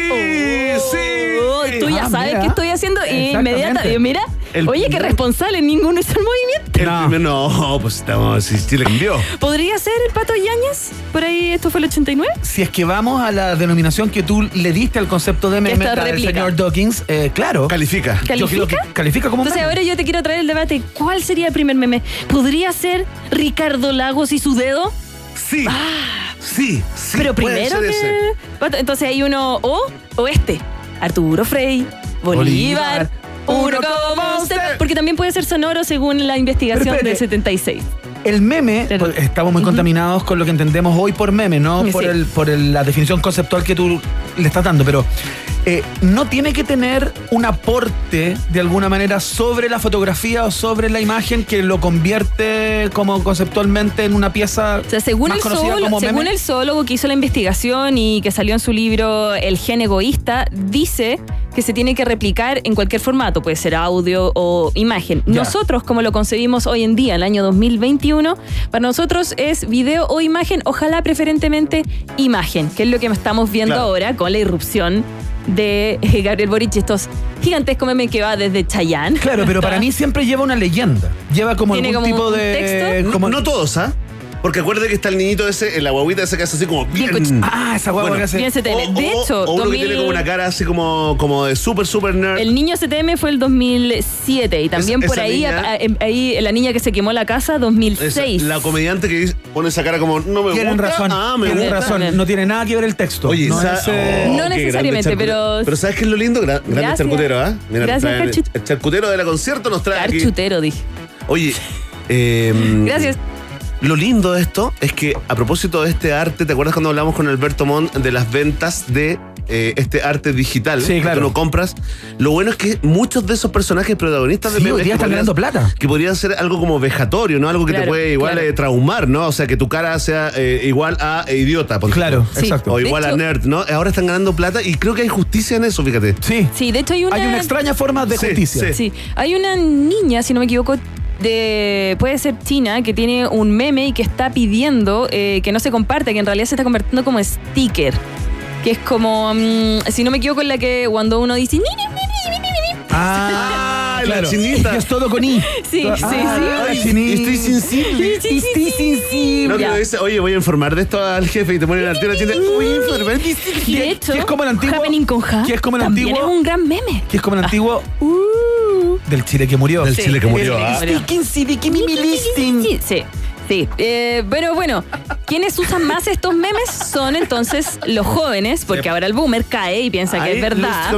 sí. Oh, tú ya Ah, sabes mira. qué estoy haciendo y inmediatamente, mira, El oye, qué responsable, ninguno hizo el movimiento. El No. primer- no, pues estamos. Si Chile cambió. ¿Podría ser el Pato Yáñez? Por ahí, esto fue el 89. Si es que vamos a la denominación que tú le diste al concepto de meme del señor Dawkins, eh, claro. Califica. Yo creo que ¿Califica? califica como Entonces meme. ahora yo te quiero traer el debate. ¿Cuál sería el primer meme? ¿Podría ser Ricardo Lagos y su dedo? Sí. Sí, sí. Pero primero que... Entonces hay uno o o este. Arturo Frey, Bolívar, Bolívar, uno como usted. Porque también puede ser sonoro según la investigación del 76. El meme, pues, estamos muy contaminados con lo que entendemos hoy por meme, no Sí. por, el, por el- la definición conceptual que tú le estás dando, pero eh, no tiene que tener un aporte de alguna manera sobre la fotografía o sobre la imagen que lo convierte como conceptualmente en una pieza O sea, según, más el, conocida zoólogo, según el zoólogo que hizo la investigación y que salió en su libro El gen egoísta, dice que se tiene que replicar en cualquier formato, puede ser audio o imagen. Nosotros, como lo concebimos hoy en día, el año 2021, para nosotros es video o imagen, ojalá preferentemente imagen, que es lo que estamos viendo Claro. ahora con la irrupción de eh, Gabriel Boric y estos gigantescos memes que va desde Chayanne. Claro, pero para mí siempre lleva una leyenda. Lleva como algún como tipo un de. texto. como- No todos, ¿ah? Porque acuérdate que está el niñito ese, la guaguita ese que hace así como bien. coch- Ah, esa guagua Bueno, que hace. Bien CTM. De o- hecho, o uno que 2000 tiene como una cara así como, como de super, super nerd. El niño CTM fue el 2007 y también por ahí, niña- a- a- ahí la niña que se quemó la casa, Esa- 2006. la comediante que dice- pone esa cara como, no me Tienen gusta. razón, Ah, me tienen gusta. razón. No tiene nada que ver el texto. Oye, no esa- es, eh, oh, No necesariamente, pero- Pero ¿sabes qué es lo lindo? Gra- grande Gracias. charcutero, ¿ah? Mira, Gracias, trae- Carchut- el charcutero de la concierto nos trae aquí. Carchutero, dije. Oye, eh, Gracias. Lo lindo de esto es que a propósito de este arte, ¿te acuerdas cuando hablamos con Alberto Montt de las ventas de eh, este arte digital Sí, que claro. tú no compras? Lo bueno es que muchos de esos personajes protagonistas de Sí, memes hoy día que están ganando plata. Que podrían ser algo como vejatorio, ¿no? Algo que te puede igual claro. eh, traumar, ¿no? O sea, que tu cara sea eh, igual a idiota. por Claro. Sí. exacto. O igual a nerd, ¿no? Ahora están ganando plata y creo que hay justicia en eso, fíjate. Sí. Sí, de hecho hay una... Hay una extraña forma de Sí, justicia. sí. Sí, hay una niña, si no me equivoco, de puede ser China, que tiene un meme y que está pidiendo eh, que no se comparte, que en realidad se está convirtiendo como sticker. Que es como, mm, si no me equivoco, en la que cuando uno dice... "Ni, ni, ni, ni, ni, ni, ni". Ah, la claro. chinita. Y es todo con I. Sí, sí, Ah, sí. Ay, chinita. estoy sensible. Sí, sí, sí, sí, sí. No, que Ya. dice, oye, voy a informar de esto al jefe y te ponen al tiro la chinita. Voy a informar. De hecho, que es como el antiguo- Happening con Ja, que es como el también antiguo- es un gran meme. Que es como el antiguo Uh. Del Chile que murió. Del Sí, Chile que murió. Ah. sí. Sí, eh, pero bueno, quienes usan más estos memes son entonces los jóvenes, porque ahora el boomer cae y piensa que es verdad.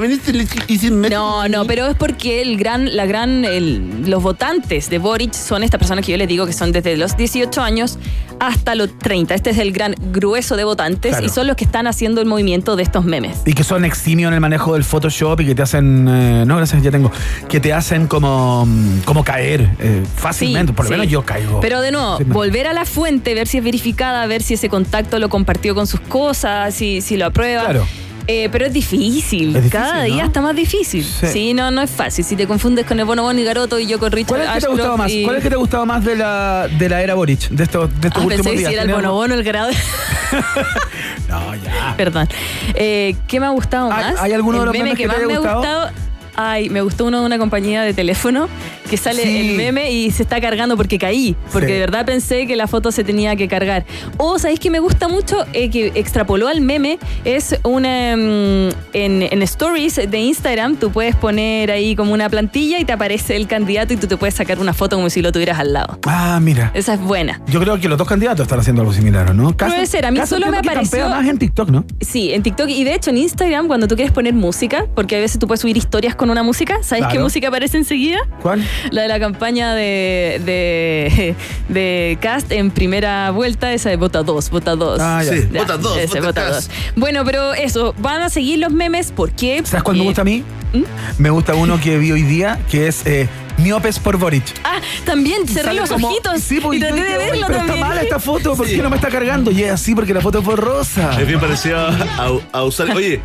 No, no, pero es porque el gran, la gran, el- los votantes de Boric son estas personas que yo les digo que son desde los 18 años hasta los 30. Este es el gran grueso de votantes Claro. y son los que están haciendo el movimiento de estos memes. Y que son eximios en el manejo del Photoshop y que te hacen. eh, no, gracias, ya tengo. Que te hacen como, mm, como caer eh, fácilmente. Sí, Por lo sí. menos yo caigo. Pero de nuevo, volver a la fuente, ver si es verificada, ver si ese contacto lo compartió con sus cosas, si, si lo aprueba. Claro. Eh, pero es difícil. Es difícil, Cada ¿no? día está más difícil. Sí. Sí. no, no es fácil. Si te confundes con el Bono Bono y Garoto y yo con Richard ¿Cuál es que te ha gustado Ashcroft más? y- ¿Cuál es que te ha gustado más de la, de la era Boric? De estos, de estos Ah, últimos pensé que días. si era el ¿Tenés Bono? Bono el grado. No, ya. Perdón. Eh, ¿Qué me ha gustado ¿Hay- más? hay alguno de los memes que, que te más haya me ha gustado? Ay, me gustó uno de una compañía de teléfono que sale Sí. el meme y se está cargando porque caí. Porque Sí. de verdad pensé que la foto se tenía que cargar. O, ¿sabéis que me gusta mucho? Eh, que extrapoló al meme. Es una. mm, en, en stories de Instagram, tú puedes poner ahí como una plantilla y te aparece el candidato y tú te puedes sacar una foto como si lo tuvieras al lado. Ah, mira. Esa es buena. Yo creo que los dos candidatos están haciendo algo similar, ¿o ¿no? Puede ser, a mí solo me apareció- más en TikTok, ¿no? Sí, en TikTok y de hecho en Instagram, cuando tú quieres poner música, porque a veces tú puedes subir historias con una música, ¿sabes qué Claro. música aparece enseguida? ¿Cuál? La de la campaña de, de, de Cast en primera vuelta, esa de Vota 2, Vota 2. Ah, ya. Sí, Vota 2, ese, Vota Vota Cast. 2. Bueno, pero eso, van a seguir los memes, ¿por qué? ¿Sabes cuál me Eh, gusta a mí? ¿Mm? Me gusta uno que vi hoy día, que es eh, Miopes por Boric. Ah, también cerré los como- ojitos Sí, porque y traté de dije, "Oye, verlo pero también. está mala esta foto, ¿por qué no me está cargando? Y es así porque la foto es borrosa. Es bien parecido a, a- a usar. Oye,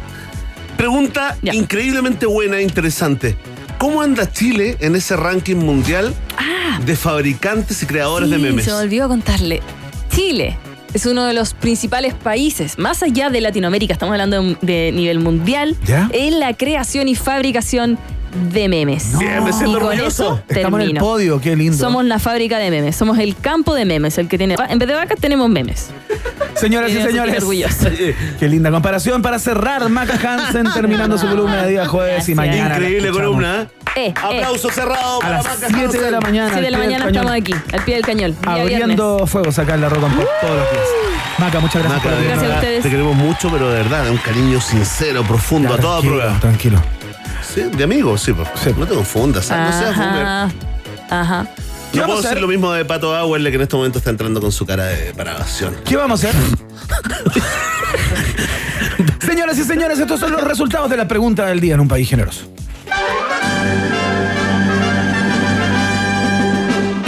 pregunta Ya. increíblemente buena e interesante. ¿Cómo anda Chile en ese ranking mundial de fabricantes y creadores Ah. Sí, de memes? Se me olvidó contarle. Chile es uno de los principales países, más allá de Latinoamérica, estamos hablando de, de nivel mundial, ¿Ya? en la creación y fabricación de memes. Bien, me y siento con orgulloso. eso Estamos en el termino. podio, qué lindo. Somos la fábrica de memes, somos el campo de memes, el que tiene. En vez de vacas tenemos memes. Señoras y señores, qué linda comparación para cerrar Maca Hansen terminando su columna de día jueves y mañana. Increíble columna. Eh, eh. Aplauso cerrado A para las Maca 7 de Hansen. la mañana. Siete de la mañana estamos aquí, al pie del cañón. Abriendo viernes. fuego, sacar la roca en pop todos los días. Maca, muchas gracias Maca, por de Gracias a ustedes. Te queremos mucho, pero de verdad, un cariño sincero, profundo, a toda prueba. Tranquilo. Sí, de amigos, sí, pues. No te confundas, ¿sabes? no seas boomer. Ajá. Ajá. ¿Qué No vamos puedo hacer? lo mismo de Pato Auerle, que en este momento está entrando con su cara de paración. ¿Qué vamos a hacer? Señoras y señores, estos son los resultados de la pregunta del día en un país generoso.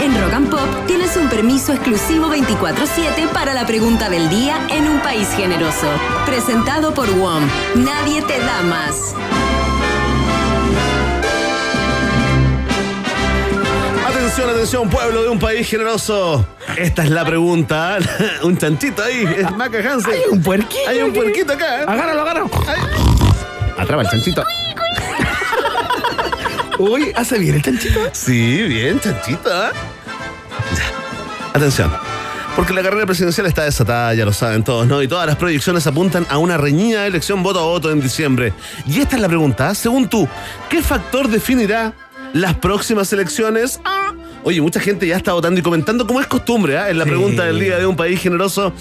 En Rock and Pop tienes un permiso exclusivo 24-7 para la pregunta del día en un país generoso. Presentado por WOM. Nadie te da más. Atención, atención, pueblo de un país generoso. Esta es la pregunta. un chanchito ahí. Es Maca Hansen. Hay un puerquito. Hay un aquí. puerquito acá. ¿eh? Agárralo, agárralo. Atrapa el chanchito. Uy, hace bien el chanchito. Sí, bien, chanchito. ¿eh? Ya. Atención. Porque la carrera presidencial está desatada, ya lo saben todos, ¿no? Y todas las proyecciones apuntan a una reñida elección voto a voto en diciembre. Y esta es la pregunta, ¿eh? según tú, ¿qué factor definirá las próximas elecciones? Ah, Oye, mucha gente ya está votando y comentando, como es costumbre, ¿eh? en la Sí. pregunta del día de un país generoso.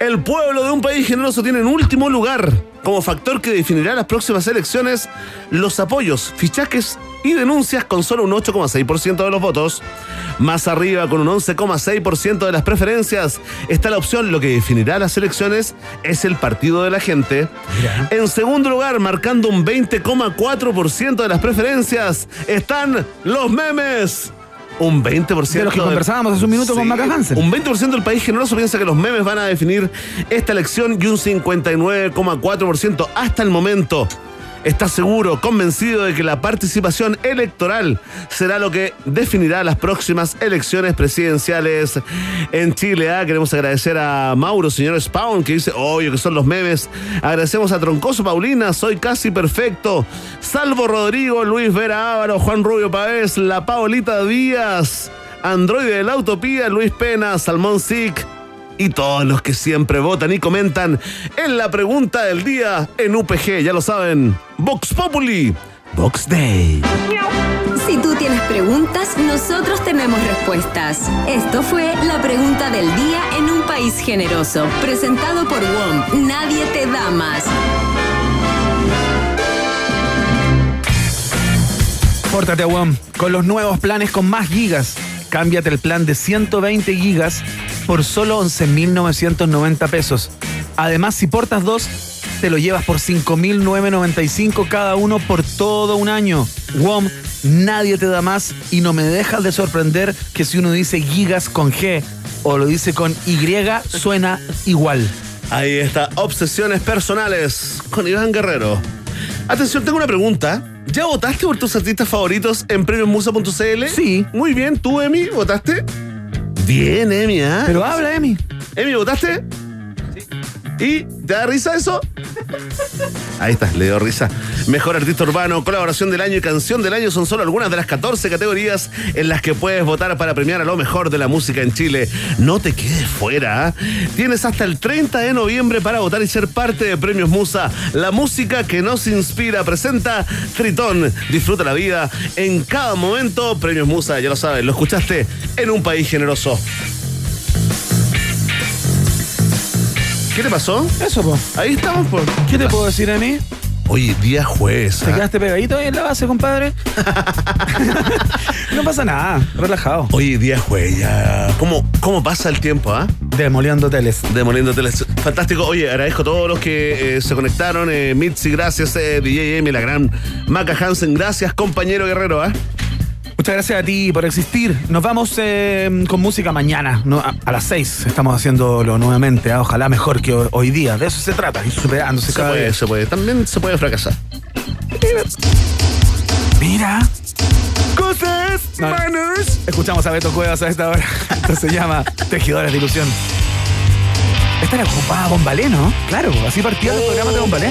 El pueblo de un país generoso tiene en último lugar, como factor que definirá las próximas elecciones, los apoyos, fichajes y denuncias con solo un 8,6% de los votos. Más arriba, con un 11,6% de las preferencias, está la opción lo que definirá las elecciones es el partido de la gente. En segundo lugar, marcando un 20,4% de las preferencias, están los memes. Un 20%. De los que del- conversábamos hace un minuto con Maca Hansen. Un 20% del país generoso piensa que los memes van a definir esta elección y un 59,4% hasta el momento está seguro, convencido de que la participación electoral será lo que definirá las próximas elecciones presidenciales en Chile. Ah, Queremos agradecer a Mauro, señor Spawn, que dice, obvio que son los memes. Agradecemos a Troncoso Paulina, soy casi perfecto. Salvo Rodrigo, Luis Vera Ávaro, Juan Rubio Paez, la Paolita Díaz, Androide de la Utopía, Luis Pena, Salmón Sic y todos los que siempre votan y comentan en la pregunta del día en UPG, ya lo saben, Vox Populi, Vox Day. Si tú tienes preguntas, nosotros tenemos respuestas. Esto fue la pregunta del día en un país generoso, presentado por WOM. Nadie te da más. Pórtate a WOM con los nuevos planes con más gigas. Cámbiate el plan de 120 gigas por solo 11.990 pesos. Además, si portas dos, te lo llevas por 5.995 cada uno por todo un año. WOM, nadie te da más y no me dejas de sorprender que si uno dice gigas con G o lo dice con Y, suena igual. Ahí está, obsesiones personales con Iván Guerrero. Atención, tengo una pregunta. ¿Ya votaste por tus artistas favoritos en premiosmusa.cl? Sí. Muy bien, ¿tú, Emi, votaste? Bien, Emi, ¿ah? Pero habla, Emi. Emi, ¿votaste? ¿Y te da risa eso? Ahí está, le dio risa. Mejor artista urbano, colaboración del año y canción del año son solo algunas de las 14 categorías en las que puedes votar para premiar a lo mejor de la música en Chile. No te quedes fuera. ¿ah? Tienes hasta el 30 de noviembre para votar y ser parte de Premios Musa. La música que nos inspira presenta Tritón. Disfruta la vida en cada momento. Premios Musa, ya lo sabes, lo escuchaste en un país generoso. ¿Qué te pasó? Eso, po. Ahí estamos, po. ¿Qué te puedo decir a mí? Oye, día jueves. ¿Te ¿ah? quedaste pegadito ahí en la base, compadre? no pasa nada, relajado. Oye, día jueves, ya. ¿Cómo, ¿Cómo pasa el tiempo, ah? Demoliendo hoteles. Demoliendo hoteles. Fantástico. Oye, agradezco a todos los que eh, se conectaron. Eh, Mitzi, gracias. Eh, DJ M, la gran Maca Hansen, gracias, compañero guerrero, ¿ah? Muchas gracias a ti por existir. Nos vamos eh, con música mañana, no, a, a las 6. Estamos haciéndolo nuevamente. ah, Ojalá mejor que ho- hoy día. De eso se trata, ir superándose Se cada puede, vez. se puede. También se puede fracasar. Mira. Cosas, manos. Escuchamos a Beto Cuevas a esta hora. Esto se llama Tejedores de Ilusión. Esta era ocupada Bombalé, ¿no? Claro, así partían los programas de Bombalé.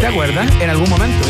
¿Te acuerdas? En algún momento.